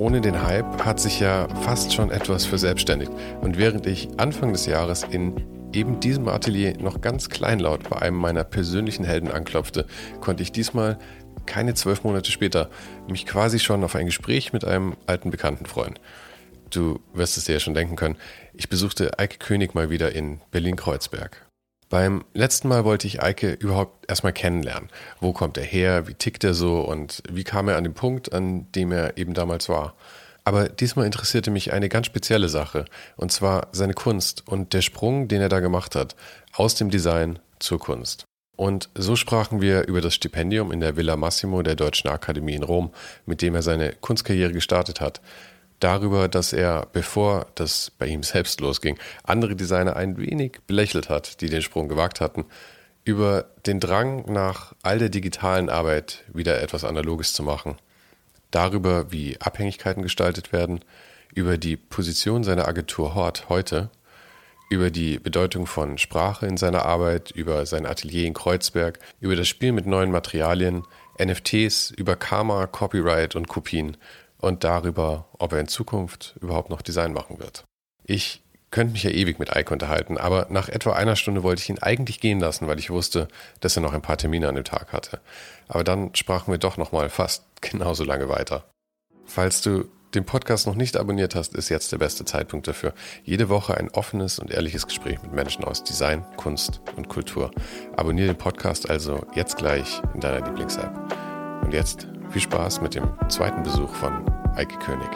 Ohne den Hype hat sich ja fast schon etwas verselbstständigt. Und während ich Anfang des Jahres in eben diesem Atelier noch ganz kleinlaut bei einem meiner persönlichen Helden anklopfte, konnte ich diesmal keine zwölf Monate später mich quasi schon auf ein Gespräch mit einem alten Bekannten freuen. Du wirst es dir ja schon denken können, ich besuchte Eike König mal wieder in Berlin-Kreuzberg. Beim letzten Mal wollte ich Eike überhaupt erstmal kennenlernen. Wo kommt er her? Wie tickt er so? Und wie kam er an den Punkt, an dem er eben damals war? Aber diesmal interessierte mich eine ganz spezielle Sache, und zwar seine Kunst und der Sprung, den er da gemacht hat, aus dem Design zur Kunst. Und so sprachen wir über das Stipendium in der Villa Massimo der Deutschen Akademie in Rom, mit dem er seine Kunstkarriere gestartet hat, darüber, dass er, bevor das bei ihm selbst losging, andere Designer ein wenig belächelt hat, die den Sprung gewagt hatten, über den Drang nach all der digitalen Arbeit wieder etwas Analoges zu machen, darüber, wie Abhängigkeiten gestaltet werden, über die Position seiner Agentur Hort heute, über die Bedeutung von Sprache in seiner Arbeit, über sein Atelier in Kreuzberg, über das Spiel mit neuen Materialien, NFTs, über Karma, Copyright und Kopien und darüber, ob er in Zukunft überhaupt noch Design machen wird. Ich könnte mich ja ewig mit Ike unterhalten, aber nach etwa einer Stunde wollte ich ihn eigentlich gehen lassen, weil ich wusste, dass er noch ein paar Termine an dem Tag hatte. Aber dann sprachen wir doch nochmal fast genauso lange weiter. Falls du den Podcast noch nicht abonniert hast, ist jetzt der beste Zeitpunkt dafür. Jede Woche ein offenes und ehrliches Gespräch mit Menschen aus Design, Kunst und Kultur. Abonniere den Podcast also jetzt gleich in deiner Lieblings-App. Und jetzt viel Spaß mit dem zweiten Besuch von Eike König.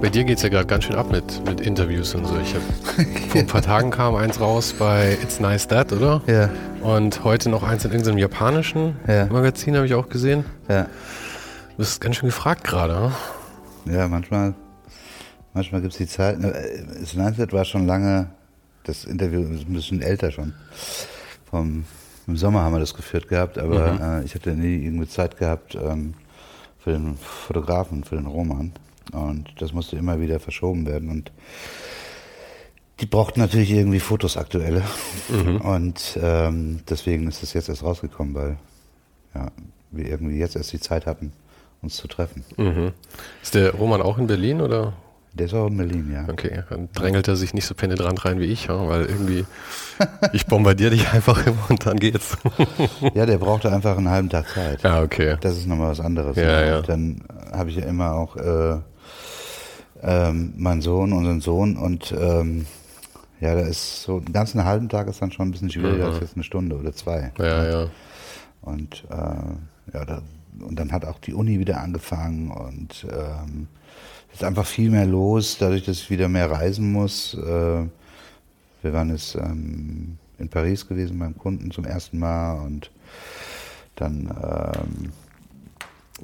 Bei dir geht es ja gerade ganz schön ab mit, mit Interviews und so. Ich hab, vor ein paar Tagen kam eins raus bei It's Nice That, oder? Ja. Und heute noch eins in irgendeinem japanischen Ja. Magazin, habe ich auch gesehen. Ja, Du bist ganz schön gefragt gerade. ne? ja manchmal, manchmal gibt es die Zeit. Das Nice war schon lange, das Interview ist ein bisschen älter schon. Vom, Im Sommer haben wir das geführt gehabt, aber äh, ich hatte nie irgendwie Zeit gehabt ähm, für den Fotografen, für den Roman. Und das musste immer wieder verschoben werden. Und die brauchten natürlich irgendwie Fotos aktuelle. Und ähm, deswegen ist das jetzt erst rausgekommen, weil ja, wir irgendwie jetzt erst die Zeit hatten, uns zu treffen. Mhm. Ist der Roman auch in Berlin oder? Der ist auch in Berlin, ja. Okay, dann drängelt er sich nicht so penetrant rein wie ich, weil irgendwie ich bombardiere dich einfach immer und dann geht's. Ja, der brauchte einfach einen halben Tag Zeit. ja, okay. Das ist nochmal was anderes. Ja, ne? ja. Und dann habe ich ja immer auch äh, ähm, meinen Sohn, unseren Sohn und ähm, ja, da ist so einen ganzen halben Tag ist dann schon ein bisschen schwieriger Mhm. als jetzt eine Stunde oder zwei. Ja, ja. Und äh, ja, da, und dann hat auch die Uni wieder angefangen und ähm, ist einfach viel mehr los, dadurch, dass ich wieder mehr reisen muss. Äh, wir waren jetzt ähm, in Paris gewesen beim Kunden zum ersten Mal und dann ähm,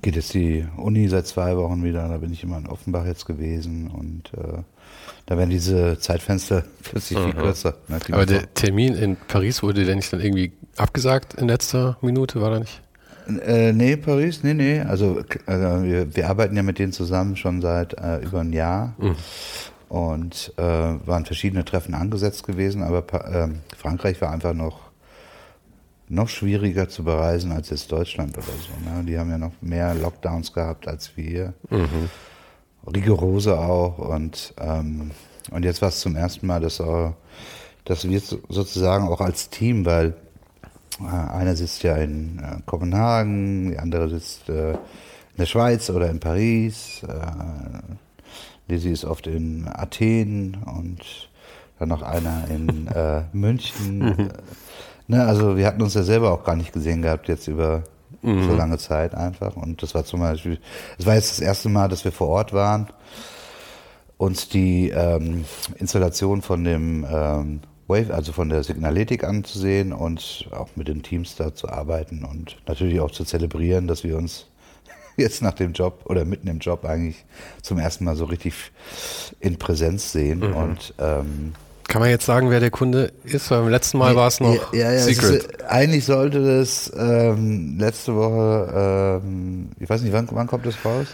geht jetzt die Uni seit zwei Wochen wieder. Da bin ich immer in Offenbach jetzt gewesen und äh, da werden diese Zeitfenster plötzlich viel kürzer. ne? Aber der Termin in Paris wurde der nicht dann irgendwie abgesagt in letzter Minute, war er nicht? Äh, nee, Paris, nee, nee. Also äh, wir, wir arbeiten ja mit denen zusammen schon seit äh, über ein Jahr. Mhm. Und äh, waren verschiedene Treffen angesetzt gewesen, aber äh, Frankreich war einfach noch, noch schwieriger zu bereisen als jetzt Deutschland oder so. Ne? Die haben ja noch mehr Lockdowns gehabt als wir. Mhm. Rigorose auch. Und, ähm, und jetzt war es zum ersten Mal, dass, auch, dass wir sozusagen auch als Team, weil einer sitzt ja in äh, Kopenhagen, die andere sitzt äh, in der Schweiz oder in Paris. Äh, Lizzie ist oft in Athen und dann noch einer in München. Ne, also wir hatten uns ja selber auch gar nicht gesehen gehabt jetzt über mhm. so lange Zeit einfach. Und das war zum Beispiel, es war jetzt das erste Mal, dass wir vor Ort waren, uns die ähm, Installation von dem ähm, Wave, also von der Signaletik anzusehen und auch mit den Teams da zu arbeiten und natürlich auch zu zelebrieren, dass wir uns jetzt nach dem Job oder mitten im Job eigentlich zum ersten Mal so richtig in Präsenz sehen. Mhm. Und ähm, kann man jetzt sagen, wer der Kunde ist? Weil beim letzten Mal war es noch ja, ja, Secret. Ist, eigentlich sollte das ähm, letzte Woche, ähm, ich weiß nicht, wann, wann kommt das raus?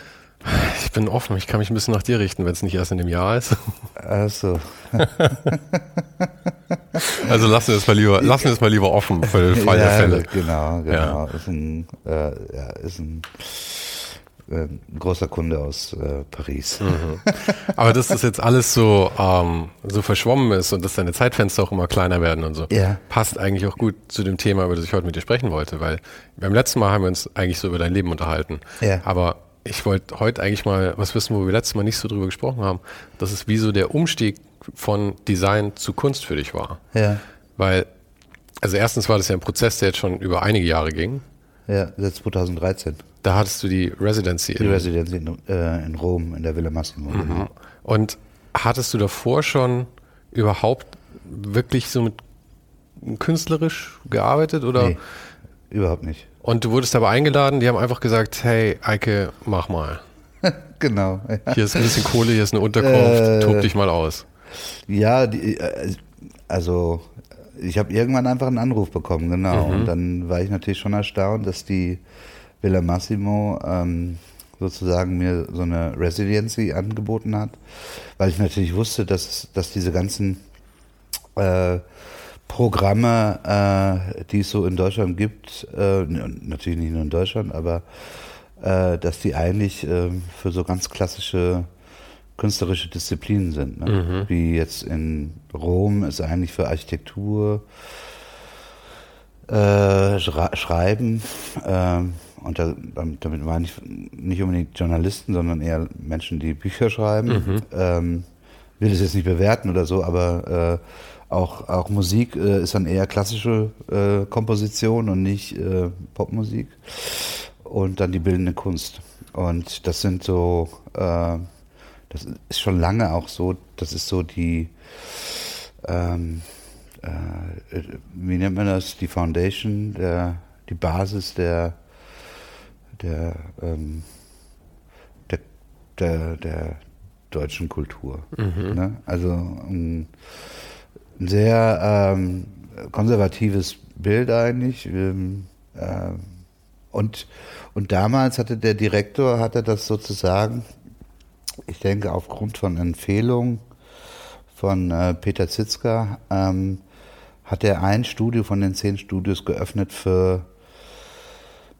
Ich bin offen, ich kann mich ein bisschen nach dir richten, wenn es nicht erst in dem Jahr ist. Ach so. also lassen wir es mal lieber, lassen wir es mal lieber offen für den Fall ja, der Fälle. Genau, genau. Ja. Ist ein, äh, ja, ist ein ein großer Kunde aus äh, Paris. Mhm. Aber dass das jetzt alles so, ähm, so verschwommen ist und dass deine Zeitfenster auch immer kleiner werden und so, ja. passt eigentlich auch gut zu dem Thema, über das ich heute mit dir sprechen wollte, weil beim letzten Mal haben wir uns eigentlich so über dein Leben unterhalten. Ja. Aber ich wollte heute eigentlich mal was wissen, wo wir letztes Mal nicht so drüber gesprochen haben. Das ist wie so der Umstieg von Design zu Kunst für dich war. Ja. Weil, also erstens war das ja ein Prozess, der jetzt schon über einige Jahre ging. Ja, seit 2013. Da hattest du die Residency die in, Residency in, äh, in Rom, in der Villa Massimo. Mhm. Und hattest du davor schon überhaupt wirklich so mit künstlerisch gearbeitet oder? Nee, überhaupt nicht. Und du wurdest aber eingeladen, die haben einfach gesagt, hey Eike, mach mal. genau. Ja. Hier ist ein bisschen Kohle, hier ist eine Unterkunft, äh, tob dich mal aus. Ja, die, äh, also ich habe irgendwann einfach einen Anruf bekommen, genau. Mhm. Und dann war ich natürlich schon erstaunt, dass die Villa Massimo ähm, sozusagen mir so eine Residency angeboten hat, weil ich natürlich wusste, dass, dass diese ganzen äh, Programme, äh, die es so in Deutschland gibt, äh, natürlich nicht nur in Deutschland, aber äh, dass die eigentlich äh, für so ganz klassische künstlerische Disziplinen sind. Ne? Mhm. Wie jetzt in Rom ist eigentlich für Architektur, äh, Schreiben, äh, und da, damit meine ich nicht unbedingt Journalisten, sondern eher Menschen, die Bücher schreiben. Mhm. Ähm, will es jetzt nicht bewerten oder so, aber äh, auch, auch Musik äh, ist dann eher klassische äh, Komposition und nicht äh, Popmusik. Und dann die bildende Kunst. Und das sind so, äh, das ist schon lange auch so, das ist so die, ähm, äh, wie nennt man das, die Foundation, der, die Basis der der, ähm, der, der, der, deutschen Kultur. Mhm. Ne? Also ein, ein sehr ähm, konservatives Bild eigentlich. Ähm, äh, und, und damals hatte der Direktor, hatte das sozusagen, ich denke aufgrund von Empfehlung von äh, Peter Zitzka, ähm, hat er ein Studio von den zehn Studios geöffnet für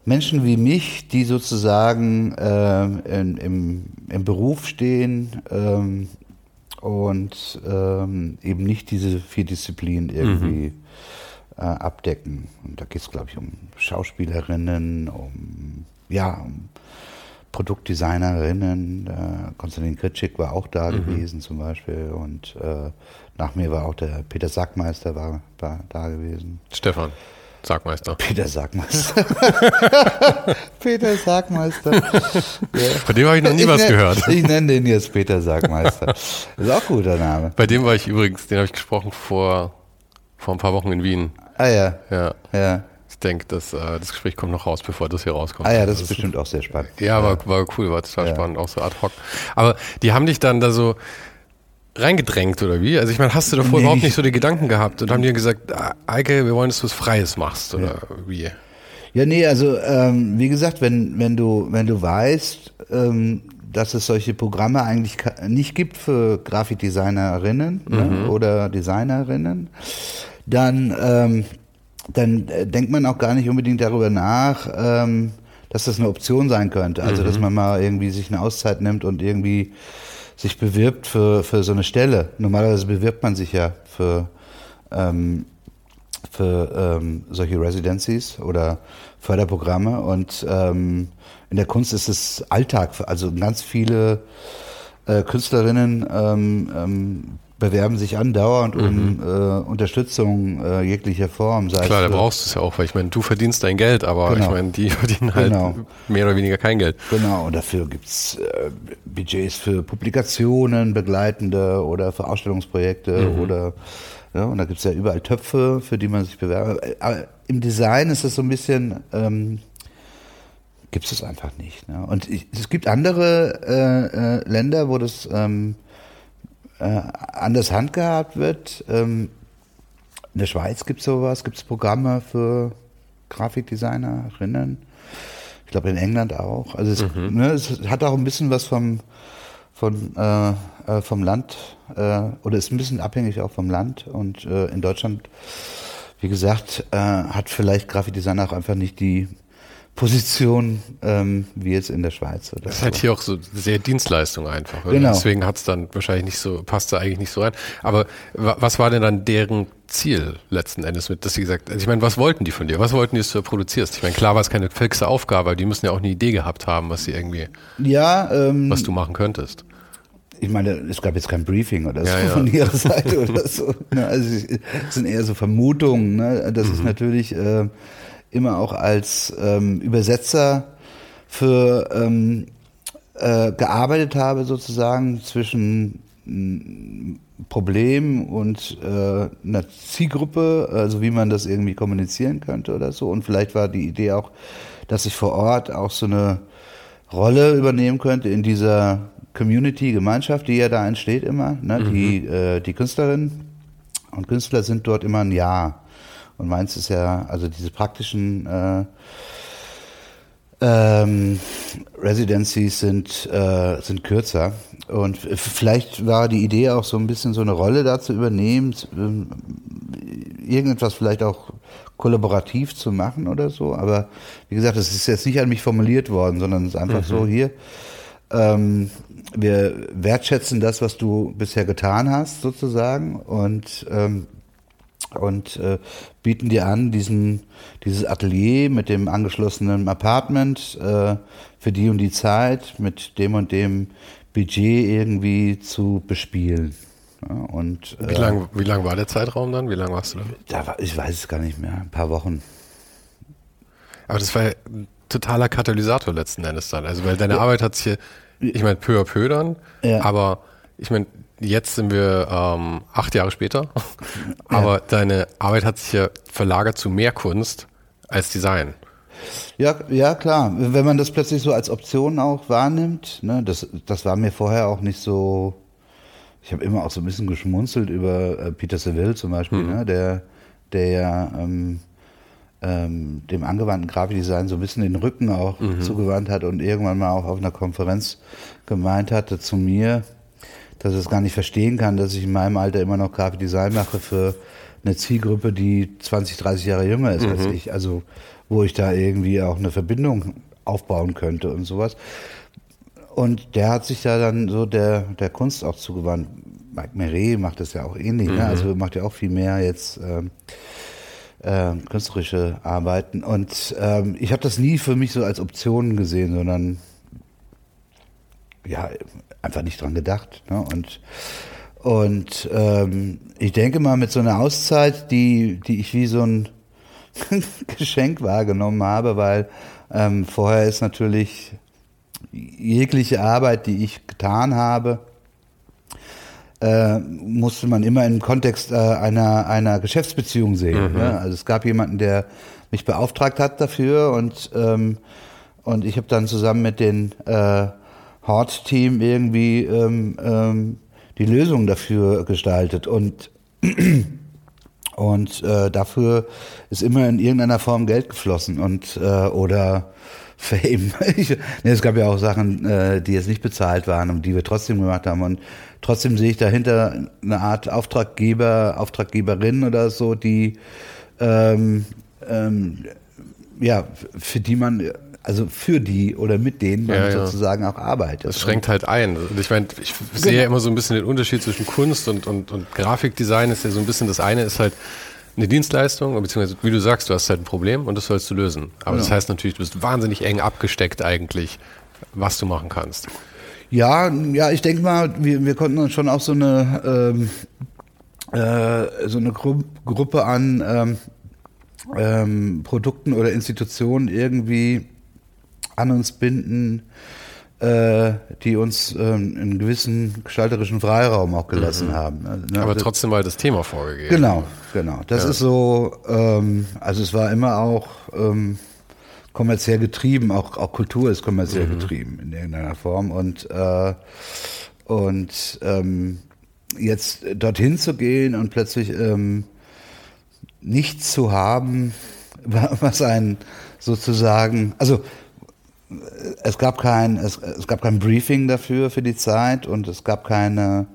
Menschen wie mich, die sozusagen äh, in, im, im Beruf stehen ähm, und ähm, eben nicht diese vier Disziplinen irgendwie mhm. äh, abdecken. Und da geht es, glaube ich, um Schauspielerinnen, um ja, um Produktdesignerinnen. Äh, Konstantin Kritschik war auch da mhm. gewesen zum Beispiel und äh, nach mir war auch der Peter Sackmeister war, war da gewesen. Stefan. Sagmeister. Peter Sagmeister. Peter Sagmeister. ja. Von dem habe ich noch nie ich was nenn, gehört. Ich nenne den jetzt Peter Sagmeister. Ist auch ein guter Name. Bei dem war ich übrigens, den habe ich gesprochen vor, vor ein paar Wochen in Wien. Ah ja. Ja. ja. Ich denke, das, äh, das Gespräch kommt noch raus, bevor das hier rauskommt. Ah ja, das, das ist bestimmt auch sehr spannend. Ja, War, war cool, war total ja. spannend, auch so ad hoc. Aber die haben dich dann da so reingedrängt oder wie? Also ich meine, hast du davor nee, überhaupt nicht so die Gedanken gehabt und haben dir gesagt, ah, Eike, wir wollen, dass du was Freies machst oder ja. wie? Ja, nee, also ähm, wie gesagt, wenn, wenn du, wenn du weißt, ähm, dass es solche Programme eigentlich nicht gibt für Grafikdesignerinnen ne, mhm. ne, oder Designerinnen, dann, ähm, dann äh, denkt man auch gar nicht unbedingt darüber nach, ähm, dass das eine Option sein könnte. Also mhm. dass man mal irgendwie sich eine Auszeit nimmt und irgendwie sich bewirbt für, für so eine Stelle. Normalerweise bewirbt man sich ja für, ähm, für ähm, solche Residencies oder Förderprogramme und ähm, in der Kunst ist es Alltag. Also ganz viele äh, Künstlerinnen ähm, ähm, bewerben sich andauernd um mhm. äh, Unterstützung äh, jeglicher Form. Klar, da brauchst du es ja auch, weil ich meine, du verdienst dein Geld, aber genau. ich meine, die verdienen halt genau. mehr oder weniger kein Geld. Genau, und dafür gibt's äh, Budgets für Publikationen, begleitende oder für Ausstellungsprojekte mhm. oder ja, und da gibt's ja überall Töpfe, für die man sich bewerbt. Aber im Design ist es so ein bisschen ähm, gibt es einfach nicht. Ne? Und ich, es gibt andere äh, äh, Länder, wo das ähm, äh, anders handgehabt wird. Ähm, in der Schweiz gibt es sowas, gibt es Programme für Grafikdesignerinnen. Ich glaube in England auch. Also es, mhm. ne, es, hat auch ein bisschen was vom, von, äh, äh, vom Land äh, oder ist ein bisschen abhängig auch vom Land. Und äh, in Deutschland, wie gesagt, äh, hat vielleicht Grafikdesigner auch einfach nicht die Position ähm, wie jetzt in der Schweiz. Oder das ist halt hier auch so sehr Dienstleistung einfach. Oder? Genau. Deswegen hat es dann wahrscheinlich nicht so, passt da eigentlich nicht so rein. Aber was war denn dann deren Ziel letzten Endes mit, dass sie gesagt, also ich meine, was wollten die von dir? Was wollten die, dass du produzierst? Ich meine, klar war es keine fixe Aufgabe, aber die müssen ja auch eine Idee gehabt haben, was sie irgendwie, ja, ähm, was du machen könntest. Ich meine, es gab jetzt kein Briefing oder so ja, ja. von ihrer Seite oder so. Ne? Also es sind eher so Vermutungen. Ne? Das mhm. ist natürlich äh, immer auch als ähm, Übersetzer für ähm, äh, gearbeitet habe, sozusagen zwischen mm, Problem und äh, einer Zielgruppe, also wie man das irgendwie kommunizieren könnte oder so. Und vielleicht war die Idee auch, dass ich vor Ort auch so eine Rolle übernehmen könnte in dieser Community, Gemeinschaft, die ja da entsteht immer. Ne? Mhm. Die, äh, die Künstlerinnen und Künstler sind dort immer ein Jahr. Und meins ist ja, also diese praktischen äh, ähm, Residencies sind, äh, sind kürzer. Und vielleicht war die Idee auch so ein bisschen so eine Rolle da zu übernehmen, ähm, irgendetwas vielleicht auch kollaborativ zu machen oder so. Aber wie gesagt, es ist jetzt nicht an mich formuliert worden, sondern es ist einfach mhm. so hier. Ähm, wir wertschätzen das, was du bisher getan hast, sozusagen. Und ähm, und äh, bieten dir an, diesen, dieses Atelier mit dem angeschlossenen Apartment äh, für die und die Zeit mit dem und dem Budget irgendwie zu bespielen. Ja, und, wie lang, wie lang war der Zeitraum dann? Wie lange warst du da? da war, ich weiß es gar nicht mehr, ein paar Wochen. Aber das war ja ein totaler Katalysator letzten Endes dann. Also weil deine ja. Arbeit hat sich hier, ich meine, peu à peu dann, ja. aber ich meine, Jetzt sind wir ähm, acht Jahre später, aber ja. deine Arbeit hat sich ja verlagert zu mehr Kunst als Design. Ja, ja, klar. Wenn man das plötzlich so als Option auch wahrnimmt, ne, das, das war mir vorher auch nicht so. Ich habe immer auch so ein bisschen geschmunzelt über äh, Peter Seville zum Beispiel, mhm. ne, der, der ja ähm, ähm, dem angewandten Grafikdesign so ein bisschen den Rücken auch mhm. zugewandt hat und irgendwann mal auch auf einer Konferenz gemeint hatte zu mir, dass es gar nicht verstehen kann, dass ich in meinem Alter immer noch Grafikdesign mache für eine Zielgruppe, die 20, 30 Jahre jünger ist mhm. als ich. Also wo ich da irgendwie auch eine Verbindung aufbauen könnte und sowas. Und der hat sich da dann so der, der Kunst auch zugewandt. Mike Meret macht das ja auch ähnlich, ne? mhm. ne? also macht ja auch viel mehr jetzt ähm, äh, künstlerische Arbeiten. Und ähm, ich habe das nie für mich so als Option gesehen, sondern ja, einfach nicht dran gedacht. Ne? Und, und ähm, ich denke mal, mit so einer Auszeit, die, die ich wie so ein Geschenk wahrgenommen habe, weil ähm, vorher ist natürlich jegliche Arbeit, die ich getan habe, äh, musste man immer im Kontext äh, einer, einer Geschäftsbeziehung sehen. Mhm. Ne? Also es gab jemanden, der mich beauftragt hat dafür und, ähm, und ich habe dann zusammen mit den äh, Hard-Team irgendwie ähm, ähm, die Lösung dafür gestaltet. Und, Und äh, dafür ist immer in irgendeiner Form Geld geflossen und äh, oder Fame. Ich, nee, es gab ja auch Sachen, äh, die jetzt nicht bezahlt waren und die wir trotzdem gemacht haben. Und trotzdem sehe ich dahinter eine Art Auftraggeber, Auftraggeberin oder so, die ähm, ähm, ja, für die man also für die oder mit denen man ja, ja. sozusagen auch arbeitet. Das schränkt halt ein. Ich meine, ich sehe genau. ja immer so ein bisschen den Unterschied zwischen Kunst und, und, und Grafikdesign ist ja so ein bisschen, das eine ist halt eine Dienstleistung, beziehungsweise wie du sagst, du hast halt ein Problem und das sollst du lösen. Aber genau. das heißt natürlich, du bist wahnsinnig eng abgesteckt eigentlich, was du machen kannst. Ja, ja, ich denke mal, wir, wir konnten uns schon auch so eine ähm, äh, so eine Gru Gruppe an ähm, ähm, Produkten oder Institutionen irgendwie an uns binden, äh, die uns ähm, einen gewissen gestalterischen Freiraum auch gelassen mhm. haben. Ne? Aber trotzdem war das Thema vorgegeben. Genau, genau. Das ja. ist so, ähm, also es war immer auch ähm, kommerziell getrieben, auch, auch Kultur ist kommerziell mhm. getrieben in irgendeiner Form. Und, äh, und ähm, jetzt dorthin zu gehen und plötzlich ähm, nichts zu haben, was einen sozusagen, also es gab kein, es, es gab kein Briefing dafür für die Zeit und es gab keine,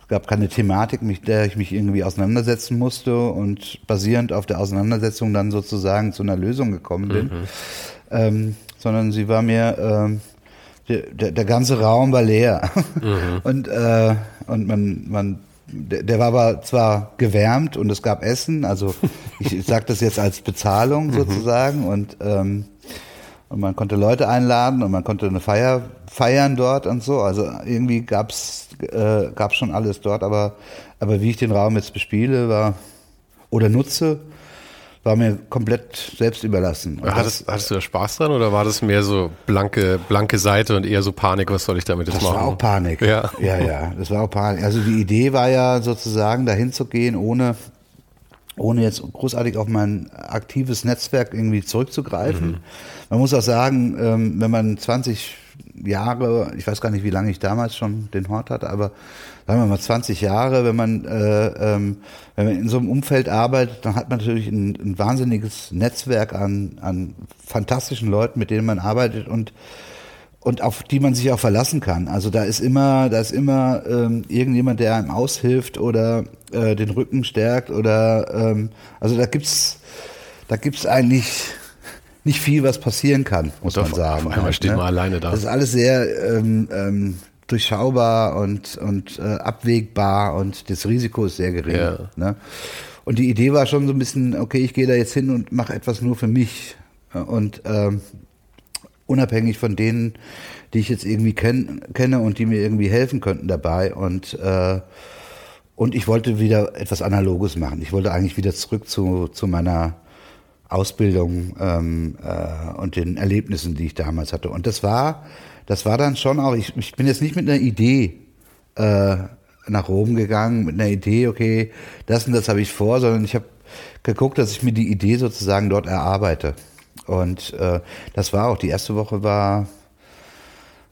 es gab keine Thematik, mit der ich mich irgendwie auseinandersetzen musste und basierend auf der Auseinandersetzung dann sozusagen zu einer Lösung gekommen bin, mhm. ähm, sondern sie war mir, ähm, der, der, ganze Raum war leer mhm. und äh, und man man der, der war aber zwar gewärmt und es gab Essen, also ich sage das jetzt als Bezahlung mhm. sozusagen und ähm, und man konnte Leute einladen und man konnte eine Feier feiern dort und so. Also irgendwie gab's äh, gab's schon alles dort, aber aber wie ich den Raum jetzt bespiele, war oder nutze, war mir komplett selbst überlassen. hattest, hattest du da Spaß dran oder war das mehr so blanke, blanke Seite und eher so Panik, was soll ich damit jetzt das machen? Das war auch Panik. Ja. ja, ja, das war auch Panik. Also die Idee war ja sozusagen dahin zu gehen, ohne, ohne jetzt großartig auf mein aktives Netzwerk irgendwie zurückzugreifen. Mhm man muss auch sagen, ähm, wenn man 20 Jahre, ich weiß gar nicht, wie lange ich damals schon den Hort hatte, aber sagen wir mal 20 Jahre, wenn man, äh, ähm, wenn man in so einem Umfeld arbeitet, dann hat man natürlich ein, ein wahnsinniges Netzwerk an, an fantastischen Leuten, mit denen man arbeitet und und auf die man sich auch verlassen kann. Also da ist immer, da ist immer ähm, irgendjemand, der einem aushilft oder äh, den Rücken stärkt oder ähm, also da gibt's da gibt's eigentlich nicht viel, was passieren kann, muss man sagen. Auf einmal halt, steht ne? man alleine da. Das ist alles sehr ähm, ähm, durchschaubar und, und äh, abwägbar und das Risiko ist sehr gering. Ja. Ne? Und die Idee war schon so ein bisschen, okay, ich gehe da jetzt hin und mache etwas nur für mich. Und ähm, unabhängig von denen, die ich jetzt irgendwie kenn, kenne und die mir irgendwie helfen könnten dabei. Und, äh, und ich wollte wieder etwas Analoges machen. Ich wollte eigentlich wieder zurück zu, zu meiner Ausbildung ähm, äh, und den Erlebnissen, die ich damals hatte. Und das war, das war dann schon auch, ich, ich bin jetzt nicht mit einer Idee äh, nach Rom gegangen, mit einer Idee, okay, das und das habe ich vor, sondern ich habe geguckt, dass ich mir die Idee sozusagen dort erarbeite. Und äh, das war auch, die erste Woche war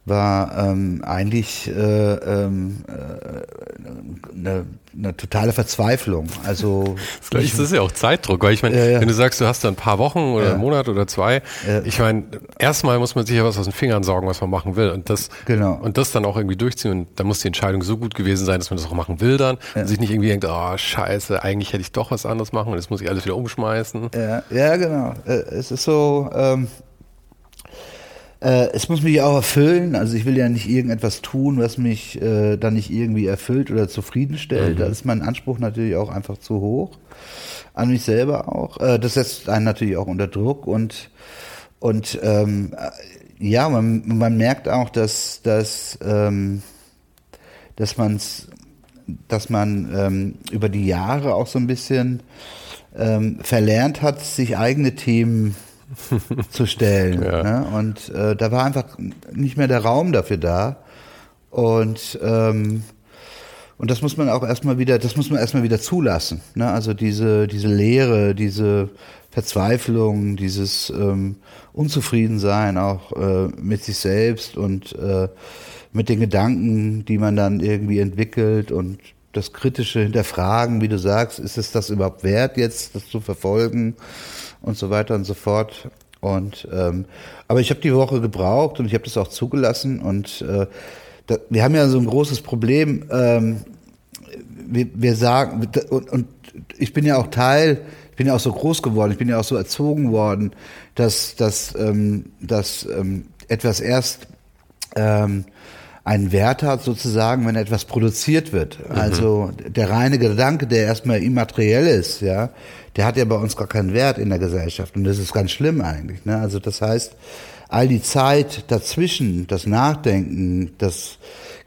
war ähm, eigentlich äh, ähm, äh, eine, eine totale Verzweiflung. Also vielleicht ist das ja auch Zeitdruck, weil ich meine, ja. wenn du sagst, du hast da ein paar Wochen oder einen Monat oder zwei, ich meine, erstmal muss man sich ja was aus den Fingern sorgen, was man machen will und das genau. und das dann auch irgendwie durchziehen und da muss die Entscheidung so gut gewesen sein, dass man das auch machen will dann und sich nicht irgendwie denkt, oh Scheiße, eigentlich hätte ich doch was anderes machen und jetzt muss ich alles wieder umschmeißen. Ja, ja genau. Äh, es ist so. Ähm äh, es muss mich auch erfüllen. Also ich will ja nicht irgendetwas tun, was mich äh, dann nicht irgendwie erfüllt oder zufriedenstellt. Mhm. Da ist mein Anspruch natürlich auch einfach zu hoch. An mich selber auch. Äh, das setzt einen natürlich auch unter Druck und und ähm, ja, man, man merkt auch, dass, dass, ähm, dass, man's, dass man ähm, über die Jahre auch so ein bisschen ähm, verlernt hat, sich eigene Themen zu stellen. Ja. Ne? Und äh, da war einfach nicht mehr der Raum dafür da. Und ähm, und das muss man auch erstmal wieder, das muss man erstmal wieder zulassen. Ne? Also diese, diese Leere, diese Verzweiflung, dieses ähm, Unzufriedensein auch äh, mit sich selbst und äh, mit den Gedanken, die man dann irgendwie entwickelt und das kritische Hinterfragen, wie du sagst, ist es das überhaupt wert, jetzt das zu verfolgen und so weiter und so fort. Und ähm, aber ich habe die Woche gebraucht und ich habe das auch zugelassen und äh, da, wir haben ja so ein großes Problem. Ähm, wir, wir sagen und, und ich bin ja auch Teil, ich bin ja auch so groß geworden, ich bin ja auch so erzogen worden, dass dass ähm, dass ähm, etwas erst ähm, einen Wert hat sozusagen, wenn etwas produziert wird. Mhm. Also der reine Gedanke, der erstmal immateriell ist, ja, der hat ja bei uns gar keinen Wert in der Gesellschaft und das ist ganz schlimm eigentlich. Ne? Also das heißt, all die Zeit dazwischen, das Nachdenken, das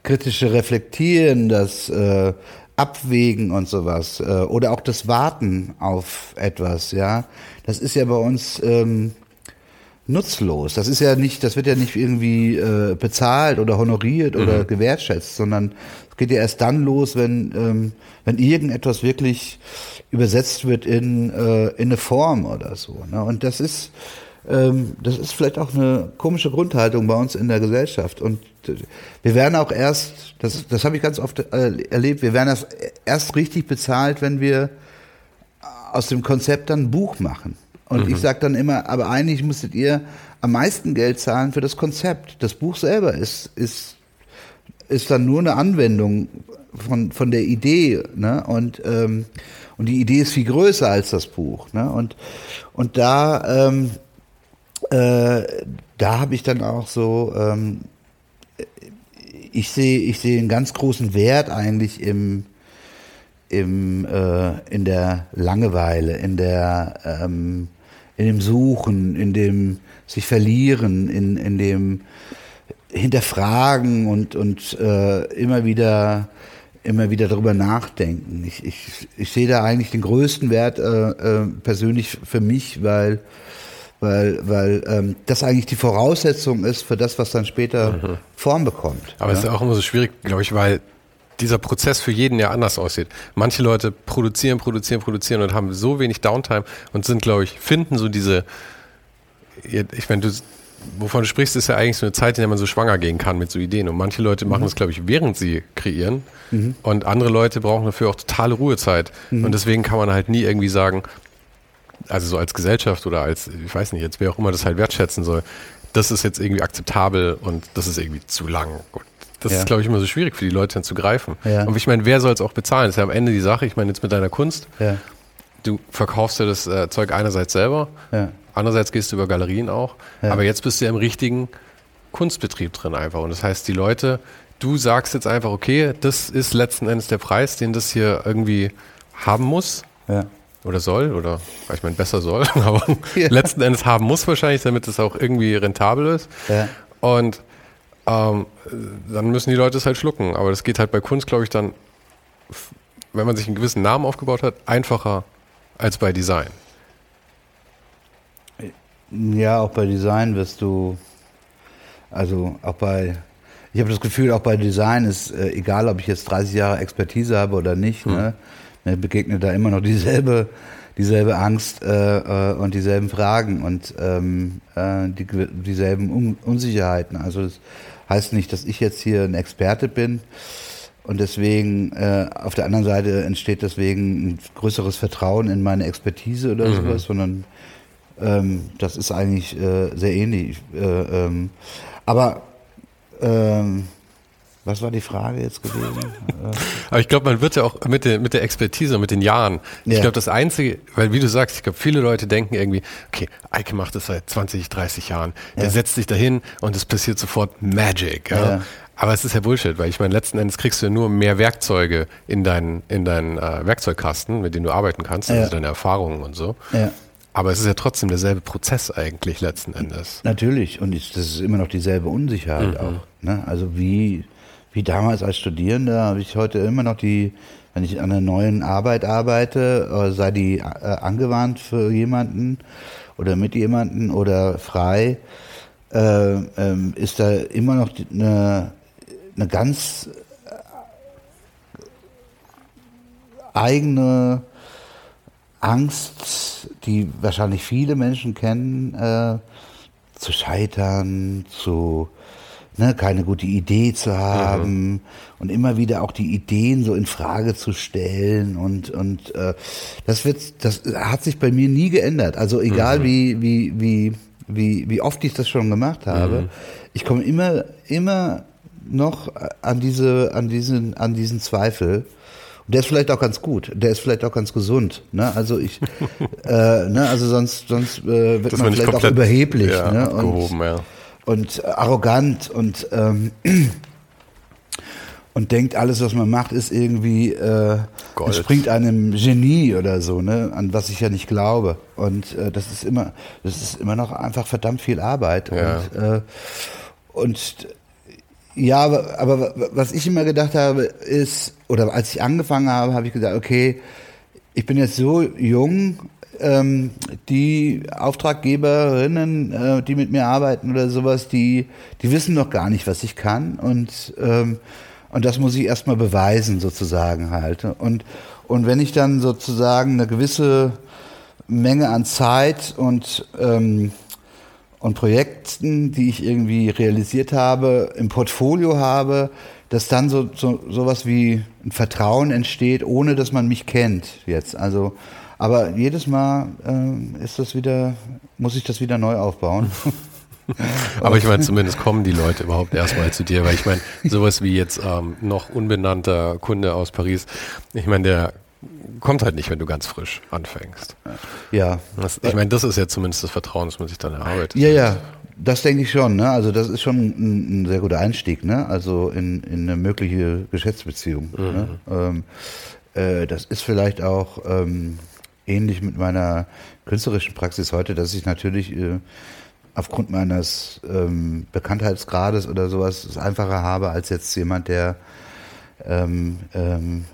kritische Reflektieren, das äh, Abwägen und sowas äh, oder auch das Warten auf etwas, ja, das ist ja bei uns ähm, nutzlos. Das ist ja nicht, das wird ja nicht irgendwie äh, bezahlt oder honoriert oder mhm. gewertschätzt, sondern es geht ja erst dann los, wenn ähm, wenn irgendetwas wirklich übersetzt wird in äh, in eine Form oder so. Ne? Und das ist ähm, das ist vielleicht auch eine komische Grundhaltung bei uns in der Gesellschaft. Und äh, wir werden auch erst, das, das habe ich ganz oft äh, erlebt, wir werden erst, erst richtig bezahlt, wenn wir aus dem Konzept dann ein Buch machen. Und mhm. ich sage dann immer, aber eigentlich müsstet ihr am meisten Geld zahlen für das Konzept. Das Buch selber ist, ist, ist dann nur eine Anwendung von, von der Idee. Ne? Und, ähm, und die Idee ist viel größer als das Buch. Ne? Und, und da, ähm, äh, da habe ich dann auch so, ähm, ich sehe ich sehe einen ganz großen Wert eigentlich im, im, äh, in der Langeweile, in der ähm, in dem Suchen, in dem sich verlieren, in, in dem hinterfragen und, und äh, immer wieder immer wieder darüber nachdenken. Ich, ich, ich sehe da eigentlich den größten Wert äh, äh, persönlich für mich, weil weil, weil ähm, das eigentlich die Voraussetzung ist für das, was dann später mhm. Form bekommt. Aber es ja? ist auch immer so schwierig, glaube ich, weil dieser Prozess für jeden ja anders aussieht. Manche Leute produzieren, produzieren, produzieren und haben so wenig Downtime und sind, glaube ich, finden so diese, ich meine, du, wovon du sprichst, ist ja eigentlich so eine Zeit, in der man so schwanger gehen kann mit so Ideen. Und manche Leute machen mhm. das, glaube ich, während sie kreieren. Mhm. Und andere Leute brauchen dafür auch totale Ruhezeit. Mhm. Und deswegen kann man halt nie irgendwie sagen, also so als Gesellschaft oder als, ich weiß nicht, jetzt wer auch immer das halt wertschätzen soll, das ist jetzt irgendwie akzeptabel und das ist irgendwie zu lang. Und das ja. ist, glaube ich, immer so schwierig für die Leute dann zu greifen. Ja. Und ich meine, wer soll es auch bezahlen? Das ist ja am Ende die Sache. Ich meine, jetzt mit deiner Kunst, ja. du verkaufst ja das äh, Zeug einerseits selber, andererseits gehst du über Galerien auch, aber jetzt bist du ja im richtigen Kunstbetrieb drin einfach. Und das heißt, die Leute, du sagst jetzt einfach, okay, das ist letzten Endes der Preis, den das hier irgendwie haben muss. Ja oder soll oder ich meine besser soll, aber ja. letzten Endes haben muss wahrscheinlich, damit es auch irgendwie rentabel ist. Ja. Und ähm, dann müssen die Leute es halt schlucken. Aber das geht halt bei Kunst, glaube ich, dann, wenn man sich einen gewissen Namen aufgebaut hat, einfacher als bei Design. Ja, auch bei Design wirst du, also auch bei, ich habe das Gefühl, auch bei Design ist äh, egal, ob ich jetzt 30 Jahre Expertise habe oder nicht, hm. ne? Mir begegnet da immer noch dieselbe, dieselbe Angst äh, äh, und dieselben Fragen und ähm, äh, die, dieselben Un Unsicherheiten. Also das heißt nicht, dass ich jetzt hier ein Experte bin und deswegen äh, auf der anderen Seite entsteht deswegen ein größeres Vertrauen in meine Expertise oder mhm. sowas, sondern ähm, das ist eigentlich äh, sehr ähnlich. Äh, ähm, aber ähm, was war die Frage jetzt gewesen? Aber ich glaube, man wird ja auch mit der, mit der Expertise, mit den Jahren. Ich glaube, das Einzige, weil wie du sagst, ich glaube, viele Leute denken irgendwie, okay, Eike macht das seit 20, 30 Jahren. Der ja. setzt sich dahin und es passiert sofort Magic. Ja? ja. Aber es ist ja Bullshit, weil ich meine, letzten Endes kriegst du ja nur mehr Werkzeuge in deinen, in deinen äh, Werkzeugkasten, mit denen du arbeiten kannst, also deine Erfahrungen und so. Aber es ist ja trotzdem derselbe Prozess eigentlich letzten Endes. Natürlich, und ich, das ist immer noch dieselbe Unsicherheit mhm. auch. Ne? Also wie wie damals als Studierender habe ich heute immer noch die, wenn ich an einer neuen Arbeit arbeite, äh, sei die äh, angewandt für jemanden oder mit jemanden oder frei, äh, ähm, ist da immer noch eine, eine ganz eigene Angst, die wahrscheinlich viele Menschen kennen, äh, zu scheitern, zu ne, keine gute Idee zu haben mhm. und immer wieder auch die Ideen so in Frage zu stellen und und äh, das wird das hat sich bei mir nie geändert. Also egal mhm. wie wie wie wie wie oft ich das schon gemacht habe, mhm. ich komme immer immer noch an diese an diesen an diesen Zweifel. Und der ist vielleicht auch ganz gut. Der ist vielleicht auch ganz gesund. Ne? Also ich, äh, ne? also sonst sonst äh, wird das man vielleicht auch überheblich. Ja, ne? Und, ja und arrogant und ähm, und denkt, alles, was man macht, ist irgendwie äh, entspringt einem Genie oder so, ne, an was ich ja nicht glaube. Und äh, das ist immer, das ist immer noch einfach verdammt viel Arbeit. Ja. Und, äh, und ja, aber, aber was ich immer gedacht habe, ist, oder als ich angefangen habe, habe ich gesagt, okay, ich bin jetzt so jung ähm, die Auftraggeberinnen, äh, die mit mir arbeiten oder sowas, die, die wissen noch gar nicht, was ich kann. Und, ähm, und das muss ich erstmal beweisen, sozusagen halt. Und, und wenn ich dann sozusagen eine gewisse Menge an Zeit und, ähm, und Projekten, die ich irgendwie realisiert habe, im Portfolio habe, dass dann so, so sowas wie ein Vertrauen entsteht, ohne dass man mich kennt jetzt. Also aber jedes Mal äh, ist das wieder, muss ich das wieder neu aufbauen. Aber ich meine, zumindest kommen die Leute überhaupt erstmal zu dir, weil ich meine, sowas wie jetzt ähm, noch unbenannter Kunde aus Paris, ich meine, der kommt halt nicht, wenn du ganz frisch anfängst. Ja. Das, ich meine, das ist ja zumindest das Vertrauen, das man sich dann erarbeitet. Ja, ja, das denke ich schon. Ne? Also das ist schon ein, ein, sehr guter Einstieg, ne? also in, in eine mögliche Geschäftsbeziehung. Ne? Mhm. Ne? Ähm, äh, das ist vielleicht auch... Ähm, ähnlich mit meiner künstlerischen Praxis heute, dass ich natürlich äh, aufgrund meines ähm, Bekanntheitsgrades oder sowas es einfacher habe als jetzt jemand, der ähm, ähm,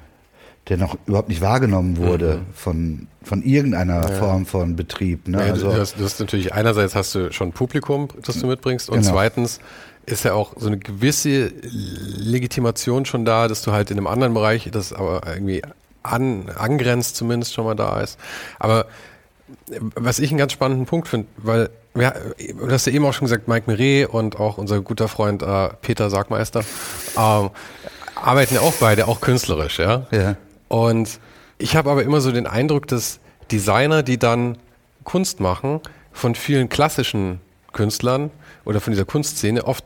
der noch überhaupt nicht wahrgenommen wurde mhm. von, von irgendeiner ja. Form von Betrieb. Ne? Ja, also, du, hast, du hast natürlich einerseits hast du schon Publikum, das du mitbringst, und genau. zweitens ist ja auch so eine gewisse Legitimation schon da, dass du halt in einem anderen Bereich das aber irgendwie an, angrenzt zumindest schon mal da ist. Aber was ich einen ganz spannenden Punkt finde, weil ja, du hast ja eben auch schon gesagt, Mike Meret und auch unser guter Freund äh, Peter Sargmeister ähm, arbeiten ja auch beide, auch künstlerisch, ja. ja. Und ich habe aber immer so den Eindruck, dass Designer, die dann Kunst machen, von vielen klassischen Künstlern oder von dieser Kunstszene oft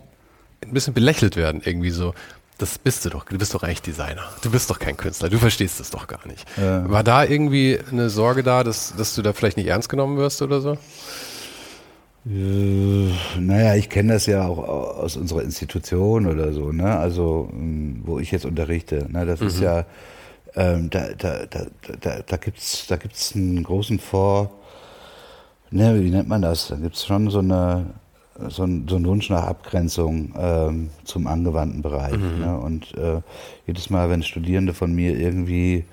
ein bisschen belächelt werden, irgendwie so das bist du doch. Du bist doch eigentlich Designer. Du bist doch kein Künstler. Du verstehst es doch gar nicht. Ja. War da irgendwie eine Sorge da, dass, dass du da vielleicht nicht ernst genommen wirst oder so? Äh, naja, ich kenne das ja auch aus unserer Institution oder so, ne? Also, wo ich jetzt unterrichte. Ne? Das mhm. ist ja, ähm, da, da, da, da, da gibt's, da gibt's einen großen Vor, ne, wie nennt man das? Da gibt's schon so eine, so ein, so ein Wunsch nach Abgrenzung ähm, zum angewandten Bereich. Mhm. Ne? Und äh, jedes Mal, wenn Studierende von mir irgendwie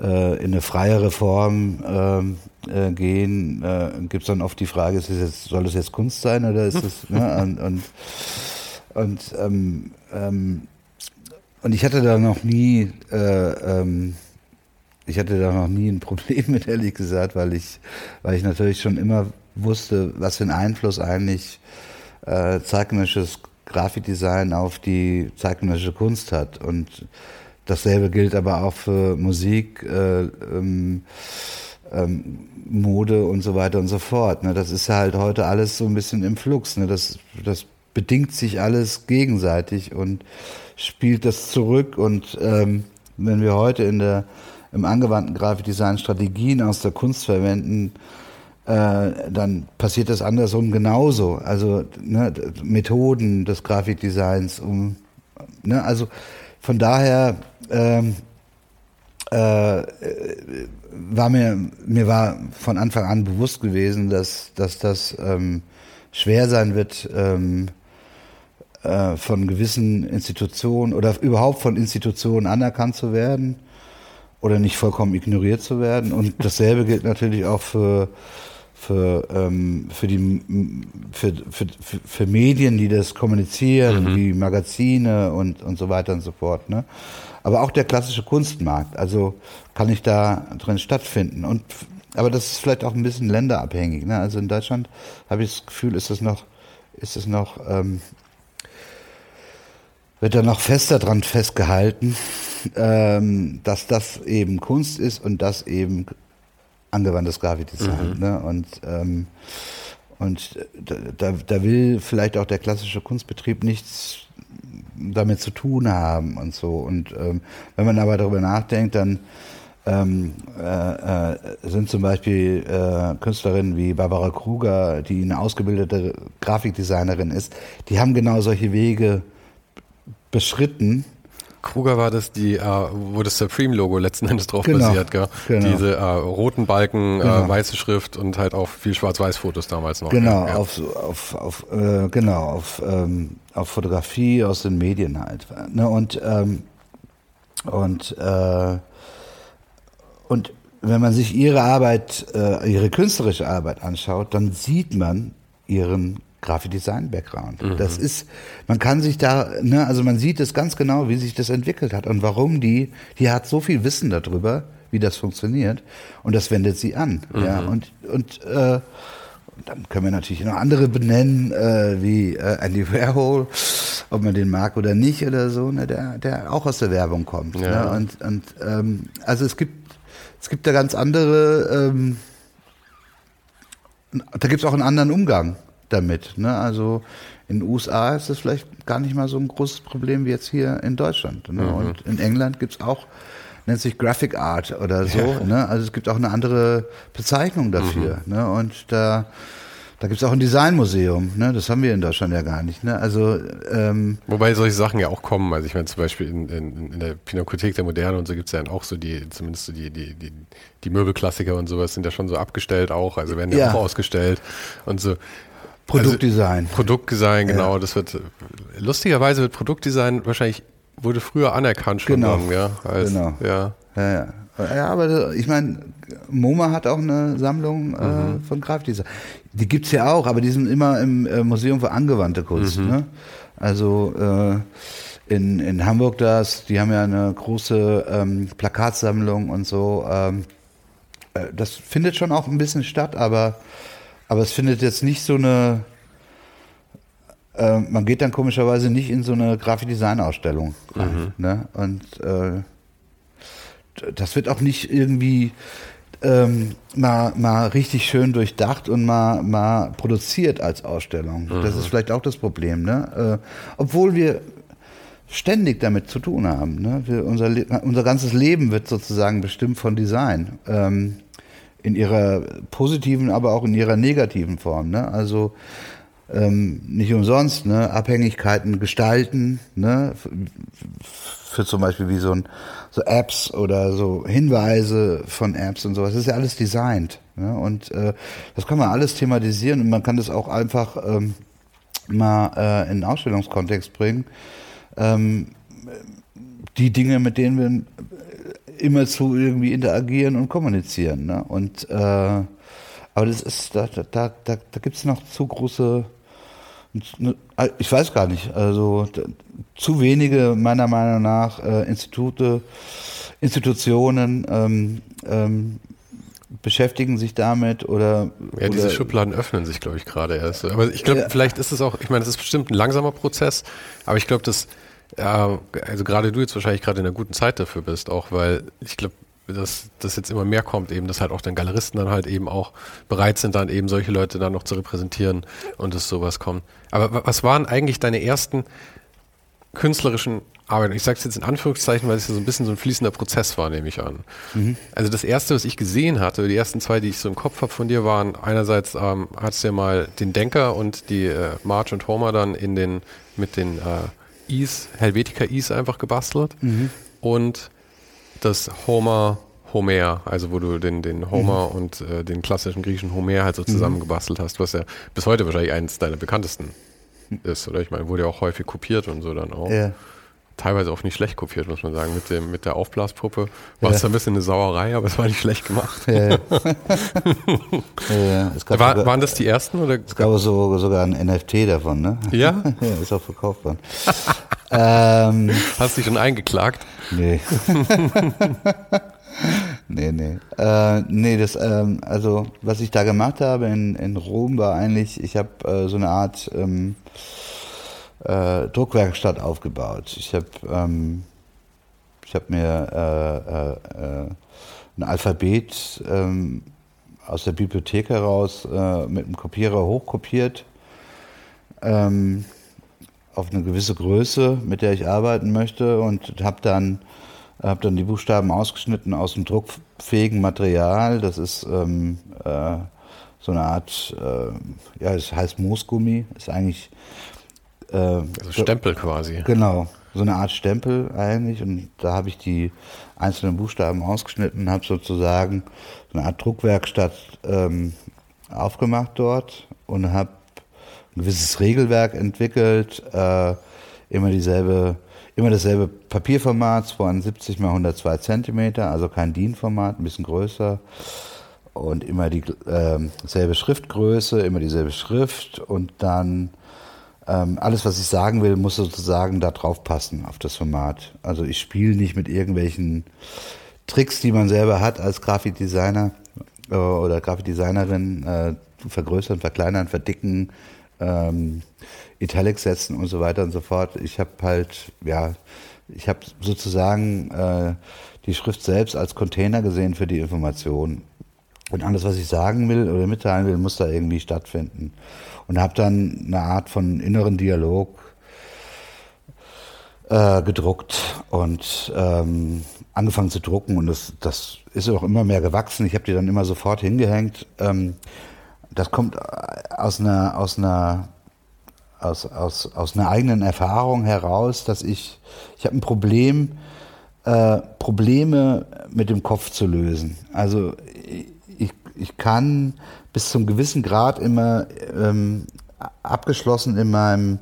äh, in eine freiere Form ähm, äh, gehen, äh, gibt es dann oft die Frage, ist es jetzt, soll es jetzt Kunst sein oder ist es, ne? und, und, und, ähm, ähm, und ich hatte da noch nie, äh, ähm, ich hatte da noch nie ein Problem mit, ehrlich gesagt, weil ich, weil ich natürlich schon immer wusste, was für einen Einfluss eigentlich äh, zeitgenössisches Grafikdesign auf die zeitgenössische Kunst hat. Und dasselbe gilt aber auch für Musik, äh, ähm, ähm, Mode und so weiter und so fort. Ne? Das ist halt heute alles so ein bisschen im Flux. Ne? Das, das bedingt sich alles gegenseitig und spielt das zurück. Und ähm, wenn wir heute in der, im angewandten Grafikdesign Strategien aus der Kunst verwenden, äh, dann passiert das andersrum genauso. Also ne, Methoden des Grafikdesigns, um, ne, also von daher ähm, äh, war mir mir war von Anfang an bewusst gewesen, dass dass das ähm, schwer sein wird. Ähm, äh, von gewissen Institutionen oder überhaupt von Institutionen anerkannt zu werden oder nicht vollkommen ignoriert zu werden. Und dasselbe gilt natürlich auch für für, ähm, für, die, für, für, für, Medien, die das kommunizieren, mhm. wie Magazine und, und so weiter und so fort. Ne? Aber auch der klassische Kunstmarkt, also kann ich da drin stattfinden. Und, aber das ist vielleicht auch ein bisschen länderabhängig. Ne? Also in Deutschland habe ich das Gefühl, ist das noch, ist das noch ähm, wird dann noch fester dran festgehalten, ähm, dass das eben Kunst ist und das eben angewandtes Grafikdesign. Mhm. Ne? Und, ähm, und da, da will vielleicht auch der klassische Kunstbetrieb nichts damit zu tun haben und so. Und ähm, wenn man aber darüber nachdenkt, dann ähm, äh, äh, sind zum Beispiel äh, Künstlerinnen wie Barbara Kruger, die eine ausgebildete Grafikdesignerin ist, die haben genau solche Wege beschritten. Kruger war das, die, äh, wo das Supreme-Logo letzten Endes drauf genau, basiert, gell? Genau. Diese äh, roten Balken, äh, genau. weiße Schrift und halt auch viel Schwarz-Weiß-Fotos damals noch. Genau, ja. auf, auf, auf, äh, genau, auf, ähm, auf Fotografie aus den Medien halt. Ne? Und, ähm, und, äh, und wenn man sich ihre Arbeit, äh, ihre künstlerische Arbeit anschaut, dann sieht man ihren Grafikdesign-Background. Mhm. Das ist, man kann sich da, ne, also man sieht es ganz genau, wie sich das entwickelt hat und warum die, die hat so viel Wissen darüber, wie das funktioniert und das wendet sie an. Mhm. Ja, und, und, äh, dann können wir natürlich noch andere benennen, äh, wie äh, Andy Warhol, ob man den mag oder nicht oder so, ne, der, der auch aus der Werbung kommt. Ja. Ne? Und, und ähm, also es gibt, es gibt da ganz andere, ähm, da gibt es auch einen anderen Umgang damit. Ne? Also in den USA ist das vielleicht gar nicht mal so ein großes Problem wie jetzt hier in Deutschland. Ne? Mhm. Und in England gibt es auch, nennt sich Graphic Art oder so. Ja. Ne? Also es gibt auch eine andere Bezeichnung dafür. Mhm. Ne? Und da da gibt's auch ein Designmuseum, ne? Das haben wir in Deutschland ja gar nicht. Ne? Also ähm Wobei solche Sachen ja auch kommen. Also ich meine zum Beispiel in, in, in der Pinakothek der Moderne und so gibt's ja auch so die, zumindest so die, die, die, die Möbelklassiker und sowas sind ja schon so abgestellt auch, also werden ja, ja. auch ausgestellt und so. Produktdesign. Also, Produktdesign, genau. Ja. Das wird lustigerweise wird Produktdesign wahrscheinlich wurde früher anerkannt schon genau. dann, ja. Als, genau. Ja. ja, ja. Ja, aber ich meine, MoMA hat auch eine Sammlung äh, mhm. von Grafikdesign. Die gibt's ja auch, aber die sind immer im äh, Museum für angewandte Kunst. Mhm. Ne? Also äh, in, in Hamburg das, die haben ja eine große ähm, Plakatsammlung und so. Ähm, äh, das findet schon auch ein bisschen statt, aber aber es findet jetzt nicht so eine, äh, man geht dann komischerweise nicht in so eine Grafikdesign-Ausstellung rein. Mhm. Ne? Und äh, das wird auch nicht irgendwie ähm, mal, mal richtig schön durchdacht und mal, mal produziert als Ausstellung. Mhm. Das ist vielleicht auch das Problem. Ne? Äh, obwohl wir ständig damit zu tun haben. Ne? Wir, unser, unser ganzes Leben wird sozusagen bestimmt von Design. Ähm, in ihrer positiven, aber auch in ihrer negativen Form. Ne? Also ähm, nicht umsonst, ne? Abhängigkeiten gestalten, ne? für zum Beispiel wie so, ein, so Apps oder so Hinweise von Apps und sowas. Das ist ja alles designt. Ne? Und äh, das kann man alles thematisieren und man kann das auch einfach ähm, mal äh, in einen Ausstellungskontext bringen. Ähm, die Dinge, mit denen wir immer zu irgendwie interagieren und kommunizieren. Ne? Und äh, aber das ist, da, da, da, da gibt es noch zu große, ich weiß gar nicht, also zu wenige meiner Meinung nach äh, Institute, Institutionen ähm, ähm, beschäftigen sich damit oder. Ja, diese Schubladen öffnen sich, glaube ich, gerade erst. Aber ich glaube, ja. vielleicht ist es auch, ich meine, es ist bestimmt ein langsamer Prozess, aber ich glaube, dass ja, also gerade du jetzt wahrscheinlich gerade in einer guten Zeit dafür bist, auch weil ich glaube, dass das jetzt immer mehr kommt, eben, dass halt auch dann Galeristen dann halt eben auch bereit sind, dann eben solche Leute dann noch zu repräsentieren und dass sowas kommt. Aber was waren eigentlich deine ersten künstlerischen Arbeiten? Ich sage es jetzt in Anführungszeichen, weil es ja so ein bisschen so ein fließender Prozess war, nehme ich an. Mhm. Also das erste, was ich gesehen hatte, die ersten zwei, die ich so im Kopf habe von dir, waren einerseits ähm, hattest du ja mal den Denker und die äh, Marge und Homer dann in den mit den äh, Is, Helvetica Is einfach gebastelt mhm. und das Homer Homer, also wo du den, den Homer mhm. und äh, den klassischen griechischen Homer halt so mhm. zusammengebastelt hast, was ja bis heute wahrscheinlich eines deiner bekanntesten ist, oder? Ich meine, wurde ja auch häufig kopiert und so dann auch. Ja teilweise auch nicht schlecht kopiert, muss man sagen. Mit, dem, mit der Aufblaspuppe war es ja. ein bisschen eine Sauerei, aber es war nicht schlecht gemacht. Ja, ja. war, sogar, waren das die ersten? Oder? Es gab so, sogar ein NFT davon, ne? Ja? ja, ist auch verkauft worden. ähm, Hast du dich schon eingeklagt? Nee. nee, nee. Äh, nee, das, ähm, also, was ich da gemacht habe in, in Rom war eigentlich, ich habe äh, so eine Art, ähm, äh, Druckwerkstatt aufgebaut. Ich habe ähm, hab mir äh, äh, äh ein Alphabet ähm, aus der Bibliothek heraus äh, mit einem Kopierer hochkopiert ähm, auf eine gewisse Größe, mit der ich arbeiten möchte und habe dann habe dann die Buchstaben ausgeschnitten aus dem druckfähigen Material. Das ist ähm, äh, so eine Art, äh, ja, es heißt Moosgummi, ist eigentlich äh, also Stempel quasi. Genau, so eine Art Stempel eigentlich. Und da habe ich die einzelnen Buchstaben ausgeschnitten und habe sozusagen so eine Art Druckwerkstatt ähm, aufgemacht dort und habe ein gewisses Regelwerk entwickelt, äh, immer dieselbe, immer dasselbe Papierformat, 72 mal 102 Zentimeter, also kein DIN-Format, ein bisschen größer und immer dieselbe ähm, äh, Schriftgröße, immer dieselbe Schrift und dann ähm, alles, was ich sagen will, muss sozusagen da drauf passen auf das Format. Also ich spiele nicht mit irgendwelchen Tricks, die man selber hat als Grafikdesigner äh, oder Grafikdesignerin, äh, vergrößern, verkleinern, verdicken, ähm, Italics setzen und so weiter und so fort. Ich habe halt, ja, ich habe sozusagen äh, die Schrift selbst als Container gesehen für die Information. Und alles, was ich sagen will oder mitteilen will, muss da irgendwie stattfinden. Und habe dann eine Art von inneren Dialog äh, gedruckt und ähm, angefangen zu drucken. Und das, das ist auch immer mehr gewachsen. Ich habe die dann immer sofort hingehängt. Ähm, das kommt aus einer, aus einer aus, aus, aus einer eigenen Erfahrung heraus, dass ich, ich habe ein Problem, äh, Probleme mit dem Kopf zu lösen. Also ich, ich kann bis zum gewissen Grad immer ähm, abgeschlossen in meinem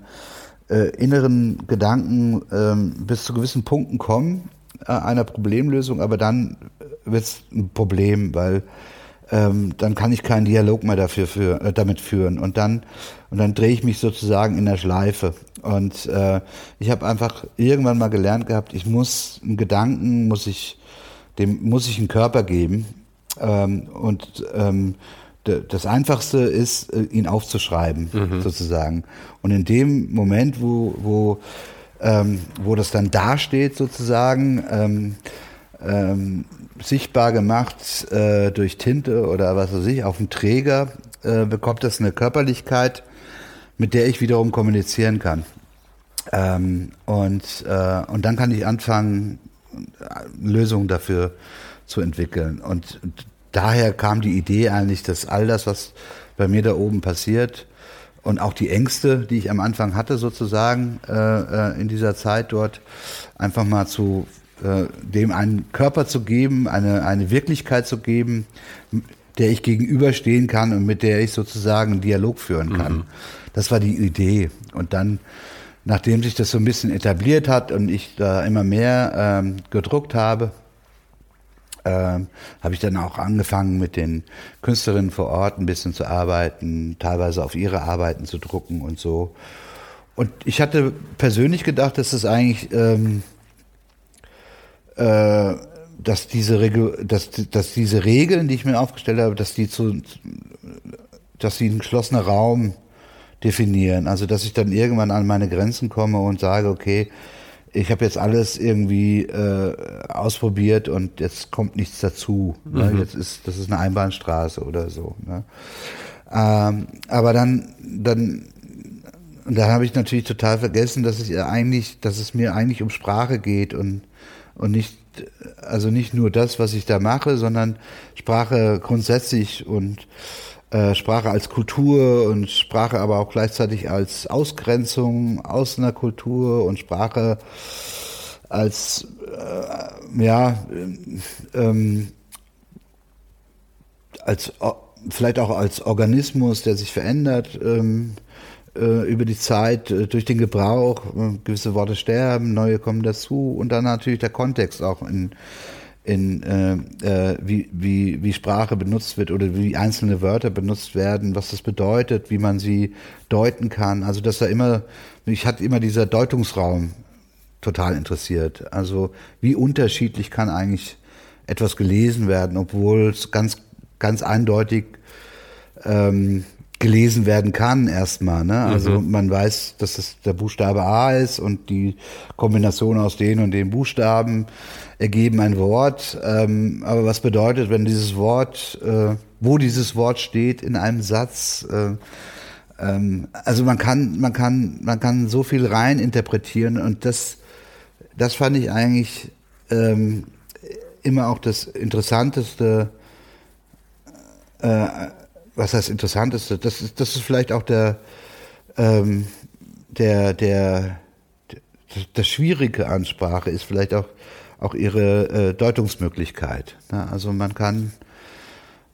äh, inneren Gedanken ähm, bis zu gewissen Punkten kommen äh, einer Problemlösung, aber dann wird es ein Problem, weil ähm, dann kann ich keinen Dialog mehr dafür für, äh, damit führen. Und dann und dann drehe ich mich sozusagen in der Schleife. Und äh, ich habe einfach irgendwann mal gelernt gehabt, ich muss einen Gedanken muss ich dem muss ich einen Körper geben. Ähm, und ähm, das Einfachste ist, äh, ihn aufzuschreiben, mhm. sozusagen. Und in dem Moment, wo, wo, ähm, wo das dann dasteht, sozusagen, ähm, ähm, sichtbar gemacht äh, durch Tinte oder was weiß ich, auf dem Träger, äh, bekommt das eine Körperlichkeit, mit der ich wiederum kommunizieren kann. Ähm, und, äh, und dann kann ich anfangen, Lösungen dafür zu entwickeln. Und daher kam die Idee eigentlich, dass all das, was bei mir da oben passiert und auch die Ängste, die ich am Anfang hatte sozusagen äh, äh in dieser Zeit dort, einfach mal zu äh, dem einen Körper zu geben, eine, eine Wirklichkeit zu geben, der ich gegenüberstehen kann und mit der ich sozusagen einen Dialog führen kann. Mhm. Das war die Idee. Und dann, nachdem sich das so ein bisschen etabliert hat und ich da immer mehr ähm, gedruckt habe, ähm, habe ich dann auch angefangen, mit den Künstlerinnen vor Ort ein bisschen zu arbeiten, teilweise auf ihre Arbeiten zu drucken und so. Und ich hatte persönlich gedacht, dass das eigentlich ähm, äh, dass diese Regel, dass, dass diese Regeln, die ich mir aufgestellt habe, dass die zu, dass sie einen geschlossenen Raum definieren. Also dass ich dann irgendwann an meine Grenzen komme und sage, okay, ich habe jetzt alles irgendwie äh, ausprobiert und jetzt kommt nichts dazu. Ne? Mhm. Ne? Jetzt ist das ist eine Einbahnstraße oder so. Ne? Ähm, aber dann dann und da habe ich natürlich total vergessen, dass es eigentlich, dass es mir eigentlich um Sprache geht und und nicht, also nicht nur das, was ich da mache, sondern Sprache grundsätzlich und äh, Sprache als Kultur und Sprache aber auch gleichzeitig als Ausgrenzung aus einer Kultur und Sprache als, äh, ja, ähm, als, vielleicht auch als Organismus, der sich verändert. Ähm, äh, über die Zeit, äh, durch den Gebrauch, äh, gewisse Worte sterben, neue kommen dazu und dann natürlich der Kontext auch in, in äh, äh, wie, wie, wie Sprache benutzt wird oder wie einzelne Wörter benutzt werden, was das bedeutet, wie man sie deuten kann. Also dass da immer, mich hat immer dieser Deutungsraum total interessiert. Also wie unterschiedlich kann eigentlich etwas gelesen werden, obwohl es ganz, ganz eindeutig ähm, gelesen werden kann erstmal. Ne? Also mhm. man weiß, dass es der Buchstabe A ist und die Kombination aus den und den Buchstaben ergeben ein Wort. Ähm, aber was bedeutet, wenn dieses Wort, äh, wo dieses Wort steht in einem Satz? Äh, ähm, also man kann, man kann, man kann so viel rein interpretieren und das, das fand ich eigentlich ähm, immer auch das Interessanteste. Äh, was das Interessanteste, das ist, das ist vielleicht auch ähm, der, der, der, das Schwierige an Sprache ist vielleicht auch, auch ihre äh, Deutungsmöglichkeit. Ne? Also man kann,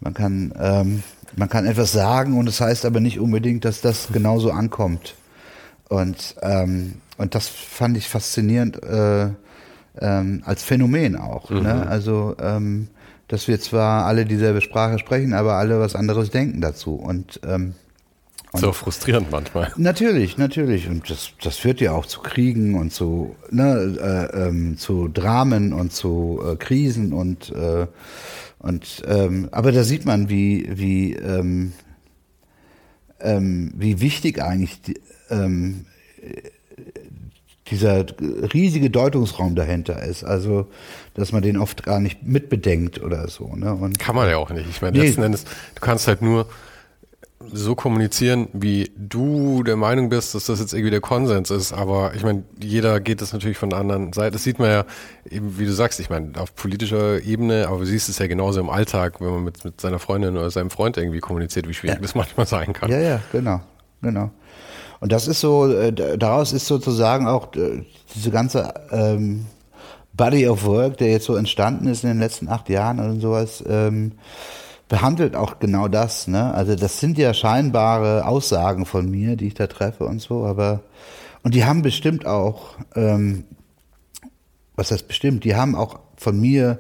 man kann, ähm, man kann etwas sagen und es das heißt aber nicht unbedingt, dass das genauso ankommt. Und, ähm, und das fand ich faszinierend äh, ähm, als Phänomen auch. Ne? Mhm. Ne? Also ähm, dass wir zwar alle dieselbe Sprache sprechen, aber alle was anderes denken dazu. Und, ähm, so frustrierend manchmal. Natürlich, natürlich. Und das, das führt ja auch zu Kriegen und zu, ne, äh, ähm, zu Dramen und zu äh, Krisen und, äh, und ähm, aber da sieht man, wie, wie, ähm, ähm, wie wichtig eigentlich ähm, dieser riesige Deutungsraum dahinter ist. Also, dass man den oft gar nicht mitbedenkt oder so. Ne? Und Kann man ja auch nicht. Ich meine, nee. letzten Endes, du kannst halt nur so kommunizieren, wie du der Meinung bist, dass das jetzt irgendwie der Konsens ist. Aber ich meine, jeder geht das natürlich von der anderen Seite. Das sieht man ja, eben wie du sagst, ich meine, auf politischer Ebene, aber du siehst es ja genauso im Alltag, wenn man mit, mit seiner Freundin oder seinem Freund irgendwie kommuniziert, wie schwierig ja. das manchmal sein kann. Ja, ja, genau, genau. Und das ist so, äh, daraus ist sozusagen auch äh, diese ganze ähm, Body of Work, der jetzt so entstanden ist in den letzten acht Jahren und sowas, ähm, behandelt auch genau das. Ne? Also das sind ja scheinbare Aussagen von mir, die ich da treffe und so, aber und die haben bestimmt auch, ähm, was heißt bestimmt, die haben auch von mir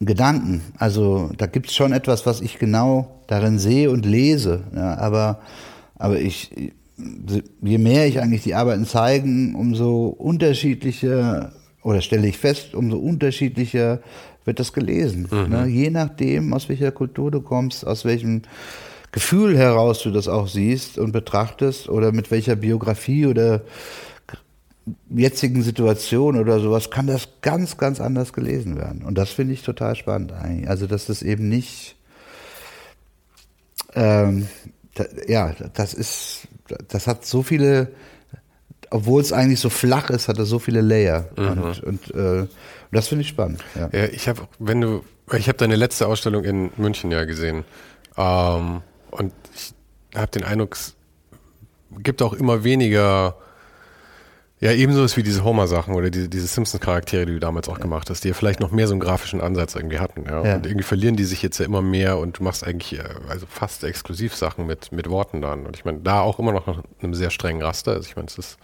Gedanken. Also da gibt's schon etwas, was ich genau darin sehe und lese. Ja, aber, aber ich, je mehr ich eigentlich die Arbeiten zeigen, umso unterschiedlicher, oder stelle ich fest, umso unterschiedlicher wird das gelesen. Mhm. Ne? Je nachdem, aus welcher Kultur du kommst, aus welchem Gefühl heraus du das auch siehst und betrachtest, oder mit welcher Biografie oder jetzigen Situation oder sowas, kann das ganz, ganz anders gelesen werden. Und das finde ich total spannend eigentlich. Also, dass das eben nicht, ähm, da, ja, das ist, das hat so viele, obwohl es eigentlich so flach ist, hat es so viele Layer. Mhm. Und, und, äh, und das finde ich spannend. Ja, ja ich habe, wenn du, ich habe deine letzte Ausstellung in München ja gesehen. Ähm, und ich habe den Eindruck, es gibt auch immer weniger ja, ebenso ist wie diese Homer-Sachen oder diese, diese Simpsons-Charaktere, die du damals auch ja. gemacht hast, die ja vielleicht noch mehr so einen grafischen Ansatz irgendwie hatten. Ja? ja? Und irgendwie verlieren die sich jetzt ja immer mehr und du machst eigentlich äh, also fast exklusiv Sachen mit, mit Worten dann. Und ich meine, da auch immer noch nach einem sehr strengen Raster. Also ich meine, es ist,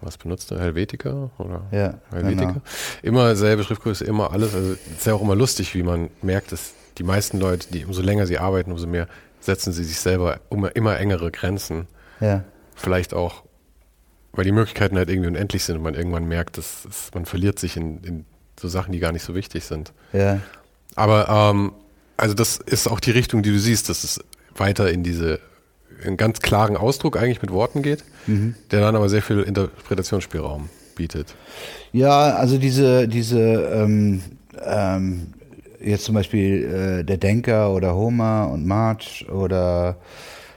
was benutzt du? Helvetica oder ja, Helvetica? Genau. Immer selbe Schriftgröße, immer alles. Also es ist ja auch immer lustig, wie man merkt, dass die meisten Leute, die umso länger sie arbeiten, umso mehr setzen sie sich selber immer, immer engere Grenzen. Ja. Vielleicht auch weil die Möglichkeiten halt irgendwie unendlich sind und man irgendwann merkt, dass, dass man verliert sich in, in, so Sachen, die gar nicht so wichtig sind. Ja. Aber ähm, also das ist auch die Richtung, die du siehst, dass es weiter in diese einen ganz klaren Ausdruck eigentlich mit Worten geht, mhm. der dann aber sehr viel Interpretationsspielraum bietet. Ja, also diese diese ähm, ähm, jetzt zum Beispiel äh, der Denker oder Homer und March oder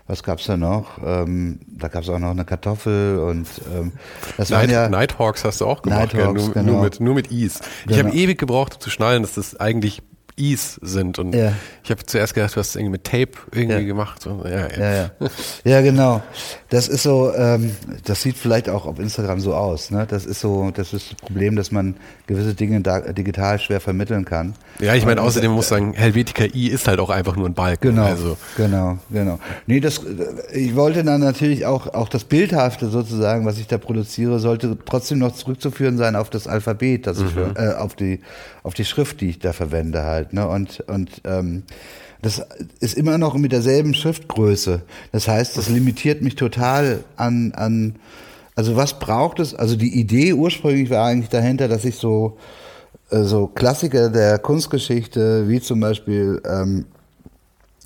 was gab's da noch? Ähm, da gab's auch noch eine Kartoffel und ähm, das Night, waren ja Nighthawks hast du auch gemacht, Nighthawks, ja, nur, genau. nur, mit nur mit Ease. Ich genau. habe ewig gebraucht, um zu schnallen, dass das eigentlich Ease sind. Und ja. ich habe zuerst gedacht, du hast es irgendwie mit Tape irgendwie ja. gemacht. So, ja, ja. Ja, ja. genau. Das ist so, ähm, das sieht vielleicht auch auf Instagram so aus. Ne? Das ist so, das ist das Problem, dass man gewisse Dinge da, digital schwer vermitteln kann. Ja, ich meine, außerdem muss sagen, Helvetica I ist halt auch einfach nur ein Balken. Genau, also. genau, genau. Nee, das, ich wollte dann natürlich auch, auch das Bildhafte sozusagen, was ich da produziere, sollte trotzdem noch zurückzuführen sein auf das Alphabet, das mhm. ich, äh, auf die, auf die Schrift, die ich da verwende halt. Ne? Und, und ähm, das ist immer noch mit derselben Schriftgröße. Das heißt, das limitiert mich total an, an also was braucht es? Also die Idee ursprünglich war eigentlich dahinter, dass ich so, äh, so Klassiker der Kunstgeschichte, wie zum Beispiel ähm,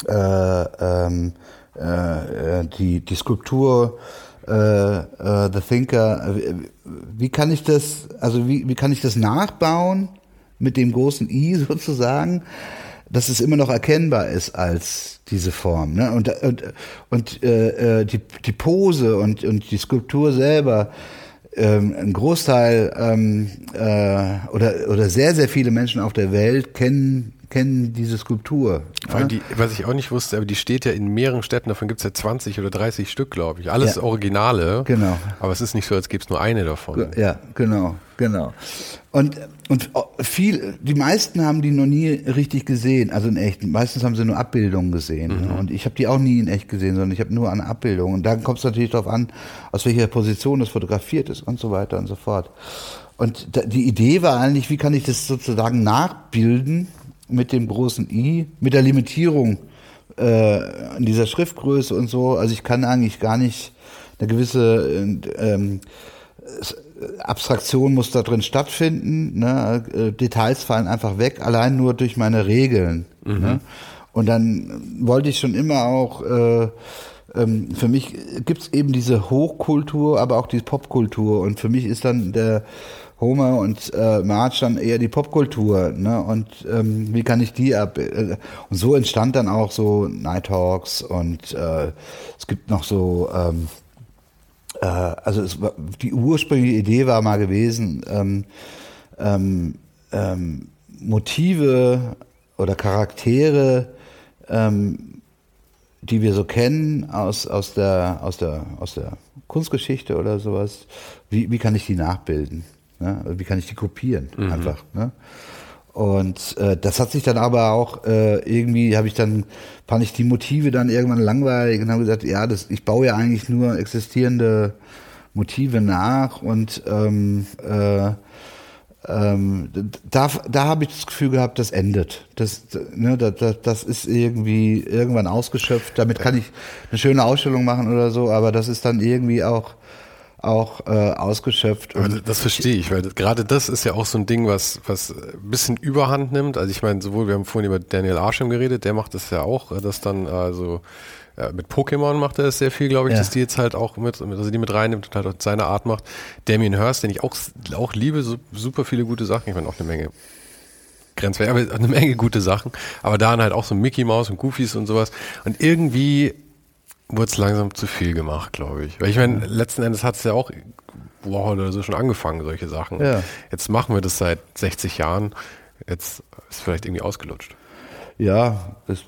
äh, ähm, äh, die, die Skulptur äh, äh, The Thinker, wie kann ich das, also wie, wie kann ich das nachbauen mit dem großen I sozusagen, dass es immer noch erkennbar ist als diese Form. Ne? Und, und, und äh, äh die, die Pose und, und die Skulptur selber, ähm, ein Großteil ähm, äh, oder, oder sehr, sehr viele Menschen auf der Welt kennen kennen diese Skulptur. Vor allem die, was ich auch nicht wusste, aber die steht ja in mehreren Städten, davon gibt es ja 20 oder 30 Stück, glaube ich. Alles ja. Originale. Genau. Aber es ist nicht so, als gäbe es nur eine davon. Ja, genau, genau. Und, und viel, die meisten haben die noch nie richtig gesehen, also in echt. Meistens haben sie nur Abbildungen gesehen. Mhm. Und ich habe die auch nie in echt gesehen, sondern ich habe nur eine Abbildung. Und dann kommt es natürlich darauf an, aus welcher Position das fotografiert ist und so weiter und so fort. Und die Idee war eigentlich, wie kann ich das sozusagen nachbilden, mit dem großen I, mit der Limitierung äh, in dieser Schriftgröße und so. Also ich kann eigentlich gar nicht eine gewisse ähm, Abstraktion muss da drin stattfinden. Ne? Äh, Details fallen einfach weg, allein nur durch meine Regeln. Mhm. Ne? Und dann wollte ich schon immer auch, äh, ähm, für mich gibt's eben diese Hochkultur, aber auch diese Popkultur. Und für mich ist dann der Homer und äh, Marge dann eher die Popkultur, ne? Und ähm, wie kann ich die ab? Äh, und so entstand dann auch so Nighthawks und äh, es gibt noch so, ähm, äh, also es war, die ursprüngliche Idee war mal gewesen, ähm, ähm, ähm, Motive oder Charaktere, ähm, die wir so kennen aus, aus, der, aus, der, aus der Kunstgeschichte oder sowas, wie, wie kann ich die nachbilden? Ne? Wie kann ich die kopieren? Mhm. Einfach. Ne? Und äh, das hat sich dann aber auch äh, irgendwie habe ich dann fand ich die Motive dann irgendwann langweilig und habe gesagt, ja, das ich baue ja eigentlich nur existierende Motive nach und ähm, äh, ähm, da, da habe ich das Gefühl gehabt, das endet. Das, ne, das, das ist irgendwie irgendwann ausgeschöpft. Damit kann ich eine schöne Ausstellung machen oder so, aber das ist dann irgendwie auch auch äh, ausgeschöpft. Aber das verstehe ich, weil gerade das ist ja auch so ein Ding, was, was ein bisschen Überhand nimmt. Also ich meine, sowohl, wir haben vorhin über Daniel Arsham geredet, der macht das ja auch, das dann also ja, mit Pokémon macht er das sehr viel, glaube ich, ja. dass die jetzt halt auch mit, also die mit reinnimmt und halt auch seine Art macht. Damien Hirst, den ich auch, auch liebe, so, super viele gute Sachen. Ich meine auch eine Menge grenzwertig, aber eine Menge gute Sachen. Aber dann halt auch so Mickey Mouse und Goofies und sowas. Und irgendwie wurde es langsam zu viel gemacht, glaube ich. Weil ich meine, letzten Endes hat es ja auch Warhol oder so schon angefangen, solche Sachen. Ja. Jetzt machen wir das seit 60 Jahren. Jetzt ist vielleicht irgendwie ausgelutscht. Ja, es,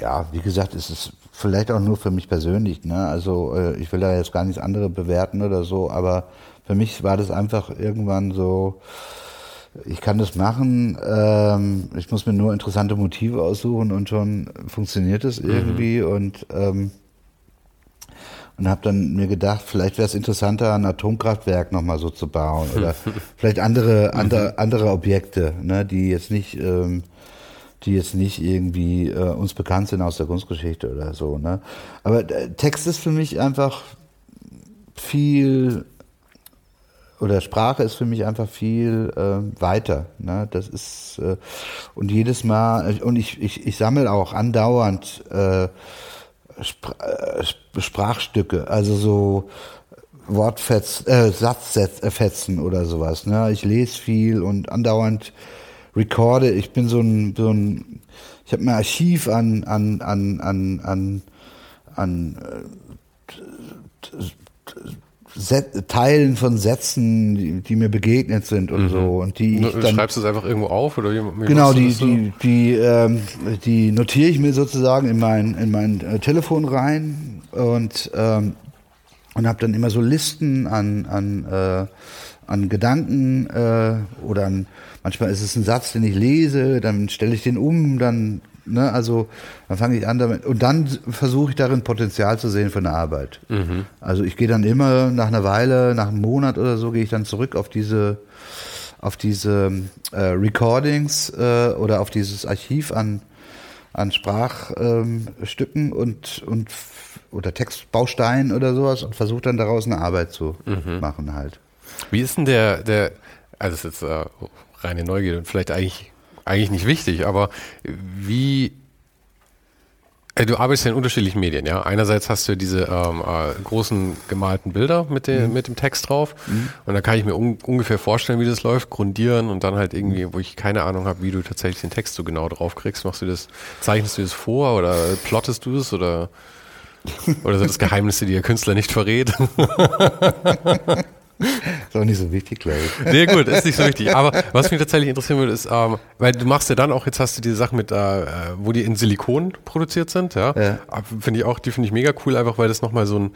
ja, wie gesagt, es ist vielleicht auch nur für mich persönlich. Ne? Also äh, ich will da jetzt gar nichts andere bewerten oder so, aber für mich war das einfach irgendwann so, ich kann das machen, ähm, ich muss mir nur interessante Motive aussuchen und schon funktioniert es irgendwie mhm. und ähm, und habe dann mir gedacht, vielleicht wäre es interessanter, ein Atomkraftwerk nochmal so zu bauen oder vielleicht andere mhm. andere andere Objekte, ne, die jetzt nicht ähm, die jetzt nicht irgendwie äh, uns bekannt sind aus der Kunstgeschichte oder so. Ne? Aber äh, Text ist für mich einfach viel oder Sprache ist für mich einfach viel äh, weiter. Ne? Das ist äh, und jedes Mal und ich ich, ich sammle auch andauernd äh, Spr äh, Sprachstücke, also so Wortfetzen, äh, Satzfetzen oder sowas. Ne? Ich lese viel und andauernd recorde. Ich bin so ein so ein ich habe ein Archiv an an an an an an äh, Set, Teilen von Sätzen, die, die, mir begegnet sind und mhm. so. Und die ich dann, Schreibst du es einfach irgendwo auf oder Genau, die, so? die, die, ähm, die notiere ich mir sozusagen in mein, in mein äh, Telefon rein und, ähm, und habe dann immer so Listen an, an, äh, an Gedanken äh, oder an, manchmal ist es ein Satz, den ich lese, dann stelle ich den um, dann Ne, also dann fange ich an damit und dann versuche ich darin Potenzial zu sehen für eine Arbeit. Mhm. Also ich gehe dann immer nach einer Weile, nach einem Monat oder so, gehe ich dann zurück auf diese auf diese äh, Recordings äh, oder auf dieses Archiv an an Sprachstücken ähm, und und oder Textbausteinen oder sowas und versuche dann daraus eine Arbeit zu mhm. machen halt. Wie ist denn der der also das ist jetzt äh, reine Neugier und vielleicht eigentlich eigentlich nicht wichtig, aber wie, Äh, du arbeitest ja in unterschiedlichen Medien, ja. Einerseits hast du diese ähm, äh, großen gemalten Bilder mit, dem mhm. mit dem Text drauf. Mhm. Und da kann ich mir un ungefähr vorstellen, wie das läuft, grundieren und dann halt irgendwie, wo ich keine Ahnung habe, wie du tatsächlich den Text so genau drauf kriegst. Machst du das, zeichnest du das vor oder plottest du es oder, oder sind das Geheimnisse, die der Künstler nicht verrät? Ist auch nicht so wichtig, glaube ich. Nee, gut, ist nicht so wichtig. Aber was mich tatsächlich interessieren würde, ist, ähm, weil du machst ja dann auch, jetzt hast du diese Sachen mit, äh, wo die in Silikon produziert sind, ja. ja. Finde ich auch, die finde ich mega cool, einfach weil das nochmal so ein,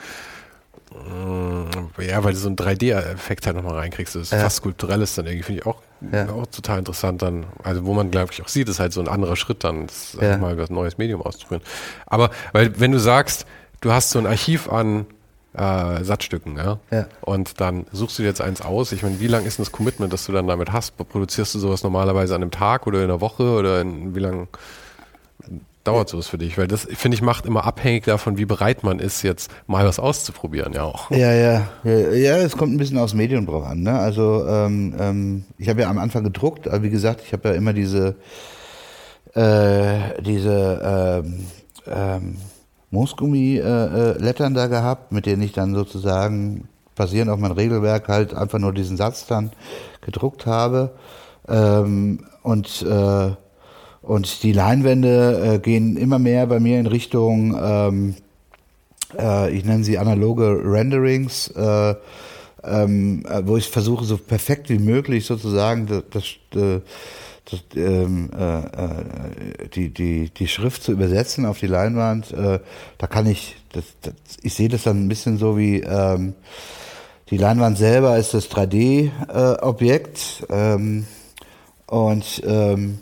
äh, ja, weil du so einen 3D-Effekt halt nochmal reinkriegst. Das ist ja. fast skulpturelles dann irgendwie, finde ich auch, ja. auch total interessant dann. Also, wo man, glaube ich, auch sieht, ist halt so ein anderer Schritt dann, das ja. mal ein neues Medium auszuprobieren. Aber, weil, wenn du sagst, du hast so ein Archiv an äh, Satzstücken. Ja? ja? Und dann suchst du dir jetzt eins aus. Ich meine, wie lang ist denn das Commitment, das du dann damit hast? Produzierst du sowas normalerweise an einem Tag oder in einer Woche oder in, wie lange dauert sowas für dich? Weil das, finde ich, macht immer abhängig davon, wie bereit man ist, jetzt mal was auszuprobieren, ja auch. Ja, ja. Ja, es kommt ein bisschen aufs Medium drauf an. Ne? Also ähm, ähm, ich habe ja am Anfang gedruckt, aber wie gesagt, ich habe ja immer diese äh, diese ähm, Moosgummi-Lettern da gehabt, mit denen ich dann sozusagen basierend auf mein Regelwerk halt einfach nur diesen Satz dann gedruckt habe. Ähm, und, äh, und die Leinwände äh, gehen immer mehr bei mir in Richtung, ähm, äh, ich nenne sie analoge Renderings, äh, ähm, äh, wo ich versuche, so perfekt wie möglich sozusagen das, das, äh, das, ähm, äh, äh, die, die, die Schrift zu übersetzen auf die Leinwand, äh, da kann ich, das, das, ich sehe das dann ein bisschen so wie, ähm, die Leinwand selber ist das 3D-Objekt äh, ähm, und, ähm,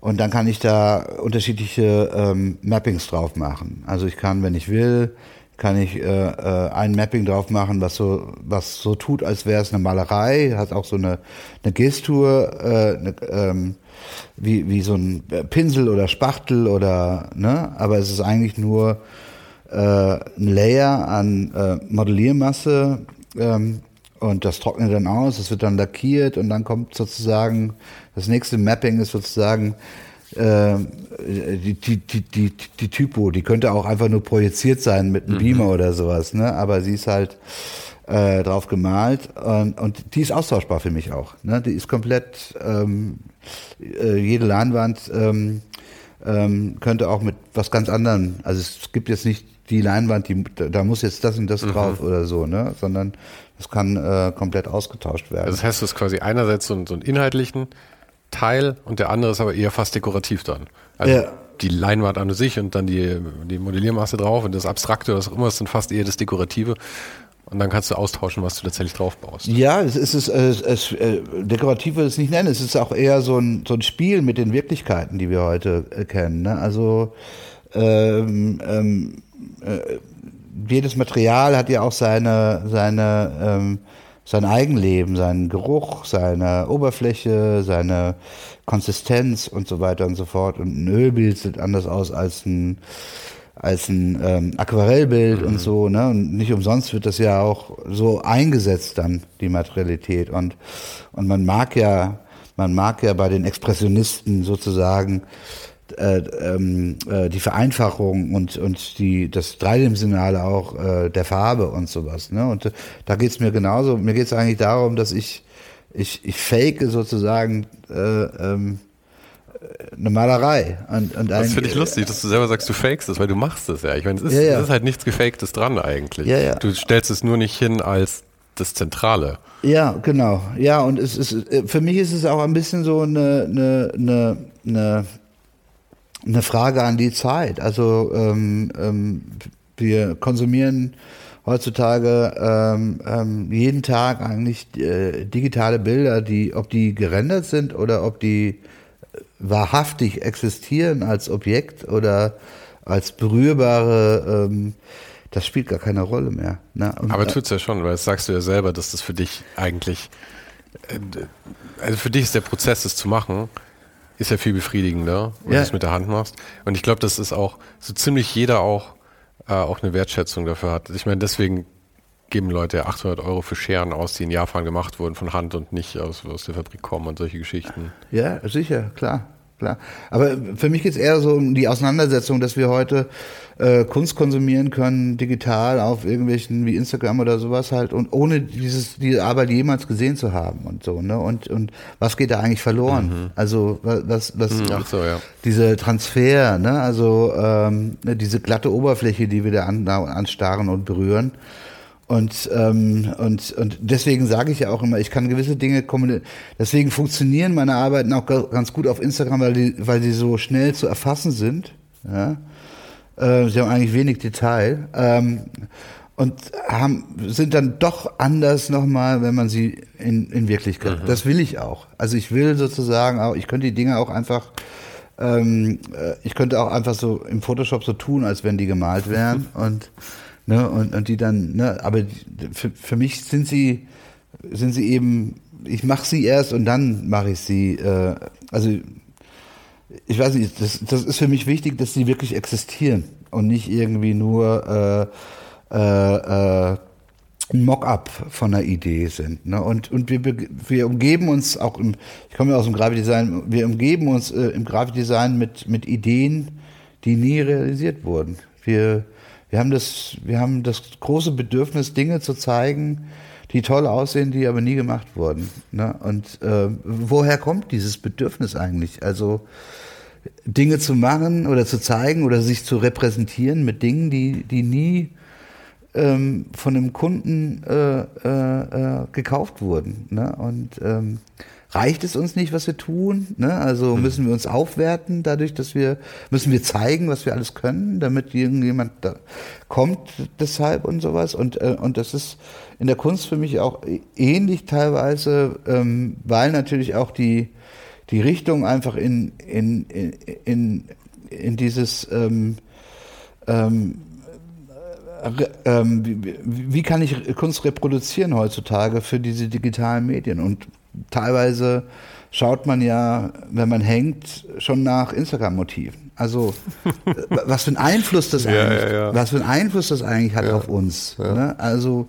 und dann kann ich da unterschiedliche ähm, Mappings drauf machen. Also ich kann, wenn ich will, kann ich äh, äh, ein Mapping drauf machen, was so was so tut, als wäre es eine Malerei, hat auch so eine eine Gestur, äh, eine, ähm, wie wie so ein Pinsel oder Spachtel oder ne, aber es ist eigentlich nur äh, ein Layer an äh, Modelliermasse ähm, und das trocknet dann aus, es wird dann lackiert und dann kommt sozusagen das nächste Mapping ist sozusagen die, die, die, die, die Typo, die könnte auch einfach nur projiziert sein mit einem mhm. Beamer oder sowas, ne? Aber sie ist halt äh, drauf gemalt und, und die ist austauschbar für mich auch. Ne? Die ist komplett ähm, äh, jede Leinwand ähm, ähm, könnte auch mit was ganz anderem. Also es gibt jetzt nicht die Leinwand, die, da muss jetzt das und das mhm. drauf oder so, ne? Sondern es kann äh, komplett ausgetauscht werden. Also das heißt, du hast quasi einerseits so, so einen inhaltlichen Teil und der andere ist aber eher fast dekorativ dann. Also ja. die Leinwand an sich und dann die, die Modelliermasse drauf und das Abstrakte, was auch immer, ist dann fast eher das Dekorative. Und dann kannst du austauschen, was du tatsächlich drauf baust. Ja, es ist, es, es, es äh, dekorativ würde ich es nicht nennen. Es ist auch eher so ein, so ein Spiel mit den Wirklichkeiten, die wir heute äh, kennen. Ne? Also ähm, ähm, äh, jedes Material hat ja auch seine, seine ähm, sein Eigenleben, seinen Geruch, seine Oberfläche, seine Konsistenz und so weiter und so fort. Und ein Ölbild sieht anders aus als ein als ein ähm, Aquarellbild mhm. und so, ne? Und nicht umsonst wird das ja auch so eingesetzt dann die Materialität und und man mag ja man mag ja bei den Expressionisten sozusagen äh, ähm, äh, die Vereinfachung und, und die, das Dreidimensionale auch äh, der Farbe und sowas. Ne? Und äh, da geht's mir genauso. Mir geht's eigentlich darum, dass ich, ich, ich fake sozusagen äh, ähm, eine Malerei. Und, und das finde ich lustig, dass du selber sagst, du fakest es, weil du machst es ja. Ich meine, es ist, ja, ja. es ist halt nichts Gefaktes dran eigentlich. Ja. Du stellst es nur nicht hin als das Zentrale. Ja, genau. Ja, und es ist, für mich ist es auch ein bisschen so eine, eine, eine, eine eine Frage an die Zeit. Also ähm, ähm, wir konsumieren heutzutage ähm, ähm, jeden Tag eigentlich äh, digitale Bilder, die, ob die gerendert sind oder ob die wahrhaftig existieren als Objekt oder als berührbare, ähm, das spielt gar keine Rolle mehr. Ne? Und, Aber tut's ja schon, weil das sagst du ja selber, dass das für dich eigentlich, äh, also für dich ist der Prozess, das zu machen, ist ja viel befriedigender, wenn ja. du es mit der Hand machst. Und ich glaube, dass es auch so ziemlich jeder auch, äh, auch eine Wertschätzung dafür hat. Ich meine, deswegen geben Leute 800 Euro für Scheren aus, die in Japan gemacht wurden von Hand und nicht aus, aus der Fabrik kommen und solche Geschichten. Ja, sicher, klar. Klar. Aber für mich geht es eher so um die Auseinandersetzung, dass wir heute äh, Kunst konsumieren können, digital auf irgendwelchen wie Instagram oder sowas halt und ohne dieses diese Arbeit jemals gesehen zu haben und so ne und und was geht da eigentlich verloren? Mhm. Also was was mhm, Ach so, ja. diese Transfer, ne also ähm, diese glatte Oberfläche, die wir da an, anstarren und berühren. Und, ähm, und, und deswegen sage ich ja auch immer, ich kann gewisse Dinge kommen. Deswegen funktionieren meine Arbeiten auch ganz gut auf Instagram, weil die, weil die so schnell zu erfassen sind. Ja? Äh, sie haben eigentlich wenig Detail. Ähm, und haben, sind dann doch anders nochmal, wenn man sie in, in Wirklichkeit. Mhm. Das will ich auch. Also ich will sozusagen auch, ich könnte die Dinge auch einfach, ähm, äh, ich könnte auch einfach so im Photoshop so tun, als wenn die gemalt wären. und Ne, und, und die dann, ne, aber für, für mich sind sie, sind sie eben, ich mache sie erst und dann mache ich sie. Äh, also ich weiß nicht, das, das ist für mich wichtig, dass sie wirklich existieren und nicht irgendwie nur äh, äh, äh, ein Mock-up von einer Idee sind. Ne? Und, und wir, wir umgeben uns auch, im, ich komme ja aus dem Grafikdesign, wir umgeben uns äh, im Grafikdesign mit, mit Ideen, die nie realisiert wurden. Wir wir haben das, wir haben das große Bedürfnis, Dinge zu zeigen, die toll aussehen, die aber nie gemacht wurden. Ne? Und äh, woher kommt dieses Bedürfnis eigentlich? Also Dinge zu machen oder zu zeigen oder sich zu repräsentieren mit Dingen, die, die nie ähm, von einem Kunden äh, äh, äh gekauft wurden. Ne? Und ähm, reicht es uns nicht, was wir tun? Ne? Also hm. müssen wir uns aufwerten dadurch, dass wir, müssen wir zeigen, was wir alles können, damit irgendjemand da kommt deshalb und sowas. Und, äh, und das ist in der Kunst für mich auch ähnlich teilweise, ähm, weil natürlich auch die, die Richtung einfach in, in, in, in, in dieses ähm, ähm, ähm, wie, wie, kann ich Kunst reproduzieren heutzutage für diese digitalen Medien? Und teilweise schaut man ja, wenn man hängt, schon nach Instagram-Motiven. Also was für einen Einfluss das eigentlich, ja, ja. was für einen Einfluss das eigentlich hat auf uns. Ne? Also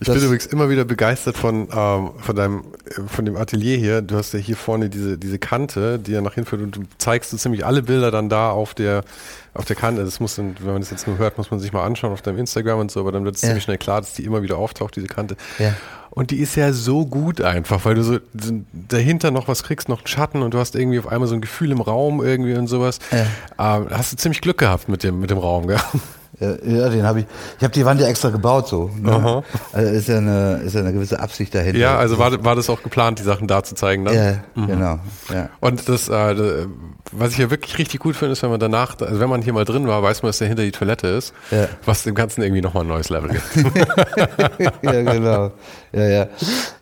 ich bin übrigens immer wieder begeistert von ähm, von deinem von dem Atelier hier. Du hast ja hier vorne diese diese Kante, die ja nach hinten führt und du zeigst so ziemlich alle Bilder dann da auf der auf der Kante. Das muss, wenn man das jetzt nur hört, muss man sich mal anschauen auf deinem Instagram und so, aber dann wird es ziemlich schnell klar, dass die immer wieder auftaucht, diese Kante. Ja. Und die ist ja so gut einfach, weil du so dahinter noch was kriegst, noch einen Schatten und du hast irgendwie auf einmal so ein Gefühl im Raum irgendwie und sowas. Ja. Ähm, hast du ziemlich Glück gehabt mit dem, mit dem Raum, gell? Ja, den habe ich. Ich habe die Wand ja extra gebaut so. Ne? Also ist ja eine ist ja eine gewisse Absicht dahinter. Ja, also war, war das auch geplant, die Sachen da zu zeigen, ne? Ja, mhm. genau. Ja. Und das, äh, was ich ja wirklich richtig gut finde, ist, wenn man danach, also wenn man hier mal drin war, weiß man, dass der hinter die Toilette ist, ja. was dem Ganzen irgendwie nochmal ein neues Level gibt. ja, genau. Ja, ja.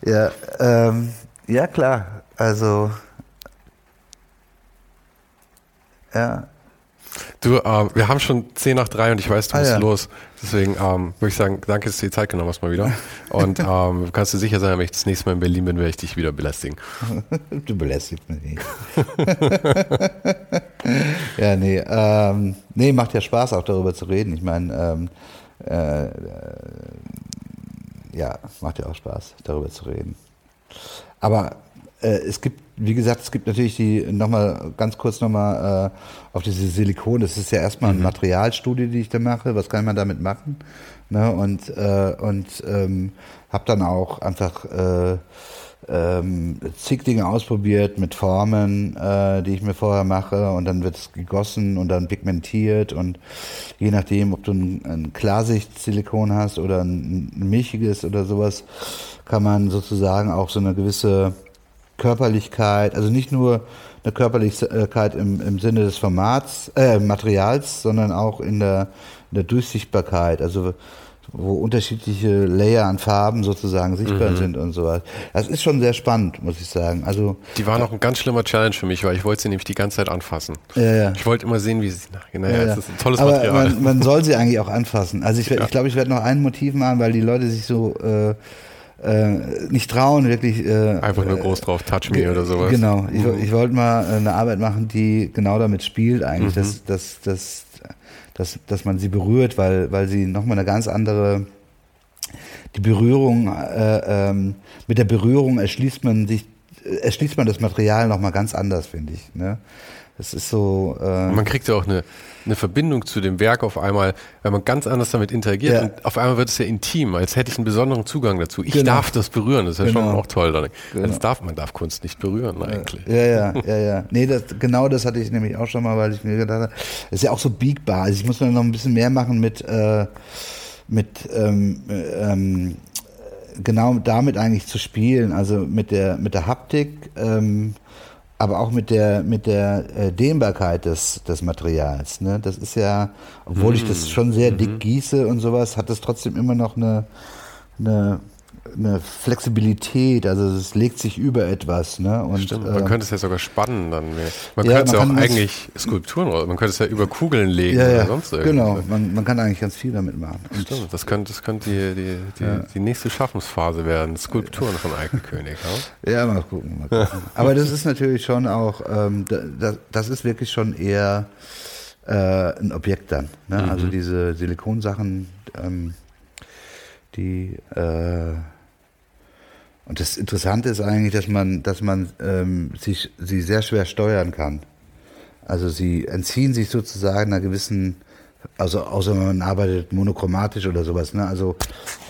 Ja, ähm, ja klar. Also ja, Du, äh, wir haben schon 10 nach 3 und ich weiß, du ah, musst ja. los. Deswegen ähm, würde ich sagen, danke, dass du dir Zeit genommen hast mal wieder. Und ähm, kannst du sicher sein, wenn ich das nächste Mal in Berlin bin, werde ich dich wieder belästigen. du belästigst mich nicht. ja, nee. Ähm, nee, macht ja Spaß, auch darüber zu reden. Ich meine, ähm, äh, ja, macht ja auch Spaß, darüber zu reden. Aber äh, es gibt, wie gesagt, es gibt natürlich die, nochmal ganz kurz nochmal äh, auf diese Silikon, das ist ja erstmal eine mhm. Materialstudie, die ich da mache, was kann man damit machen? Ne? Und, äh, und ähm, habe dann auch einfach äh, ähm, zig Dinge ausprobiert mit Formen, äh, die ich mir vorher mache und dann wird es gegossen und dann pigmentiert und je nachdem, ob du ein, ein Klarsicht-Silikon hast oder ein, ein milchiges oder sowas, kann man sozusagen auch so eine gewisse Körperlichkeit, also nicht nur eine Körperlichkeit im, im Sinne des Formats, äh, Materials, sondern auch in der, in der Durchsichtbarkeit, also wo unterschiedliche Layer an Farben sozusagen sichtbar mhm. sind und so was. Das ist schon sehr spannend, muss ich sagen. Also die war noch ein ganz schlimmer Challenge für mich, weil ich wollte sie nämlich die ganze Zeit anfassen. Ja, ja. Ich wollte immer sehen, wie sie nachgehen. Naja, ja, ja. ist ein tolles Aber Material. Man, man soll sie eigentlich auch anfassen. Also ich, ja. ich glaube, ich werde noch ein Motiv machen, weil die Leute sich so äh, äh, nicht trauen, wirklich. Äh, Einfach nur groß drauf, touch me oder sowas. Genau. Ich, mhm. ich wollte mal äh, eine Arbeit machen, die genau damit spielt, eigentlich, mhm. dass, dass, dass, dass, dass man sie berührt, weil, weil sie nochmal eine ganz andere. Die Berührung, äh, ähm, mit der Berührung erschließt man sich, erschließt man das Material nochmal ganz anders, finde ich. Ne? Das ist so. Äh man kriegt ja auch eine, eine Verbindung zu dem Werk auf einmal, weil man ganz anders damit interagiert ja. und auf einmal wird es ja intim, als hätte ich einen besonderen Zugang dazu. Ich genau. darf das berühren, das ist ja genau. schon auch toll. Dann. Genau. Das darf, man darf Kunst nicht berühren eigentlich. Ja, ja, ja, ja. Nee, das, genau das hatte ich nämlich auch schon mal, weil ich mir gedacht habe, das ist ja auch so biegbar. Also ich muss noch ein bisschen mehr machen mit, äh, mit ähm, ähm, genau damit eigentlich zu spielen, also mit der, mit der Haptik. Ähm, aber auch mit der mit der äh, Dehnbarkeit des, des Materials. Ne? Das ist ja, obwohl ich das mhm. schon sehr dick mhm. gieße und sowas, hat das trotzdem immer noch eine, eine eine Flexibilität, also es legt sich über etwas. Ne? Und, Stimmt, man äh, könnte es ja sogar spannen dann. Man ja, könnte es ja auch eigentlich Skulpturen, man könnte es ja über Kugeln legen ja, oder sonst irgendwas. Genau, man, man, kann eigentlich ganz viel damit machen. Und Stimmt, das könnte, das könnte die, die, die, die nächste Schaffensphase werden, Skulpturen von Eichenkönig. ja, mal gucken, mal gucken. Aber das ist natürlich schon auch, ähm, das, das ist wirklich schon eher äh, ein Objekt dann. Ne? Mhm. Also diese Silikonsachen, ähm, die äh, und das Interessante ist eigentlich, dass man, dass man ähm, sich, sie sehr schwer steuern kann. Also sie entziehen sich sozusagen einer gewissen, also außer man arbeitet monochromatisch oder sowas, ne? also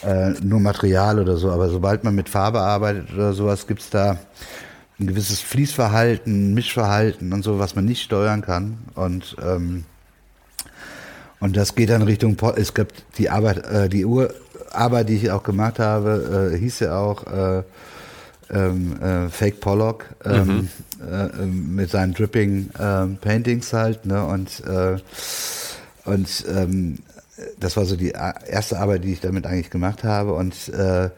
äh, nur Material oder so, aber sobald man mit Farbe arbeitet oder sowas, gibt's da ein gewisses Fließverhalten, Mischverhalten und so, was man nicht steuern kann. Und ähm, und das geht dann Richtung, es gibt die Arbeit, äh, die Uhr, Arbeit, die ich auch gemacht habe, äh, hieß ja auch äh, ähm, äh, Fake Pollock ähm, mhm. Äh, ähm, mit seinen Dripping Paintings halt. Ne? Und, äh, und ähm, das war so die erste Arbeit, die ich damit eigentlich gemacht habe. Und, äh,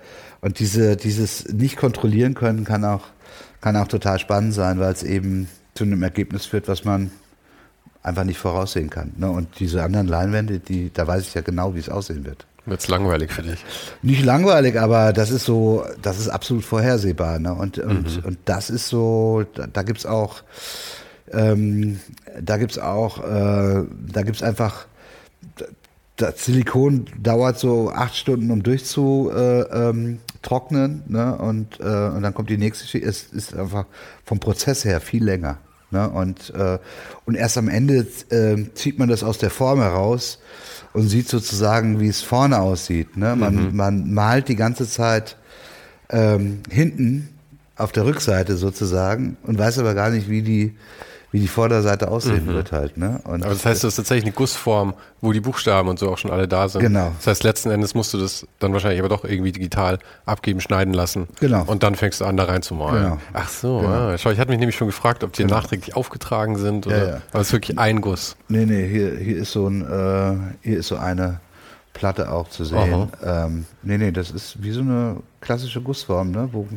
und diese, dieses nicht kontrollieren können kann auch, kann auch total spannend sein, weil es eben zu einem Ergebnis führt, was man einfach nicht voraussehen kann. Ne? Und diese anderen Leinwände, die, da weiß ich ja genau, wie es aussehen wird. Wird's langweilig für dich? Nicht langweilig, aber das ist so, das ist absolut vorhersehbar. Ne? Und, und, mhm. und das ist so, da, da gibt's auch, ähm, da gibt's auch, äh, da gibt's einfach, das Silikon dauert so acht Stunden, um durchzutrocknen, äh, ähm, ne? Und, äh, und dann kommt die nächste Schicht. Es ist einfach vom Prozess her viel länger. Ne? Und, äh, und erst am Ende äh, zieht man das aus der Form heraus und sieht sozusagen, wie es vorne aussieht. Ne? Man, mhm. man malt die ganze Zeit ähm, hinten auf der Rückseite sozusagen und weiß aber gar nicht, wie die wie die Vorderseite aussehen mhm. wird halt. Ne? Und aber das heißt, das ist tatsächlich eine Gussform, wo die Buchstaben und so auch schon alle da sind. Genau. Das heißt, letzten Endes musst du das dann wahrscheinlich aber doch irgendwie digital abgeben, schneiden lassen. Genau. Und dann fängst du an, da reinzumalen. Genau. Ach so, genau. ah, schau, ich hatte mich nämlich schon gefragt, ob die genau. nachträglich aufgetragen sind oder, ja, ja. aber es ist wirklich ein Guss. Nee, nee, hier, hier ist so ein, äh, hier ist so eine Platte auch zu sehen. Ähm, nee, nee, das ist wie so eine klassische Gussform, ne? wo,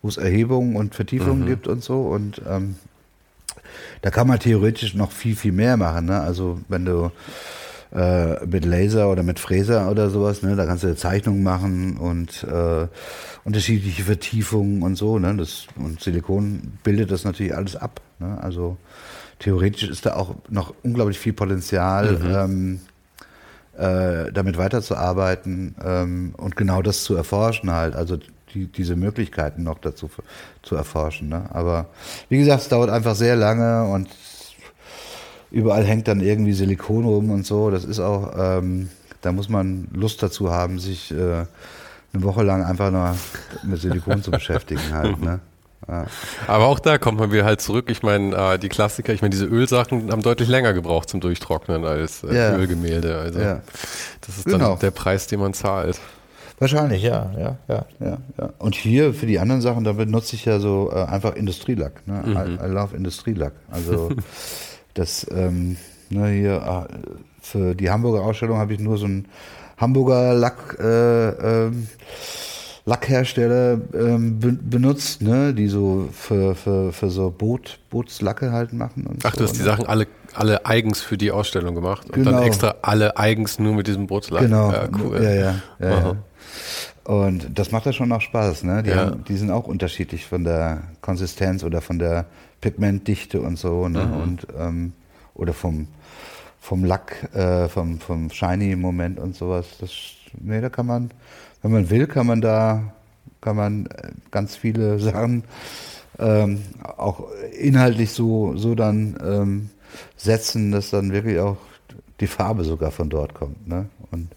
wo es Erhebungen und Vertiefungen mhm. gibt und so und ähm, da kann man theoretisch noch viel, viel mehr machen. Ne? Also wenn du äh, mit Laser oder mit Fräser oder sowas, ne, da kannst du Zeichnungen machen und äh, unterschiedliche Vertiefungen und so. Ne? Das, und Silikon bildet das natürlich alles ab. Ne? Also theoretisch ist da auch noch unglaublich viel Potenzial. Mhm. Ähm, äh, damit weiterzuarbeiten ähm, und genau das zu erforschen halt. Also die, diese Möglichkeiten noch dazu zu erforschen. Ne? Aber wie gesagt, es dauert einfach sehr lange und überall hängt dann irgendwie Silikon rum und so. Das ist auch, ähm, da muss man Lust dazu haben, sich äh, eine Woche lang einfach nur mit Silikon zu beschäftigen halt. Ne? Ja. Aber auch da kommt man wieder halt zurück. Ich meine, äh, die Klassiker, ich meine, diese Ölsachen haben deutlich länger gebraucht zum Durchtrocknen als äh, ja. Ölgemälde. Also ja. das ist genau. dann der Preis, den man zahlt. Wahrscheinlich, ja, ja, ja, ja, ja. Und hier für die anderen Sachen, da benutze ich ja so äh, einfach Industrielack. Ne? Mhm. I, I, love Industrielack. Also das, ähm, ne, hier ah, für die Hamburger Ausstellung habe ich nur so einen Hamburger Lack, äh, ähm, Lackhersteller ähm, be benutzt, ne, die so für, für, für so Boot, Bootslacke halt machen. Ach, so, du hast die ne? Sachen alle alle eigens für die Ausstellung gemacht und genau. dann extra alle eigens nur mit diesem Bootslack. Genau. Ja, cool. Ja, ja. ja, ja. Und das macht ja schon auch Spaß, ne? Die, ja. haben, die sind auch unterschiedlich von der Konsistenz oder von der Pigmentdichte und so, ne? Mhm. Und ähm, oder vom vom Lack, äh, vom vom Shiny-Moment und sowas. Das, nee, da kann man, wenn man will, kann man da kann man äh, ganz viele Sachen ähm, auch inhaltlich so, so dann ähm, setzen, dass dann wirklich auch die Farbe sogar von dort kommt. Ne? Und,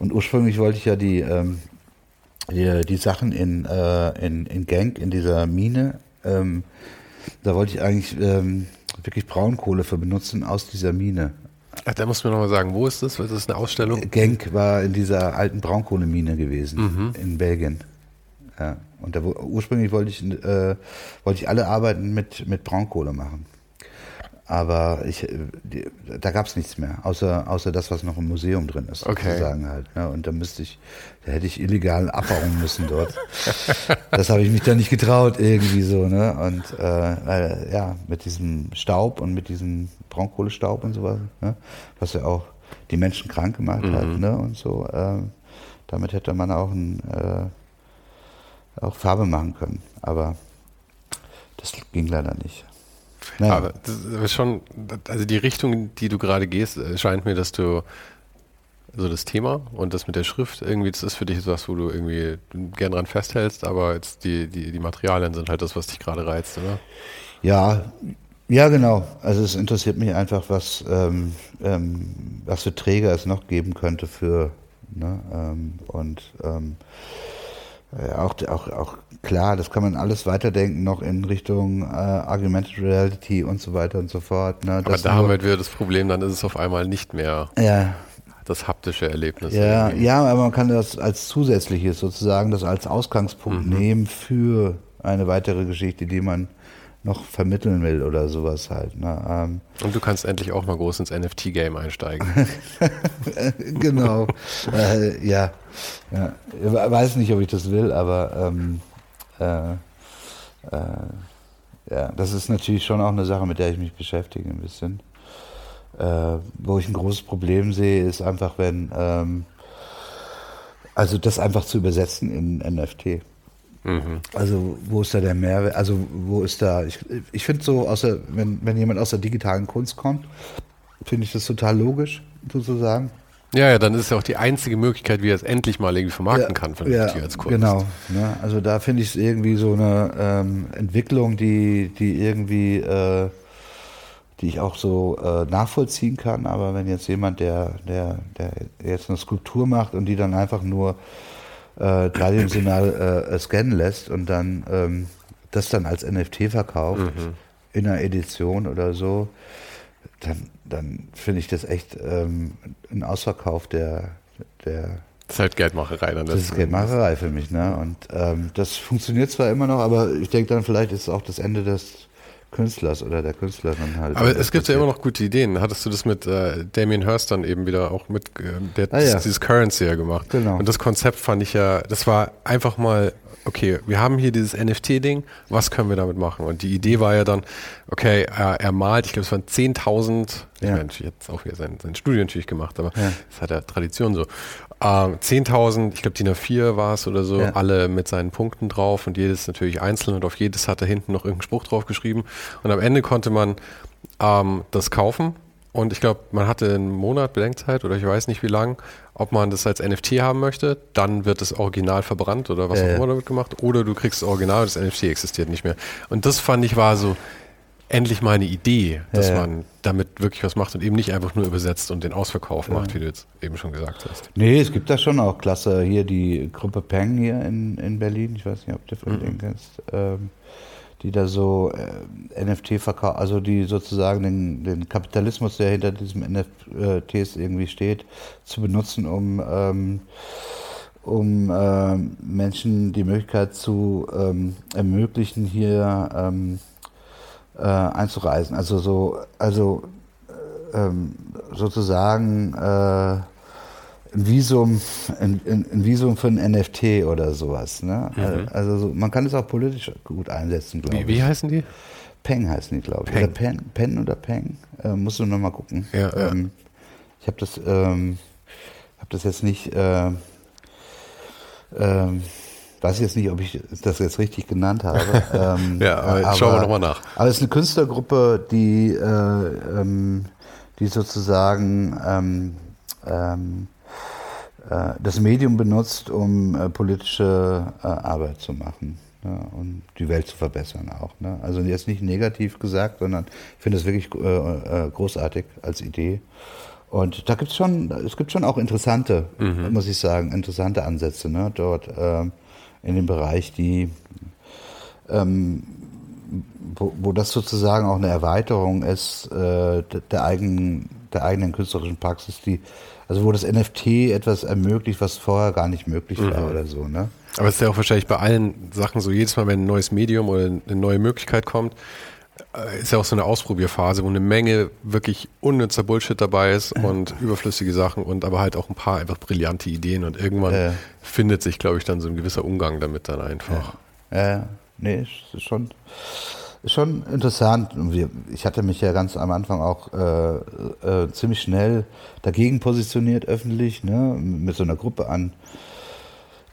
und ursprünglich wollte ich ja die, ähm, die, die Sachen in, äh, in, in Genk, in dieser Mine, ähm, da wollte ich eigentlich ähm, wirklich Braunkohle für benutzen aus dieser Mine. Ach, da muss man nochmal sagen, wo ist das? Das ist eine Ausstellung? Genk war in dieser alten Braunkohlemine gewesen, mhm. in Belgien. Ja. Und da, ursprünglich wollte ich, äh, wollte ich alle Arbeiten mit, mit Braunkohle machen. Aber ich, die, da gab es nichts mehr, außer, außer das, was noch im Museum drin ist, okay. sozusagen halt. Ne? Und da müsste ich, da hätte ich illegal abbauen müssen dort. das habe ich mich dann nicht getraut, irgendwie so, ne? Und äh, ja, mit diesem Staub und mit diesem Braunkohlestaub und sowas, ne? was ja auch die Menschen krank gemacht mhm. hat, ne? Und so, äh, damit hätte man auch ein, äh, auch Farbe machen können. Aber das ging leider nicht. Naja. Aber das ist schon, also die Richtung, die du gerade gehst, scheint mir, dass du so das Thema und das mit der Schrift, irgendwie, das ist für dich etwas, wo du irgendwie gern dran festhältst, aber jetzt die, die, die Materialien sind halt das, was dich gerade reizt, oder? Ja, ja, genau. Also es interessiert mich einfach, was, ähm, ähm, was für Träger es noch geben könnte für, ne, ähm, und ähm, äh, auch, auch, auch klar, das kann man alles weiterdenken noch in Richtung äh, Augmented Reality und so weiter und so fort. Ne? Aber da haben wir wieder das Problem, dann ist es auf einmal nicht mehr ja. das haptische Erlebnis. Ja, ja, aber man kann das als zusätzliches sozusagen, das als Ausgangspunkt mhm. nehmen für eine weitere Geschichte, die man noch vermitteln will oder sowas halt. Ne? Ähm Und du kannst endlich auch mal groß ins NFT-Game einsteigen. genau. äh, ja. ja. Ich weiß nicht, ob ich das will, aber ähm, äh, äh, ja, das ist natürlich schon auch eine Sache, mit der ich mich beschäftige ein bisschen. Äh, wo ich ein großes Problem sehe, ist einfach, wenn ähm, also das einfach zu übersetzen in NFT. Mhm. Also wo ist da der Mehrwert? Also wo ist da? Ich, ich finde so, außer wenn, wenn jemand aus der digitalen Kunst kommt, finde ich das total logisch, sozusagen. Ja, ja, dann ist es ja auch die einzige Möglichkeit, wie er es endlich mal irgendwie vermarkten ja, kann, ja, als Kunst. Genau. Ne? Also da finde ich es irgendwie so eine ähm, Entwicklung, die, die irgendwie, äh, die ich auch so äh, nachvollziehen kann. Aber wenn jetzt jemand, der, der, der jetzt eine Skulptur macht und die dann einfach nur äh, dreidimensional äh, scannen lässt und dann ähm, das dann als NFT verkauft mhm. in einer Edition oder so, dann, dann finde ich das echt ähm, ein Ausverkauf der, der das ist halt Geldmacherei dann. Das, das ist Geldmacherei für mich, ne? Und ähm, das funktioniert zwar immer noch, aber ich denke dann vielleicht ist es auch das Ende des Künstlers oder der Künstlerin halt. Aber es gibt ja immer noch gute Ideen. Hattest du das mit äh, Damien Hirst dann eben wieder auch mit, äh, der hat ah, ja. dieses Currency ja gemacht. Genau. Und das Konzept fand ich ja, das war einfach mal, okay, wir haben hier dieses NFT-Ding, was können wir damit machen? Und die Idee war ja dann, okay, er, er malt, ich glaube, es waren 10.000, ich ja. meine, jetzt auch wieder sein, sein Studio natürlich gemacht, aber ja. das hat ja Tradition so. Äh, 10.000, ich glaube DIN A4 war es oder so, ja. alle mit seinen Punkten drauf und jedes natürlich einzeln und auf jedes hat er hinten noch irgendeinen Spruch drauf geschrieben. Und am Ende konnte man ähm, das kaufen und ich glaube, man hatte einen Monat Bedenkzeit oder ich weiß nicht wie lang, ob man das als NFT haben möchte. Dann wird das Original verbrannt oder was äh. auch immer damit gemacht. Oder du kriegst das Original und das NFT existiert nicht mehr. Und das fand ich war so, endlich mal eine Idee, dass ja, man damit wirklich was macht und eben nicht einfach nur übersetzt und den Ausverkauf ja. macht, wie du jetzt eben schon gesagt hast. Nee, es gibt da schon auch klasse. Hier die Gruppe Peng hier in, in Berlin, ich weiß nicht, ob du von mhm. denen kennst, ähm, die da so äh, NFT verkaufen, also die sozusagen den, den Kapitalismus, der hinter diesem NFTs irgendwie steht, zu benutzen, um ähm, um äh, Menschen die Möglichkeit zu ähm, ermöglichen, hier ähm, äh, einzureisen. Also so, also äh, ähm, sozusagen äh, ein Visum, ein, ein, Visum für ein NFT oder sowas. Ne? Mhm. Also so, man kann es auch politisch gut einsetzen, glaube ich. Wie heißen die? Peng heißen die, glaube ich. Peng. Oder Pen, Pen oder Peng. Äh, musst du nochmal gucken. Ja, ähm, ja. Ich habe das, ähm, hab das jetzt nicht. Äh, ähm, weiß jetzt nicht, ob ich das jetzt richtig genannt habe. Ähm, ja, aber, aber schauen wir nochmal nach. Aber es ist eine Künstlergruppe, die, äh, ähm, die sozusagen ähm, ähm, äh, das Medium benutzt, um äh, politische äh, Arbeit zu machen ja, und die Welt zu verbessern auch. Ne? Also jetzt nicht negativ gesagt, sondern ich finde es wirklich äh, äh, großartig als Idee. Und da gibt es schon, es gibt schon auch interessante, mhm. muss ich sagen, interessante Ansätze ne, dort ähm, in dem Bereich, die ähm, wo, wo das sozusagen auch eine Erweiterung ist äh, der eigenen der eigenen künstlerischen Praxis, die also wo das NFT etwas ermöglicht, was vorher gar nicht möglich war mhm. oder so, ne? Aber es ist ja auch wahrscheinlich bei allen Sachen so, jedes Mal, wenn ein neues Medium oder eine neue Möglichkeit kommt, ist ja auch so eine Ausprobierphase, wo eine Menge wirklich unnützer Bullshit dabei ist und überflüssige Sachen und aber halt auch ein paar einfach brillante Ideen und irgendwann äh. findet sich, glaube ich, dann so ein gewisser Umgang damit dann einfach. Ja, ja. nee, ist schon, ist schon interessant. Ich hatte mich ja ganz am Anfang auch äh, äh, ziemlich schnell dagegen positioniert, öffentlich, ne, mit so einer Gruppe an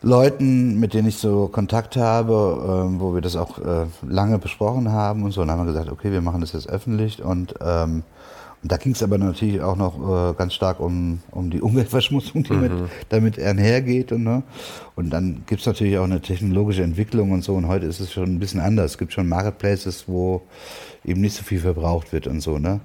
Leuten, mit denen ich so Kontakt habe, äh, wo wir das auch äh, lange besprochen haben und so. Und dann haben wir gesagt, okay, wir machen das jetzt öffentlich. Und, ähm, und da ging es aber natürlich auch noch äh, ganz stark um, um die Umweltverschmutzung, die mhm. mit, damit einhergeht. Und, ne? und dann gibt es natürlich auch eine technologische Entwicklung und so. Und heute ist es schon ein bisschen anders. Es gibt schon Marketplaces, wo eben nicht so viel verbraucht wird und so. Ne?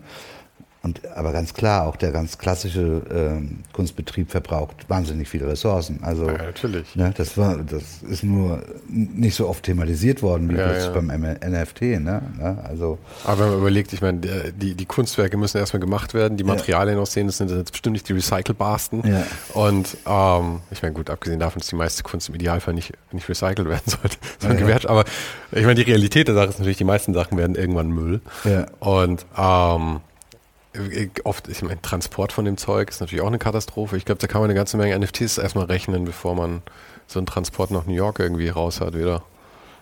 Und, aber ganz klar, auch der ganz klassische ähm, Kunstbetrieb verbraucht wahnsinnig viele Ressourcen. Also, ja, natürlich. Ne, das, war, das ist nur nicht so oft thematisiert worden wie ja, ja. beim NFT. Ne? ne? Also, aber wenn man überlegt, ich meine, die, die Kunstwerke müssen erstmal gemacht werden, die Materialien ja. aussehen, das sind jetzt bestimmt nicht die recycelbarsten. Ja. Und ähm, ich meine, gut, abgesehen davon, dass die meiste Kunst im Idealfall nicht, nicht recycelt werden sollte, sondern gewährt. Aber ich meine, die Realität der Sache ist natürlich, die meisten Sachen werden irgendwann Müll. Ja. Und ähm, oft, ich meine, Transport von dem Zeug ist natürlich auch eine Katastrophe. Ich glaube, da kann man eine ganze Menge NFTs erstmal rechnen, bevor man so einen Transport nach New York irgendwie raus hat wieder.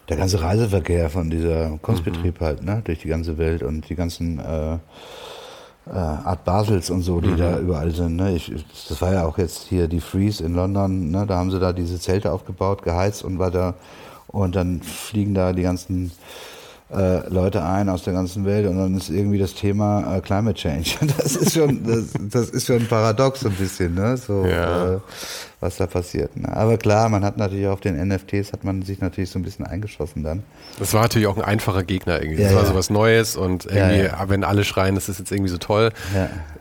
Der ganze Reiseverkehr von dieser Kunstbetrieb mhm. halt, ne, durch die ganze Welt und die ganzen äh, äh, Art Basels und so, die mhm. da überall sind. Ne? Ich, das war ja auch jetzt hier die Freeze in London, ne? da haben sie da diese Zelte aufgebaut, geheizt und weiter. Und dann fliegen da die ganzen äh, Leute ein aus der ganzen Welt und dann ist irgendwie das Thema äh, Climate Change. Das ist schon, das, das ist schon paradox ein bisschen, ne? So, ja. äh, was da passiert. Ne? Aber klar, man hat natürlich auf den NFTs hat man sich natürlich so ein bisschen eingeschossen dann. Das war natürlich auch ein einfacher Gegner irgendwie. Das ja, war ja. so was Neues und irgendwie, ja, wenn alle schreien, das ist jetzt irgendwie so toll.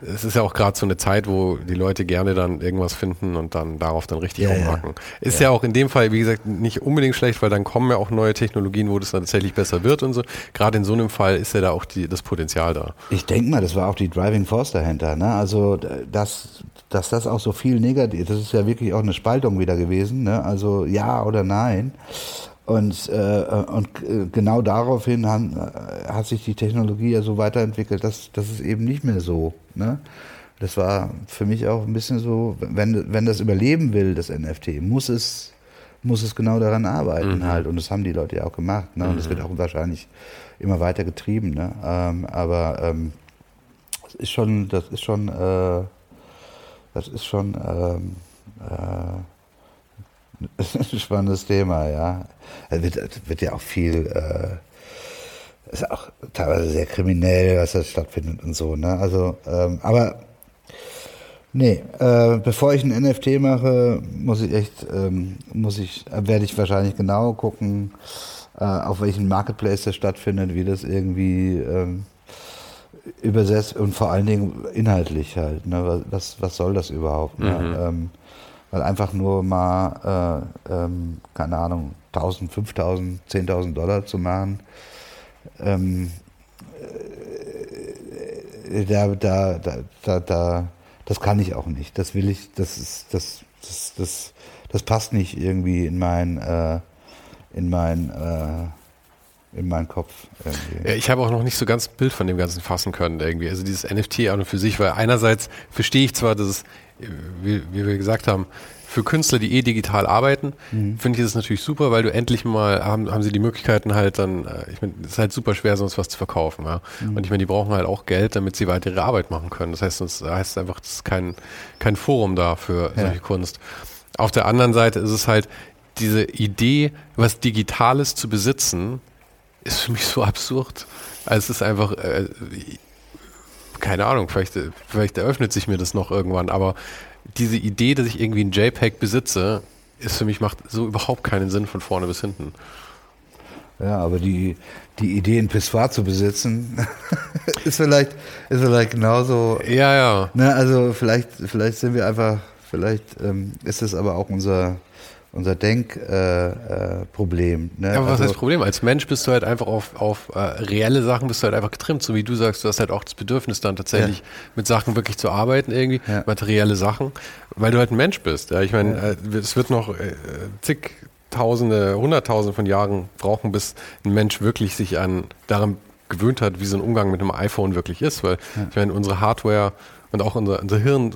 Es ist ja auch gerade so eine Zeit, wo die Leute gerne dann irgendwas finden und dann darauf dann richtig rumhacken. Ist ja. auch in dem Fall, wie gesagt, nicht unbedingt schlecht, weil dann kommen ja auch neue Technologien, wo das dann tatsächlich besser wird und so. Gerade in so einem Fall ist ja da auch die, das Potenzial da. Ich denke mal, das war auch die Driving Force dahinter. Ne? Also das, dass das auch so viel negativ, das ist ja wirklich auch eine Spaltung wieder gewesen, ne? also ja oder nein. Und, äh, und äh, genau daraufhin haben, äh, hat sich die Technologie ja so weiterentwickelt, dass, dass es eben nicht mehr so. Ne? Das war für mich auch ein bisschen so, wenn, wenn das überleben will, das NFT, muss es, muss es genau daran arbeiten mhm. halt. Und das haben die Leute ja auch gemacht. Ne? Und das wird mhm. auch wahrscheinlich immer weiter getrieben. Ne? Ähm, aber ähm, das ist schon, das ist schon äh, das ist schon ähm, äh, ein spannendes Thema, ja. Es wird, wird ja auch viel, äh, ist auch teilweise sehr kriminell, was da stattfindet und so, ne? Also, ähm, aber nee, äh, bevor ich ein NFT mache, muss ich echt, ähm, muss ich, werde ich wahrscheinlich genau gucken, äh, auf welchen Marketplace das stattfindet, wie das irgendwie ähm, übersetzt und vor allen Dingen inhaltlich halt. Ne? Was, was soll das überhaupt? Ne? Mhm. Ähm, weil einfach nur mal, äh, ähm, keine Ahnung, 1000, 5000, 10.000 Dollar zu machen, ähm, äh, da, da, da, da, da, das kann ich auch nicht. Das will ich, das ist, das, das, das, das passt nicht irgendwie in mein, äh, in mein, äh, in meinen Kopf. Irgendwie. Ich habe auch noch nicht so ganz ein Bild von dem Ganzen fassen können irgendwie. Also dieses NFT an und für sich, weil einerseits verstehe ich zwar, dass es, wie, wie wir gesagt haben, für Künstler, die eh digital arbeiten, mhm. finde ich das natürlich super, weil du endlich mal haben, haben sie die Möglichkeiten halt dann, äh, ich meine, es ist halt super schwer, sonst was zu verkaufen. Ja? Mhm. Und ich meine, die brauchen halt auch Geld, damit sie weiter ihre Arbeit machen können. Das heißt, sonst heißt es einfach, das ist kein, kein Forum da für ja. solche Kunst. Auf der anderen Seite ist es halt diese Idee, was Digitales zu besitzen, ist für mich so absurd. Also es ist einfach, äh, keine Ahnung, vielleicht, vielleicht eröffnet sich mir das noch irgendwann, aber diese Idee, dass ich irgendwie ein JPEG besitze, ist für mich macht so überhaupt keinen Sinn von vorne bis hinten. Ja, aber die, die Idee, ein Pissoir zu besitzen, ist vielleicht, ist vielleicht genauso. Ja, ja. Ne, also vielleicht, vielleicht sind wir einfach, vielleicht ähm, ist es aber auch unser, unser Denkproblem. Äh, äh, ne? Ja, aber was also, heißt Problem? Als Mensch bist du halt einfach auf, auf äh, reelle Sachen bist du halt einfach getrimmt, so wie du sagst, du hast halt auch das Bedürfnis dann tatsächlich Ja. mit Sachen wirklich zu arbeiten irgendwie, Ja. materielle Sachen, weil du halt ein Mensch bist. Ja, ich meine, äh, es wird noch äh, zig Tausende, Hunderttausende von Jahren brauchen, bis ein Mensch wirklich sich an daran gewöhnt hat, wie so ein Umgang mit einem iPhone wirklich ist, weil ich meine, unsere Hardware und auch unser, unser Hirn äh,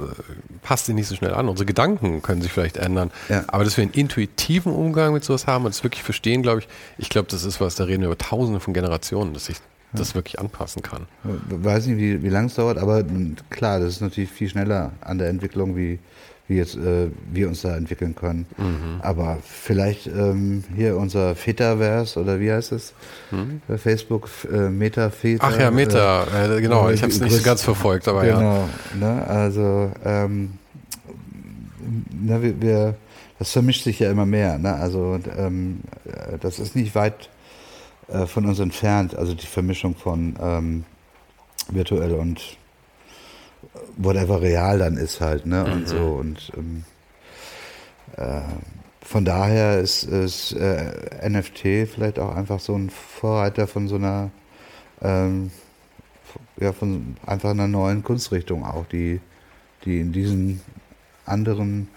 passt sich nicht so schnell an. Unsere Gedanken können sich vielleicht ändern. Ja. Aber dass wir einen intuitiven Umgang mit sowas haben und es wirklich verstehen, glaube ich, ich glaube, das ist was, da reden wir über tausende von Generationen, dass sich das wirklich anpassen kann. weiß nicht, wie, wie lange es dauert, aber mh, klar, das ist natürlich viel schneller an der Entwicklung, wie, wie jetzt äh, wir uns da entwickeln können. Mhm. Aber vielleicht ähm, hier unser Fetaverse oder wie heißt es? Bei Facebook, äh, Meta-Feta. Mhm. Ach ja, Meta, äh, genau, äh, ich habe es nicht ganz verfolgt, aber ja. Genau, ne, also ähm, na, wir, wir, das vermischt sich ja immer mehr. Ne? Also ähm, äh, das ist nicht weit äh, von uns entfernt, also die Vermischung von ähm, virtuell und whatever real dann ist halt, ne? Und Mhm. so und ähm, äh, von daher ist, ist äh, NFT vielleicht auch einfach so ein Vorreiter von so einer ähm, ja, von einfach einer neuen Kunstrichtung auch, die, die in diesen anderen,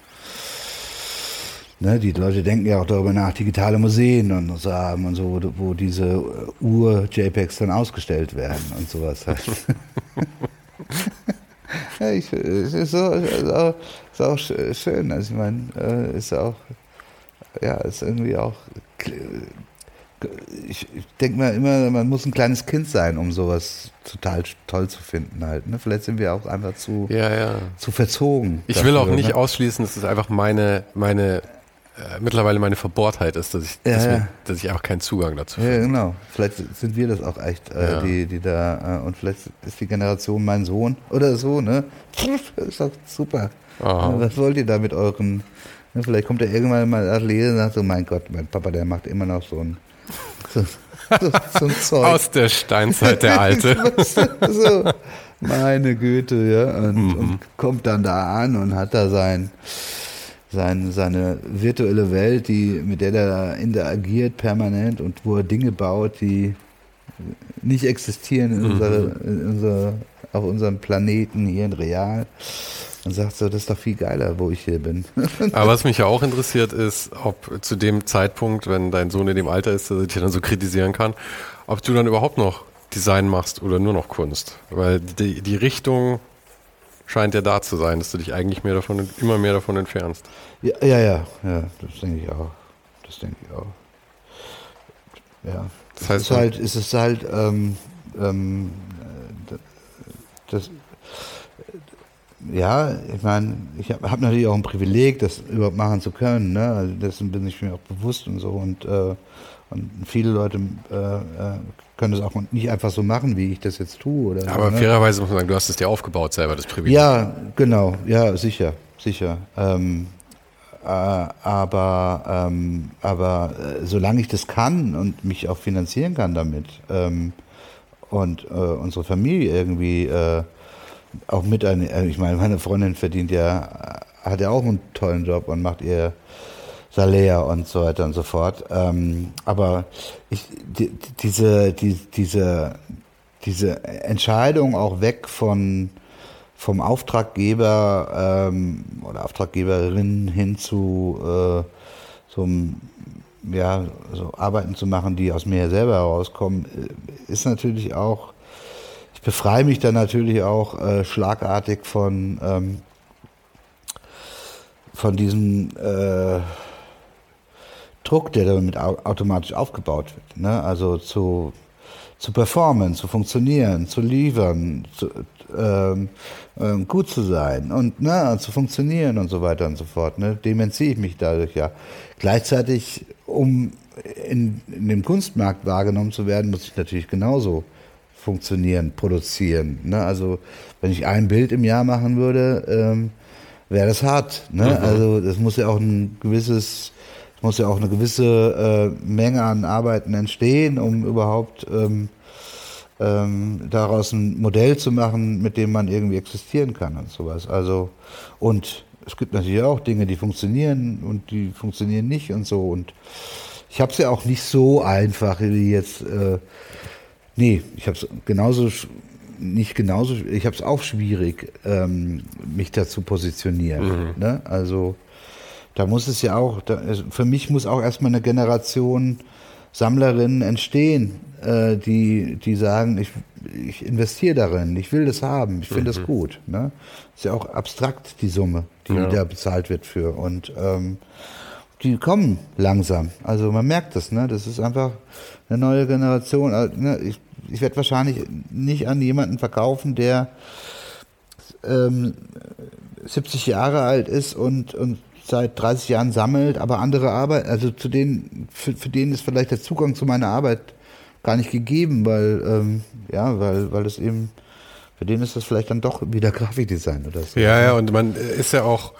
ne, die Leute denken ja auch darüber nach, digitale Museen und so haben und so, wo, wo diese Ur-JPEGs dann ausgestellt werden und sowas halt. ja, ich, es ist, so, ist, auch, ist auch sch- schön, also ich meine, ist auch, ja, ist irgendwie auch ich, ich denke mir immer, man muss ein kleines Kind sein, um sowas total toll zu finden halt. Ne? Vielleicht sind wir auch einfach zu, Ja, ja. zu verzogen. Ich will auch dafür, nicht ne? ausschließen, dass es einfach meine, meine, äh, mittlerweile meine Verbohrtheit ist, dass ich, Ja, dass, ja. mir, dass ich einfach keinen Zugang dazu Ja, finde. genau. Vielleicht sind wir das auch echt, äh, Ja. die, die da, äh, und vielleicht ist die Generation mein Sohn oder so, ne? Das ist doch super. Aha. Ja, Was wollt ihr da mit euren, ne? Vielleicht kommt er irgendwann mal als Lesen und sagt so, mein Gott, mein Papa, der macht immer noch so ein, so, so, so ein Zeug. Aus der Steinzeit, der Alte. so, meine Güte, ja. Und, Mhm. und kommt dann da an und hat da sein, sein, seine virtuelle Welt, die, mit der er da interagiert permanent und wo er Dinge baut, die nicht existieren in Mhm. unserer, in unserer, auf unserem Planeten hier in Real. Und sagt so, das ist doch viel geiler, wo ich hier bin. Aber was mich ja auch interessiert ist, ob zu dem Zeitpunkt, wenn dein Sohn in dem Alter ist, dass er dich dann so kritisieren kann, ob du dann überhaupt noch Design machst oder nur noch Kunst. Weil die, die Richtung scheint ja da zu sein, dass du dich eigentlich mehr davon, immer mehr davon entfernst. Ja, ja, ja, ja, das denke ich auch. Das denke ich auch. Ja. Das Es heißt, ist halt, es ist halt, ähm, ähm, äh, das, ja, ich meine, ich habe hab natürlich auch ein Privileg, das überhaupt machen zu können, ne? Also dessen bin ich mir auch bewusst und so und, äh, und viele Leute äh, äh, können das auch nicht einfach so machen, wie ich das jetzt tue. Oder aber so, ne? fairerweise muss man sagen, du hast es dir aufgebaut selber, das Privileg. Ja, genau, ja, sicher, sicher. Ähm, äh, aber ähm, aber äh, solange ich das kann und mich auch finanzieren kann damit ähm, und äh, unsere Familie irgendwie äh, auch mit ein, äh, ich meine, meine Freundin verdient ja, hat ja auch einen tollen Job und macht ihr Salär und so weiter und so fort. Ähm, aber ich, die, diese, die, diese, diese Entscheidung auch weg von vom Auftraggeber ähm, oder Auftraggeberin hin zu äh, einem, ja, so Arbeiten zu machen, die aus mir selber herauskommen, äh, ist natürlich auch, ich befreie mich dann natürlich auch äh, schlagartig von, ähm, von diesem äh, Druck, der damit au automatisch aufgebaut wird. Ne? Also zu, zu performen, zu funktionieren, zu liefern, zu, ähm, ähm, gut zu sein und ne, zu funktionieren und so weiter und so fort. Ne? Dem entziehe ich mich dadurch ja. Gleichzeitig, um in, in dem Kunstmarkt wahrgenommen zu werden, muss ich natürlich genauso funktionieren, produzieren. Ne? Also wenn ich ein Bild im Jahr machen würde, ähm, wäre das hart. Ne? Mhm. Also das muss ja auch ein gewisses, es muss ja auch eine gewisse äh, Menge an Arbeiten entstehen, um überhaupt ähm, ähm, daraus ein Modell zu machen, mit dem man irgendwie existieren kann und sowas. Also und es gibt natürlich auch Dinge, die funktionieren und die funktionieren nicht und so. Und ich habe es ja auch nicht so einfach wie jetzt. Äh, nee, ich habe es genauso nicht genauso. Ich habe es auch schwierig, ähm, mich da zu positionieren. Mhm. Ne? Also da muss es ja auch. Da, für mich muss auch erstmal eine Generation Sammlerinnen entstehen, äh, die die sagen, ich ich investiere darin, ich will das haben, ich finde mhm. das gut. Ne? Ist ja auch abstrakt die Summe die ja. da bezahlt wird für. Und ähm, die kommen langsam. Also man merkt das, ne? Das ist einfach eine neue Generation. Also, ne? Ich, ich werde wahrscheinlich nicht an jemanden verkaufen, der ähm, 70 Jahre alt ist und, und seit 30 Jahren sammelt, aber andere Arbeit, also zu denen, für, für denen ist vielleicht der Zugang zu meiner Arbeit gar nicht gegeben, weil, ähm, ja, weil, weil es eben für den ist das vielleicht dann doch wieder Grafikdesign oder so. Ja, ja, und man ist ja auch,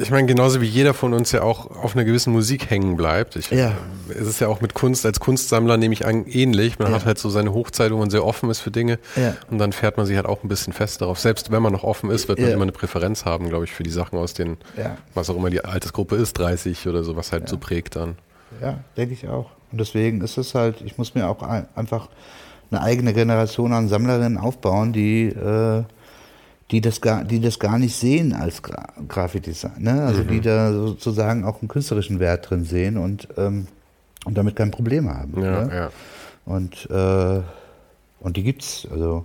ich meine, genauso wie jeder von uns ja auch auf einer gewissen Musik hängen bleibt. Ich, ja. Es ist ja auch mit Kunst, als Kunstsammler nehme ich an, ähnlich. Man ja. hat halt so seine Hochzeit, wo man sehr offen ist für Dinge. Ja. Und dann fährt man sich halt auch ein bisschen fest darauf. Selbst wenn man noch offen ist, wird man immer eine Präferenz haben, glaube ich, für die Sachen aus den, was auch immer die Altersgruppe ist, 30 oder so, was halt so prägt dann. Ja, denke ich auch. Und deswegen ist es halt, ich muss mir auch einfach eine eigene Generation an Sammlerinnen aufbauen, die, äh, die, das gar, die das gar nicht sehen als Gra Grafikdesign. Ne? Also mhm. die da sozusagen auch einen künstlerischen Wert drin sehen und, ähm, und damit kein Problem haben. Ja, ne? ja. Und, äh, und die gibt's, also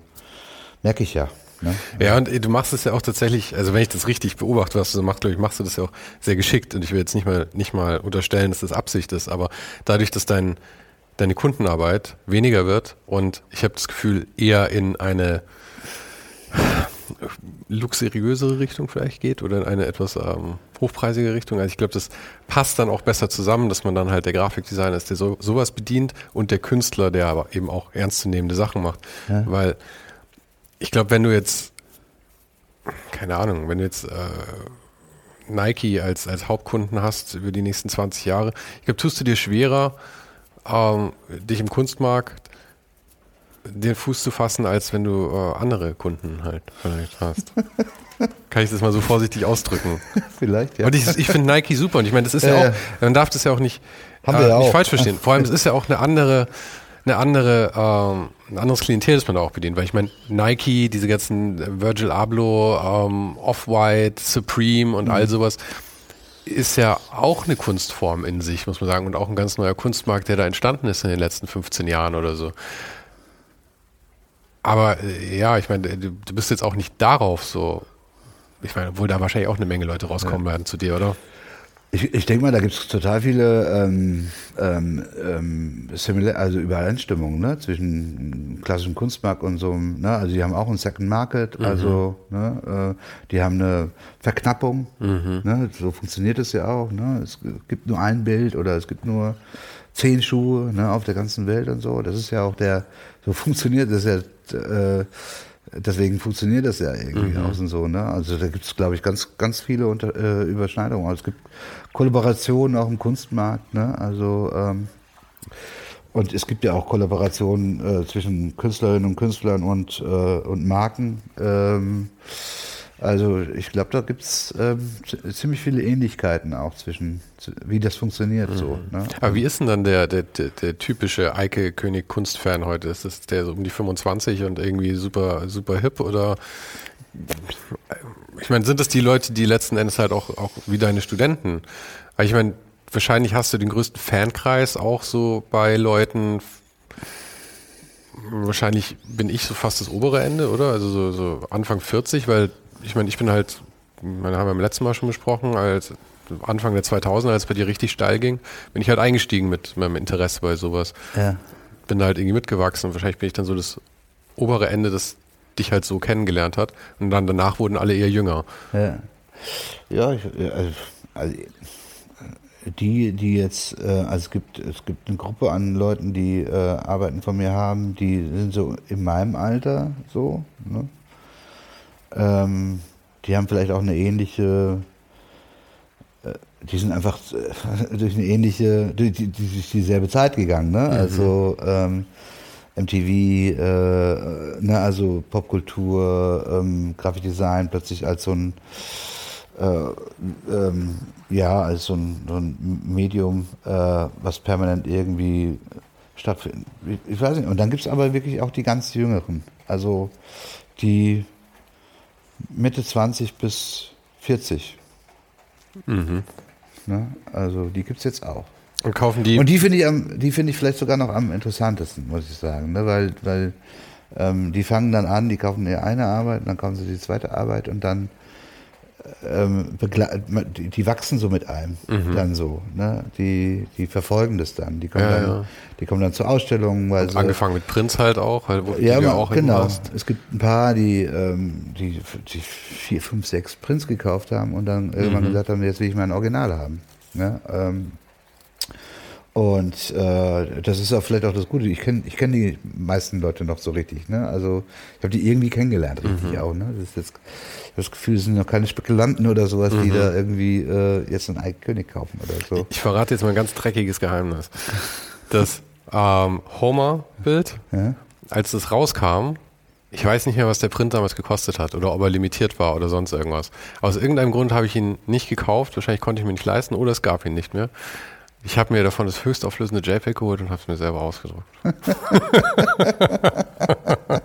merke ich ja. Ne? Ja, und du machst es ja auch tatsächlich, also wenn ich das richtig beobachte, was du so machst, glaube ich, machst du das ja auch sehr geschickt. Und ich will jetzt nicht mal, nicht mal unterstellen, dass das Absicht ist, aber dadurch, dass dein, deine Kundenarbeit weniger wird und ich habe das Gefühl eher in eine luxuriösere Richtung vielleicht geht oder in eine etwas ähm, hochpreisige Richtung. Also ich glaube, das passt dann auch besser zusammen, dass man dann halt der Grafikdesigner ist, der so, sowas bedient und der Künstler, der aber eben auch ernstzunehmende Sachen macht. Ja. Weil ich glaube, wenn du jetzt, keine Ahnung, wenn du jetzt äh, Nike als, als Hauptkunden hast über die nächsten 20 Jahre, ich glaube, tust du dir schwerer, ähm, dich im Kunstmarkt den Fuß zu fassen, als wenn du äh, andere Kunden halt vielleicht hast. Kann ich das mal so vorsichtig ausdrücken? Vielleicht, ja. Und ich, ich finde Nike super und ich meine, das ist ja, ja, auch, man darf das ja auch nicht, Haben äh, ja nicht auch. falsch verstehen. Vor allem, es ist ja auch eine andere, eine andere, ähm, ein anderes Klientel, das man da auch bedient, weil ich meine, Nike, diese ganzen Virgil Abloh, ähm, Off-White, Supreme und mhm. all sowas, ist ja auch eine Kunstform in sich, muss man sagen, und auch ein ganz neuer Kunstmarkt, der da entstanden ist in den letzten 15 Jahren oder so. Aber äh, ja, ich meine, du, du, bist jetzt auch nicht darauf so. Ich meine, obwohl da wahrscheinlich auch eine Menge Leute rauskommen ja. werden zu dir, oder? Ich, ich denke mal, da gibt es total viele ähm, ähm, ähm, also Übereinstimmungen ne? zwischen klassischem Kunstmarkt und so. Ne? Also die haben auch einen Second Market, mhm. also ne? äh, die haben eine Verknappung. Mhm. Ne? So funktioniert es ja auch. Ne? Es gibt nur ein Bild oder es gibt nur zehn Schuhe ne? auf der ganzen Welt und so. Das ist ja auch der, so funktioniert das ja. Äh, deswegen funktioniert das ja irgendwie mhm. außen so. Ne? Also da gibt es, glaube ich, ganz, ganz viele Unter äh, Überschneidungen. Also es gibt Kollaborationen auch im Kunstmarkt. Ne? Also ähm, und es gibt ja auch Kollaborationen äh, zwischen Künstlerinnen und Künstlern und, äh, und Marken. Ähm, also ich glaube, da gibt es ähm, ziemlich viele Ähnlichkeiten auch zwischen, wie das funktioniert mhm. so. Ne? Aber wie ist denn dann der, der, der, der typische Eike König Kunstfan heute? Ist das der so um die 25 und irgendwie super, super hip oder ich meine, sind das die Leute, die letzten Endes halt auch, auch wie deine Studenten? Weil ich meine, wahrscheinlich hast du den größten Fankreis auch so bei Leuten, wahrscheinlich bin ich so fast das obere Ende, oder? Also so, so Anfang 40, weil ich meine, ich bin halt, meine haben wir im letzten Mal schon besprochen, als Anfang der 2000er, als es bei dir richtig steil ging, bin ich halt eingestiegen mit meinem Interesse bei sowas. Ja. Bin da halt irgendwie mitgewachsen und wahrscheinlich bin ich dann so das obere Ende, das dich halt so kennengelernt hat. Und dann danach wurden alle eher jünger. Ja, ja ich, also, also die, die jetzt, äh, also es gibt, es gibt eine Gruppe an Leuten, die äh, Arbeiten von mir haben, die sind so in meinem Alter so, ne? Ähm, die haben vielleicht auch eine ähnliche, äh, die sind einfach äh, durch eine ähnliche, durch, die, durch dieselbe Zeit gegangen, ne? Mhm. Also ähm, MTV, äh, ne, also Popkultur, ähm, Grafikdesign plötzlich als so ein äh, ähm, ja, als so ein, so ein Medium, äh, was permanent irgendwie stattfindet. Ich, ich weiß nicht. Und dann gibt es aber wirklich auch die ganz Jüngeren. Also die Mitte 20 bis 40. Mhm. Ne? Also die gibt es jetzt auch. Und kaufen die. Und die finde ich, am, die finde ich vielleicht sogar noch am interessantesten, muss ich sagen. Ne? Weil, weil ähm, die fangen dann an, die kaufen ihre eine Arbeit, und dann kaufen sie die zweite Arbeit und dann ähm, die, die, wachsen so mit einem mhm. dann so. Ne? Die, die verfolgen das dann. Die kommen, ja, dann, ja. Die kommen dann zu Ausstellungen. Weil sie, angefangen mit Prinz halt auch. Weil, ja, ja auch genau. Es gibt ein paar, die, ähm, die, die vier, fünf, sechs Prinz gekauft haben und dann irgendwann mhm. gesagt haben, jetzt will ich mein Original haben. Ne? Ähm, und äh, das ist auch vielleicht auch das Gute. Ich kenne ich kenn die meisten Leute noch so richtig. Ne? Also ich habe die irgendwie kennengelernt, richtig mhm. auch. Ne? Das ist jetzt, ich habe das Gefühl, es sind noch keine Spekulanten oder sowas, mhm. die da irgendwie äh, jetzt einen Eikönig kaufen oder so. Ich verrate jetzt mal ein ganz dreckiges Geheimnis. Das ähm, Homer-Bild, ja? als es rauskam, ich weiß nicht mehr, was der Print damals gekostet hat oder ob er limitiert war oder sonst irgendwas. Aus irgendeinem Grund habe ich ihn nicht gekauft. Wahrscheinlich konnte ich mir nicht leisten oder es gab ihn nicht mehr. Ich habe mir davon das höchstauflösende JPEG geholt und habe es mir selber ausgedruckt.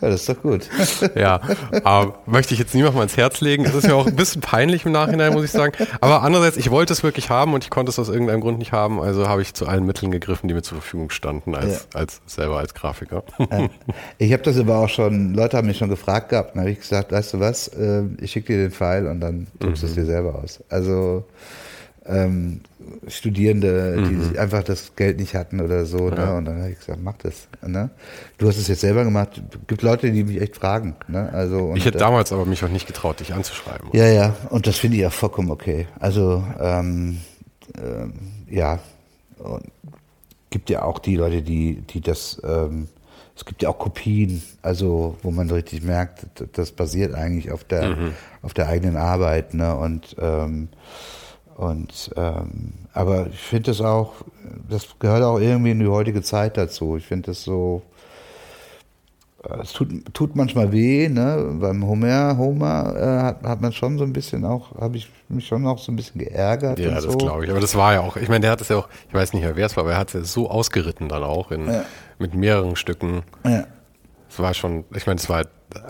Ja, das ist doch gut. ja, aber möchte ich jetzt niemandem ans Herz legen. Es ist ja auch ein bisschen peinlich im Nachhinein, muss ich sagen. Aber andererseits, ich wollte es wirklich haben und ich konnte es aus irgendeinem Grund nicht haben. Also habe ich zu allen Mitteln gegriffen, die mir zur Verfügung standen, als, ja. als selber als Grafiker. Ja. Ich habe das aber auch schon, Leute haben mich schon gefragt gehabt, dann habe ich gesagt, weißt du was, äh, ich schicke dir den Pfeil und dann druckst du mhm. es dir selber aus. Also ähm, Studierende, mhm. die einfach das Geld nicht hatten oder so. Ne? Ja. Ne? Und dann habe ich gesagt, mach das. Ne? Du hast es jetzt selber gemacht. Gibt Leute, die mich echt fragen. Ne? Also, ich hätte äh, damals aber mich auch nicht getraut, dich anzuschreiben. Ja, ja. Und das finde ich ja vollkommen okay. Also ähm, ähm, ja, und gibt ja auch die Leute, die, die das ähm, es gibt ja auch Kopien, also wo man richtig merkt, das basiert eigentlich auf der, mhm. auf der eigenen Arbeit. Ne? Und ähm, und ähm, aber ich finde das auch, das gehört auch irgendwie in die heutige Zeit dazu. Ich finde das so, äh, es tut, tut manchmal weh, ne? Beim Homer, Homer äh, hat, hat man schon so ein bisschen auch, habe ich mich schon auch so ein bisschen geärgert. Ja, das so. glaube ich. Aber das war ja auch, ich meine, der hat es ja auch, ich weiß nicht mehr, wer es war, aber er hat es so ausgeritten dann auch in, ja. mit mehreren Stücken. Ja. Es war schon, ich meine, es war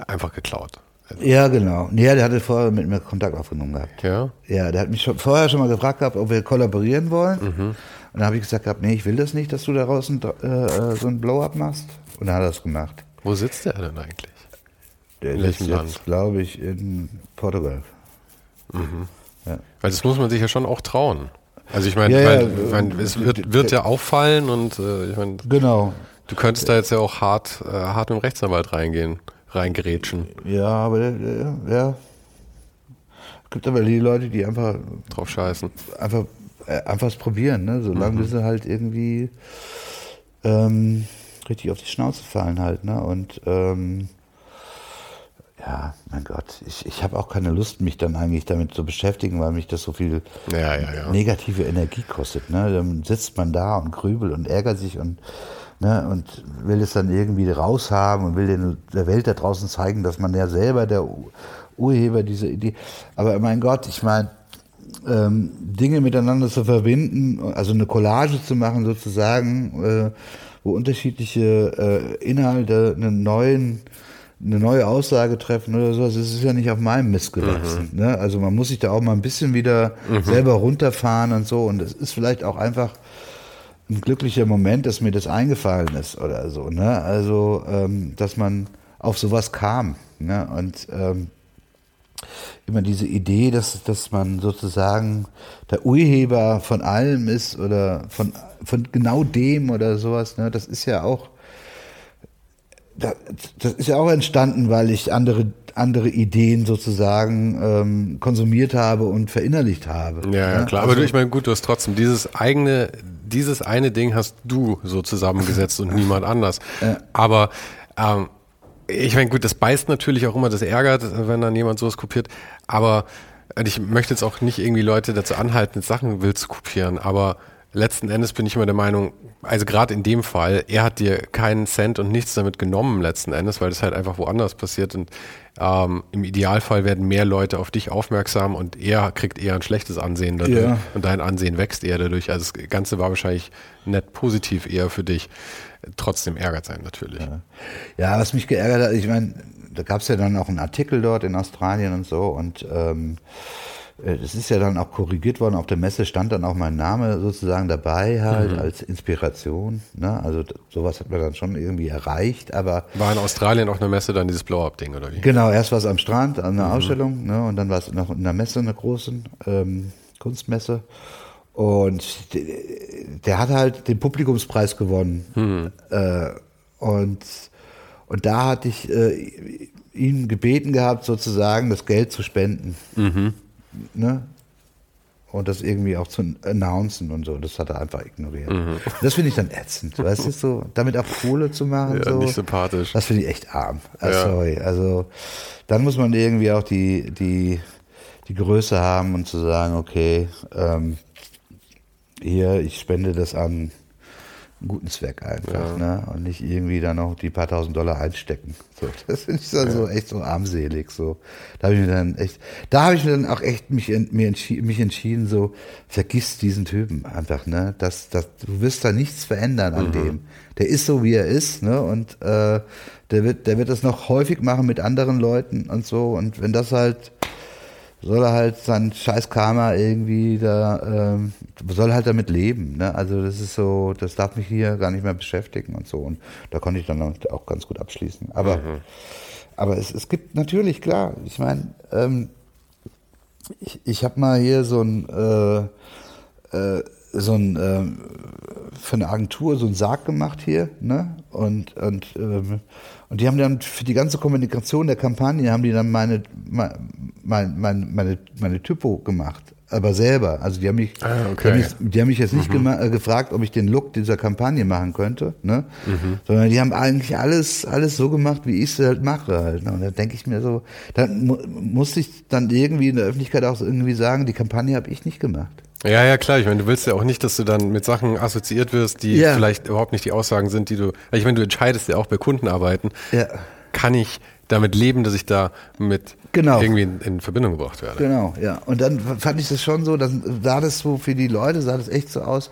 einfach geklaut. Ja, genau. Ja, der hatte vorher mit mir Kontakt aufgenommen gehabt. Ja? Ja, der hat mich schon, vorher schon mal gefragt gehabt, ob wir kollaborieren wollen. Mhm. Und dann habe ich gesagt gehabt, nee, ich will das nicht, dass du daraus ein, äh, so ein Blow-up machst. Und dann hat er das gemacht. Wo sitzt der denn eigentlich? Der in welchem Land? glaube ich, in Portugal. Mhm. Ja. Weil das muss man sich ja schon auch trauen. Also ich meine, ja, ja, mein, es wird, wird ja auffallen und äh, ich meine, genau. du könntest da jetzt ja auch hart, äh, hart im Rechtsanwalt reingehen reingerätschen. Ja, aber ja, ja. Es gibt aber die Leute, die einfach drauf scheißen. Einfach, äh, einfach es probieren, ne? Solange mhm. sie halt irgendwie ähm, richtig auf die Schnauze fallen halt, ne? Und ähm, ja, mein Gott, ich, ich habe auch keine Lust, mich dann eigentlich damit zu beschäftigen, weil mich das so viel ja, ja, ja. negative Energie kostet. Ne? Dann sitzt man da und grübelt und ärgert sich und ne, und will es dann irgendwie raushaben und will den, der Welt da draußen zeigen, dass man ja selber der Urheber dieser Idee. Aber mein Gott, ich meine, ähm, Dinge miteinander zu verbinden, also eine Collage zu machen sozusagen, äh, wo unterschiedliche äh, Inhalte einen neuen eine neue Aussage treffen oder sowas, es ist ja nicht auf meinem Mist gewachsen. Mhm. Ne? Also man muss sich da auch mal ein bisschen wieder mhm. selber runterfahren und so. Und es ist vielleicht auch einfach ein glücklicher Moment, dass mir das eingefallen ist oder so. Ne? Also, ähm, dass man auf sowas kam. Ne? Und ähm, immer diese Idee, dass, dass man sozusagen der Urheber von allem ist oder von, von genau dem oder sowas, ne? das ist ja auch das ist ja auch entstanden, weil ich andere andere Ideen sozusagen ähm, konsumiert habe und verinnerlicht habe. Ja, ja klar. Also, aber ich meine, gut, du hast trotzdem dieses eigene dieses eine Ding hast du so zusammengesetzt und niemand anders. Ja. Aber ähm, ich meine, gut, das beißt natürlich auch immer, das ärgert, wenn dann jemand sowas kopiert, aber ich möchte jetzt auch nicht irgendwie Leute dazu anhalten, Sachen will zu kopieren, aber letzten Endes bin ich immer der Meinung, also gerade in dem Fall, er hat dir keinen Cent und nichts damit genommen letzten Endes, weil das halt einfach woanders passiert und ähm, im Idealfall werden mehr Leute auf dich aufmerksam und er kriegt eher ein schlechtes Ansehen dadurch ja. und dein Ansehen wächst eher dadurch. Also das Ganze war wahrscheinlich nett positiv eher für dich. Trotzdem ärgert sein natürlich. Ja. ja, was mich geärgert hat, ich meine, da gab es ja dann auch einen Artikel dort in Australien und so und ähm, äh, das ist ja dann auch korrigiert worden. Auf der Messe stand dann auch mein Name sozusagen dabei halt mhm. als Inspiration. Ne? Also sowas hat man dann schon irgendwie erreicht. Aber war in Australien auch eine Messe dann dieses Blow-up-Ding oder wie? Genau, erst war es am Strand an einer mhm. Ausstellung ne? und dann war es noch in der Messe eine große ähm, Kunstmesse. Und der hat halt den Publikumspreis gewonnen. Mhm. Äh, und und da hatte ich äh, ihn gebeten gehabt, sozusagen das Geld zu spenden. Mhm ne? Und das irgendwie auch zu announcen und so. Das hat er einfach ignoriert. Mhm. Das finde ich dann ätzend, weißt du, so, damit auch Kohle zu machen. Ja, so. nicht sympathisch. Das finde ich echt arm. Also, ja. Sorry. Also, dann muss man irgendwie auch die, die, die Größe haben und zu sagen, okay, ähm, hier, ich spende das an einen guten Zweck einfach, ja. ne? Und nicht irgendwie da noch die paar tausend Dollar einstecken. So, das finde ich dann ja. so echt so armselig. So, da habe ich mir dann echt, da habe ich mir dann auch echt mich, mir entschieden, mich entschieden, so vergiss diesen Typen einfach, ne? Das, das, du wirst da nichts verändern an mhm. dem. Der ist so wie er ist, ne? Und äh, der wird, der wird das noch häufig machen mit anderen Leuten und so. Und wenn das halt soll er halt sein scheiß Karma irgendwie da, ähm, soll halt damit leben. Ne? Also das ist so, das darf mich hier gar nicht mehr beschäftigen und so. Und da konnte ich dann auch ganz gut abschließen. Aber, mhm. aber es, es gibt natürlich, klar, ich meine, ähm, ich, ich habe mal hier so ein, äh, äh, so ein, äh, für eine Agentur so einen Sarg gemacht hier, ne? Und, und ähm, und die haben dann für die ganze Kommunikation der Kampagne haben die dann meine, meine, meine, meine, meine Typo gemacht. Aber selber. Also die haben mich, ah, okay. die, haben mich die haben mich jetzt nicht mhm. äh, gefragt, ob ich den Look dieser Kampagne machen könnte, ne? Mhm. Sondern die haben eigentlich alles, alles so gemacht, wie ich es halt mache halt. Ne? Und da denke ich mir so, dann mu musste ich dann irgendwie in der Öffentlichkeit auch irgendwie sagen, die Kampagne habe ich nicht gemacht. Ja, ja, klar. Ich meine, du willst ja auch nicht, dass du dann mit Sachen assoziiert wirst, die ja. vielleicht überhaupt nicht die Aussagen sind, die du. Ich meine, du entscheidest ja auch bei Kundenarbeiten. Ja. Kann ich damit leben, dass ich da mit genau. irgendwie in, in, Verbindung gebracht werde? Genau, ja. Und dann fand ich das schon so, dann sah das so für die Leute, sah das echt so aus.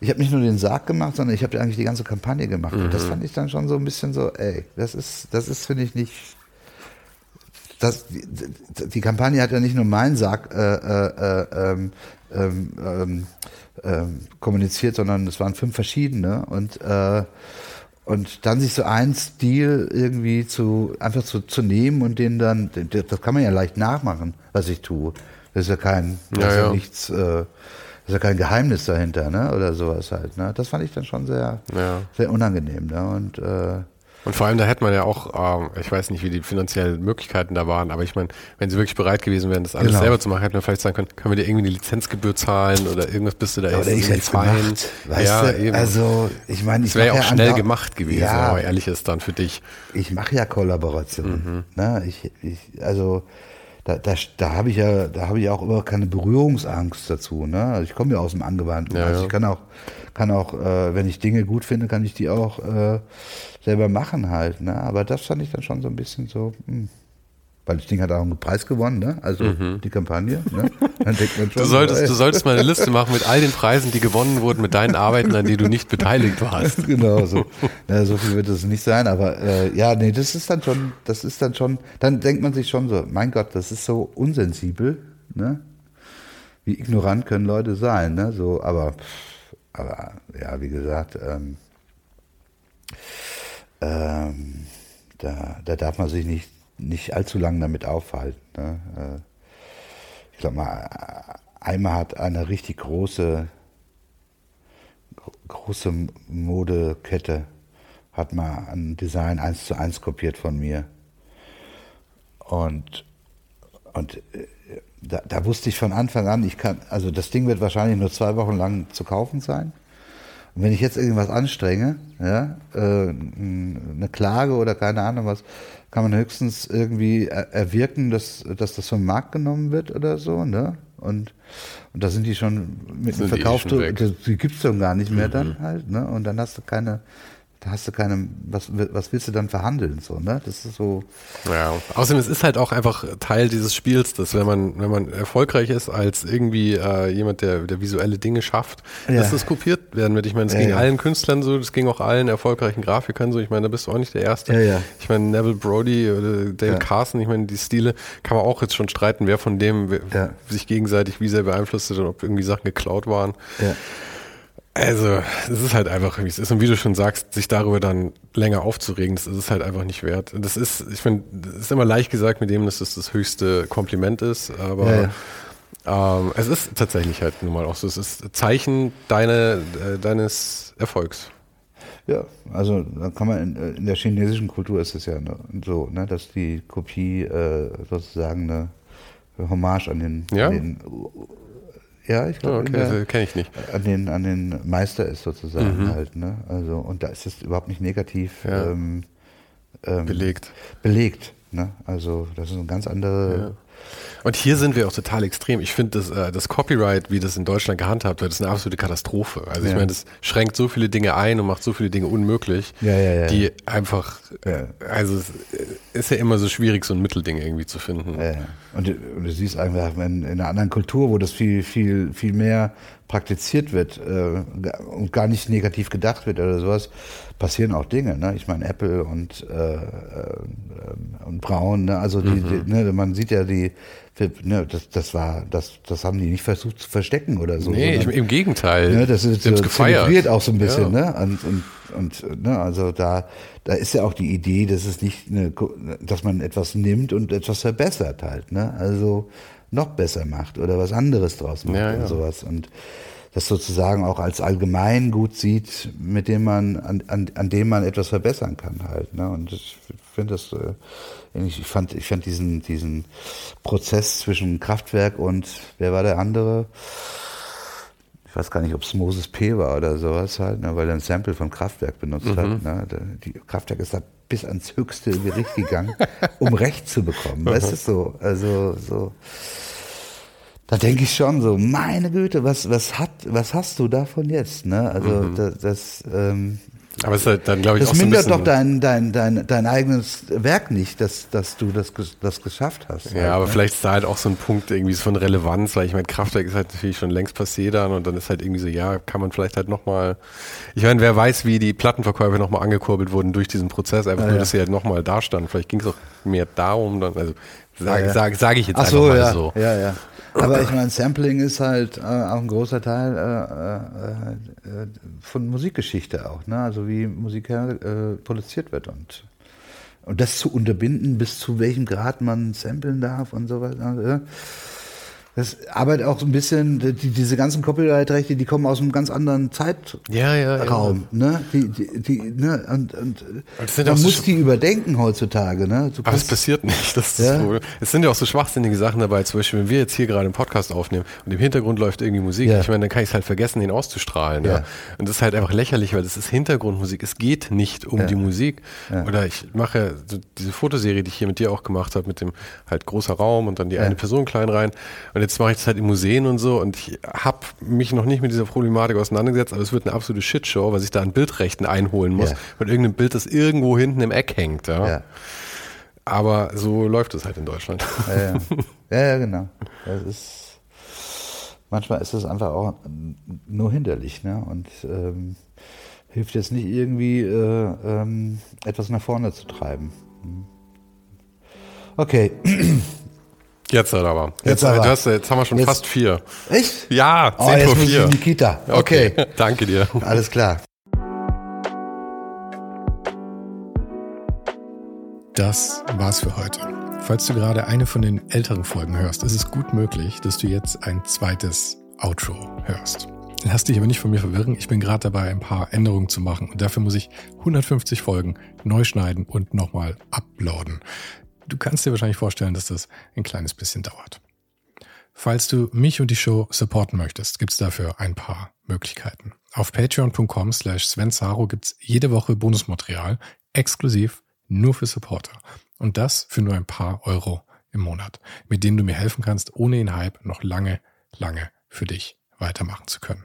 Ich habe nicht nur den Sarg gemacht, sondern ich habe eigentlich die ganze Kampagne gemacht. Mhm. Und das mhm. fand ich dann schon so ein bisschen so, ey, das ist, das ist, finde ich, nicht. Das, die, die, Kampagne hat ja nicht nur meinen Sarg äh, äh, äh, ähm, ähm, ähm, kommuniziert, sondern es waren fünf verschiedene und äh, und dann sich so ein Stil irgendwie zu einfach zu, zu nehmen und den dann, das kann man ja leicht nachmachen, was ich tue. Das ist ja kein, das ja, ist ja, ja nichts, äh, das ist ja kein Geheimnis dahinter, ne? Oder sowas halt. Ne? Das fand ich dann schon sehr, ja. sehr unangenehm. Ne? Und äh, und vor allem, da hätte man ja auch, ähm, ich weiß nicht, wie die finanziellen Möglichkeiten da waren, aber ich meine, wenn sie wirklich bereit gewesen wären, das alles genau. selber zu machen, hätte man vielleicht sagen können, können wir dir irgendwie eine Lizenzgebühr zahlen oder irgendwas bist du da oder ich fein. Gemacht, weißt ja, du, eben. Also, ich meine, ich Das wäre ja auch schnell gemacht gewesen, ja, aber ehrlich ist dann für dich. Ich mache ja Kollaborationen. Mhm. Ne? Ich, ich, also, da, da, da habe ich ja, da habe ich auch immer keine Berührungsangst dazu. Ne? Also ich komme ja aus dem Angewandten. Ja, also ich kann auch, kann auch, äh, wenn ich Dinge gut finde, kann ich die auch äh, selber machen halt. Ne? Aber das fand ich dann schon so ein bisschen so. Mh. Hm. Weil das Ding hat auch einen Preis gewonnen, ne? Also mhm. die Kampagne. Ne? Dann denkt man schon, du, solltest, ey. du solltest mal eine Liste machen mit all den Preisen, die gewonnen wurden, mit deinen Arbeiten, an die du nicht beteiligt warst. genau, so. Ja, so viel wird es nicht sein, aber äh, ja, nee, das ist dann schon, das ist dann schon, dann denkt man sich schon so, mein Gott, das ist so unsensibel, ne? Wie ignorant können Leute sein, ne? So, aber, aber ja, wie gesagt, ähm, ähm, da, da darf man sich nicht nicht allzu lange damit aufhalten. Ne? Äh, ich glaube mal, einmal hat eine richtig große, große Modekette hat mal ein Design eins zu eins kopiert von mir. Und, und äh, da, da, wusste ich von Anfang an, ich kann, also das Ding wird wahrscheinlich nur zwei Wochen lang zu kaufen sein. Und wenn ich jetzt irgendwas anstrenge, ja, äh, eine Klage oder keine Ahnung was, kann man höchstens irgendwie erwirken, dass, dass das vom Markt genommen wird oder so, ne? Und, und da sind die schon mit dem Verkauf, die, die gibt's dann gar nicht mehr mhm. dann halt, ne? Und dann hast du keine, da hast du keine, was, was willst du dann verhandeln, so, ne? Das ist so. Ja, außerdem, es ist halt auch einfach Teil dieses Spiels, dass wenn man, wenn man erfolgreich ist als irgendwie äh, jemand, der, der visuelle Dinge schafft, ja. dass das kopiert werden wird. Ich meine, es ja, ging ja. allen Künstlern so, das ging auch allen erfolgreichen Grafikern so. Ich meine, da bist du auch nicht der Erste. Ich meine, Neville Brody oder Dale Carson, ich meine, die Stile kann man auch jetzt schon streiten, wer von dem sich gegenseitig wie sehr beeinflusst hat und ob irgendwie Sachen geklaut waren. Ja. Also, es ist halt einfach, wie es ist. Und wie du schon sagst, sich darüber dann länger aufzuregen, das ist es halt einfach nicht wert. Das ist, ich finde, es ist immer leicht gesagt mit dem, dass das das höchste Kompliment ist, aber ja, ja. Ähm, es ist tatsächlich halt nun mal auch so. Es ist Zeichen deine, äh, deines Erfolgs. Ja, also da kann man in, in, der chinesischen Kultur ist es ja so, ne, dass die Kopie äh, sozusagen eine Hommage an den, ja? an den ja, ich glaube, oh, okay, kenne ich nicht. An den, an den Meister ist sozusagen mhm. halt, ne? Also, und da ist es überhaupt nicht negativ ja. ähm, ähm, belegt. Belegt, ne? Also, das ist eine ganz andere. Und hier sind wir auch total extrem. Ich finde das, äh, das Copyright, wie das in Deutschland gehandhabt wird, ist eine absolute Katastrophe. Also ja. ich meine, das schränkt so viele Dinge ein und macht so viele Dinge unmöglich, ja, ja, die einfach, also es ist ja immer so schwierig, so ein Mittelding irgendwie zu finden. Und, und, du siehst einfach, wenn in einer anderen Kultur, wo das viel, viel, viel mehr praktiziert wird äh, und gar nicht negativ gedacht wird oder sowas, passieren auch Dinge. Ne? Ich meine, Apple und, äh, äh, und Braun, ne? also die, mhm. die, ne? man sieht ja die, ne, das, das war, das, das haben die nicht versucht zu verstecken oder so. Nee, sondern, im Gegenteil. Ne, das ist so gefeiert auch so ein bisschen, ja. ne? Und, und, und ne, also da, da ist ja auch die Idee, dass es nicht, eine, dass man etwas nimmt und etwas verbessert halt, ne? Also noch besser macht oder was anderes draus macht ja, und ja. sowas. Und das sozusagen auch als Allgemeingut sieht, mit dem man, an, an, an dem man etwas verbessern kann halt. Ne? Und ich finde das, äh, ich fand, ich fand diesen, diesen Prozess zwischen Kraftwerk und wer war der andere? Ich weiß gar nicht, ob es Moses P. war oder sowas halt, ne? weil er ein Sample von Kraftwerk benutzt mhm. hat. Ne? Die Kraftwerk ist da bis ans höchste Gericht gegangen, um Recht zu bekommen. weißt du so? Also so da denke ich schon so, meine Güte, was, was hat, was hast du davon jetzt? Ne? Also mhm. das, das ähm, aber es ist halt dann, glaube ich, das auch mindert so doch dein, dein, dein, dein eigenes Werk nicht, dass, dass du das, das geschafft hast. Ja, halt, aber ne? vielleicht ist da halt auch so ein Punkt irgendwie so von Relevanz, weil ich meine, Kraftwerk ist halt natürlich schon längst passé dann und dann ist halt irgendwie so, ja, kann man vielleicht halt nochmal, ich meine, wer weiß, wie die Plattenverkäufe nochmal angekurbelt wurden durch diesen Prozess, einfach ja, nur, dass sie halt nochmal da standen. Vielleicht ging es auch mehr darum, dann, also sage ja, sag, sag ich jetzt Ach einfach so, mal ja, so. Ja, ja. Aber ich meine, Sampling ist halt äh, auch ein großer Teil äh, äh, äh von Musikgeschichte auch, ne? Also wie Musik äh, produziert wird und und das zu unterbinden, bis zu welchem Grad man samplen darf und so weiter. Das arbeitet auch so ein bisschen, die, diese ganzen Copyright-Rechte, die kommen aus einem ganz anderen Zeitraum. Ja, ja, ja. Ne? Die, die, die, ne? Und, und man muss so die überdenken heutzutage. Ne? Du aber es passiert nicht. Das ja? so, es sind ja auch so schwachsinnige Sachen dabei. Zum Beispiel, wenn wir jetzt hier gerade einen Podcast aufnehmen und im Hintergrund läuft irgendwie Musik, ja. ich meine, dann kann ich es halt vergessen, ihn auszustrahlen. Ja. ja. Und das ist halt einfach lächerlich, weil das ist Hintergrundmusik. Es geht nicht um die Musik. Oder ich mache diese Fotoserie, die ich hier mit dir auch gemacht habe, mit dem halt großer Raum und dann die eine Person klein rein. Und jetzt mache ich das halt in Museen und so und ich habe mich noch nicht mit dieser Problematik auseinandergesetzt, aber es wird eine absolute Shitshow, weil ich da an Bildrechten einholen muss, ja. mit irgendeinem Bild, das irgendwo hinten im Eck hängt. Ja. ja. Aber so läuft es halt in Deutschland. Ja, ja. genau. Das ist, manchmal ist es einfach auch nur hinderlich ne? und ähm, hilft jetzt nicht irgendwie äh, ähm, etwas nach vorne zu treiben. Hm. Okay. Jetzt halt aber. Jetzt, jetzt, aber. Hast, jetzt haben wir schon jetzt. fast vier. Echt? Ja, 10 oh, jetzt vor 4. in die Kita. Okay. okay. Danke dir. Alles klar. Das war's für heute. Falls du gerade eine von den älteren Folgen hörst, ist es gut möglich, dass du jetzt ein zweites Outro hörst. Lass dich aber nicht von mir verwirren. Ich bin gerade dabei, ein paar Änderungen zu machen und dafür muss ich 150 Folgen neu schneiden und nochmal uploaden. Du kannst dir wahrscheinlich vorstellen, dass das ein kleines bisschen dauert. Falls du mich und die Show supporten möchtest, gibt's dafür ein paar Möglichkeiten. Auf patreon.com slash svensaro gibt's jede Woche Bonusmaterial, exklusiv nur für Supporter. Und das für nur ein paar Euro im Monat, mit denen du mir helfen kannst, ohne den Hype noch lange, lange für dich weitermachen zu können.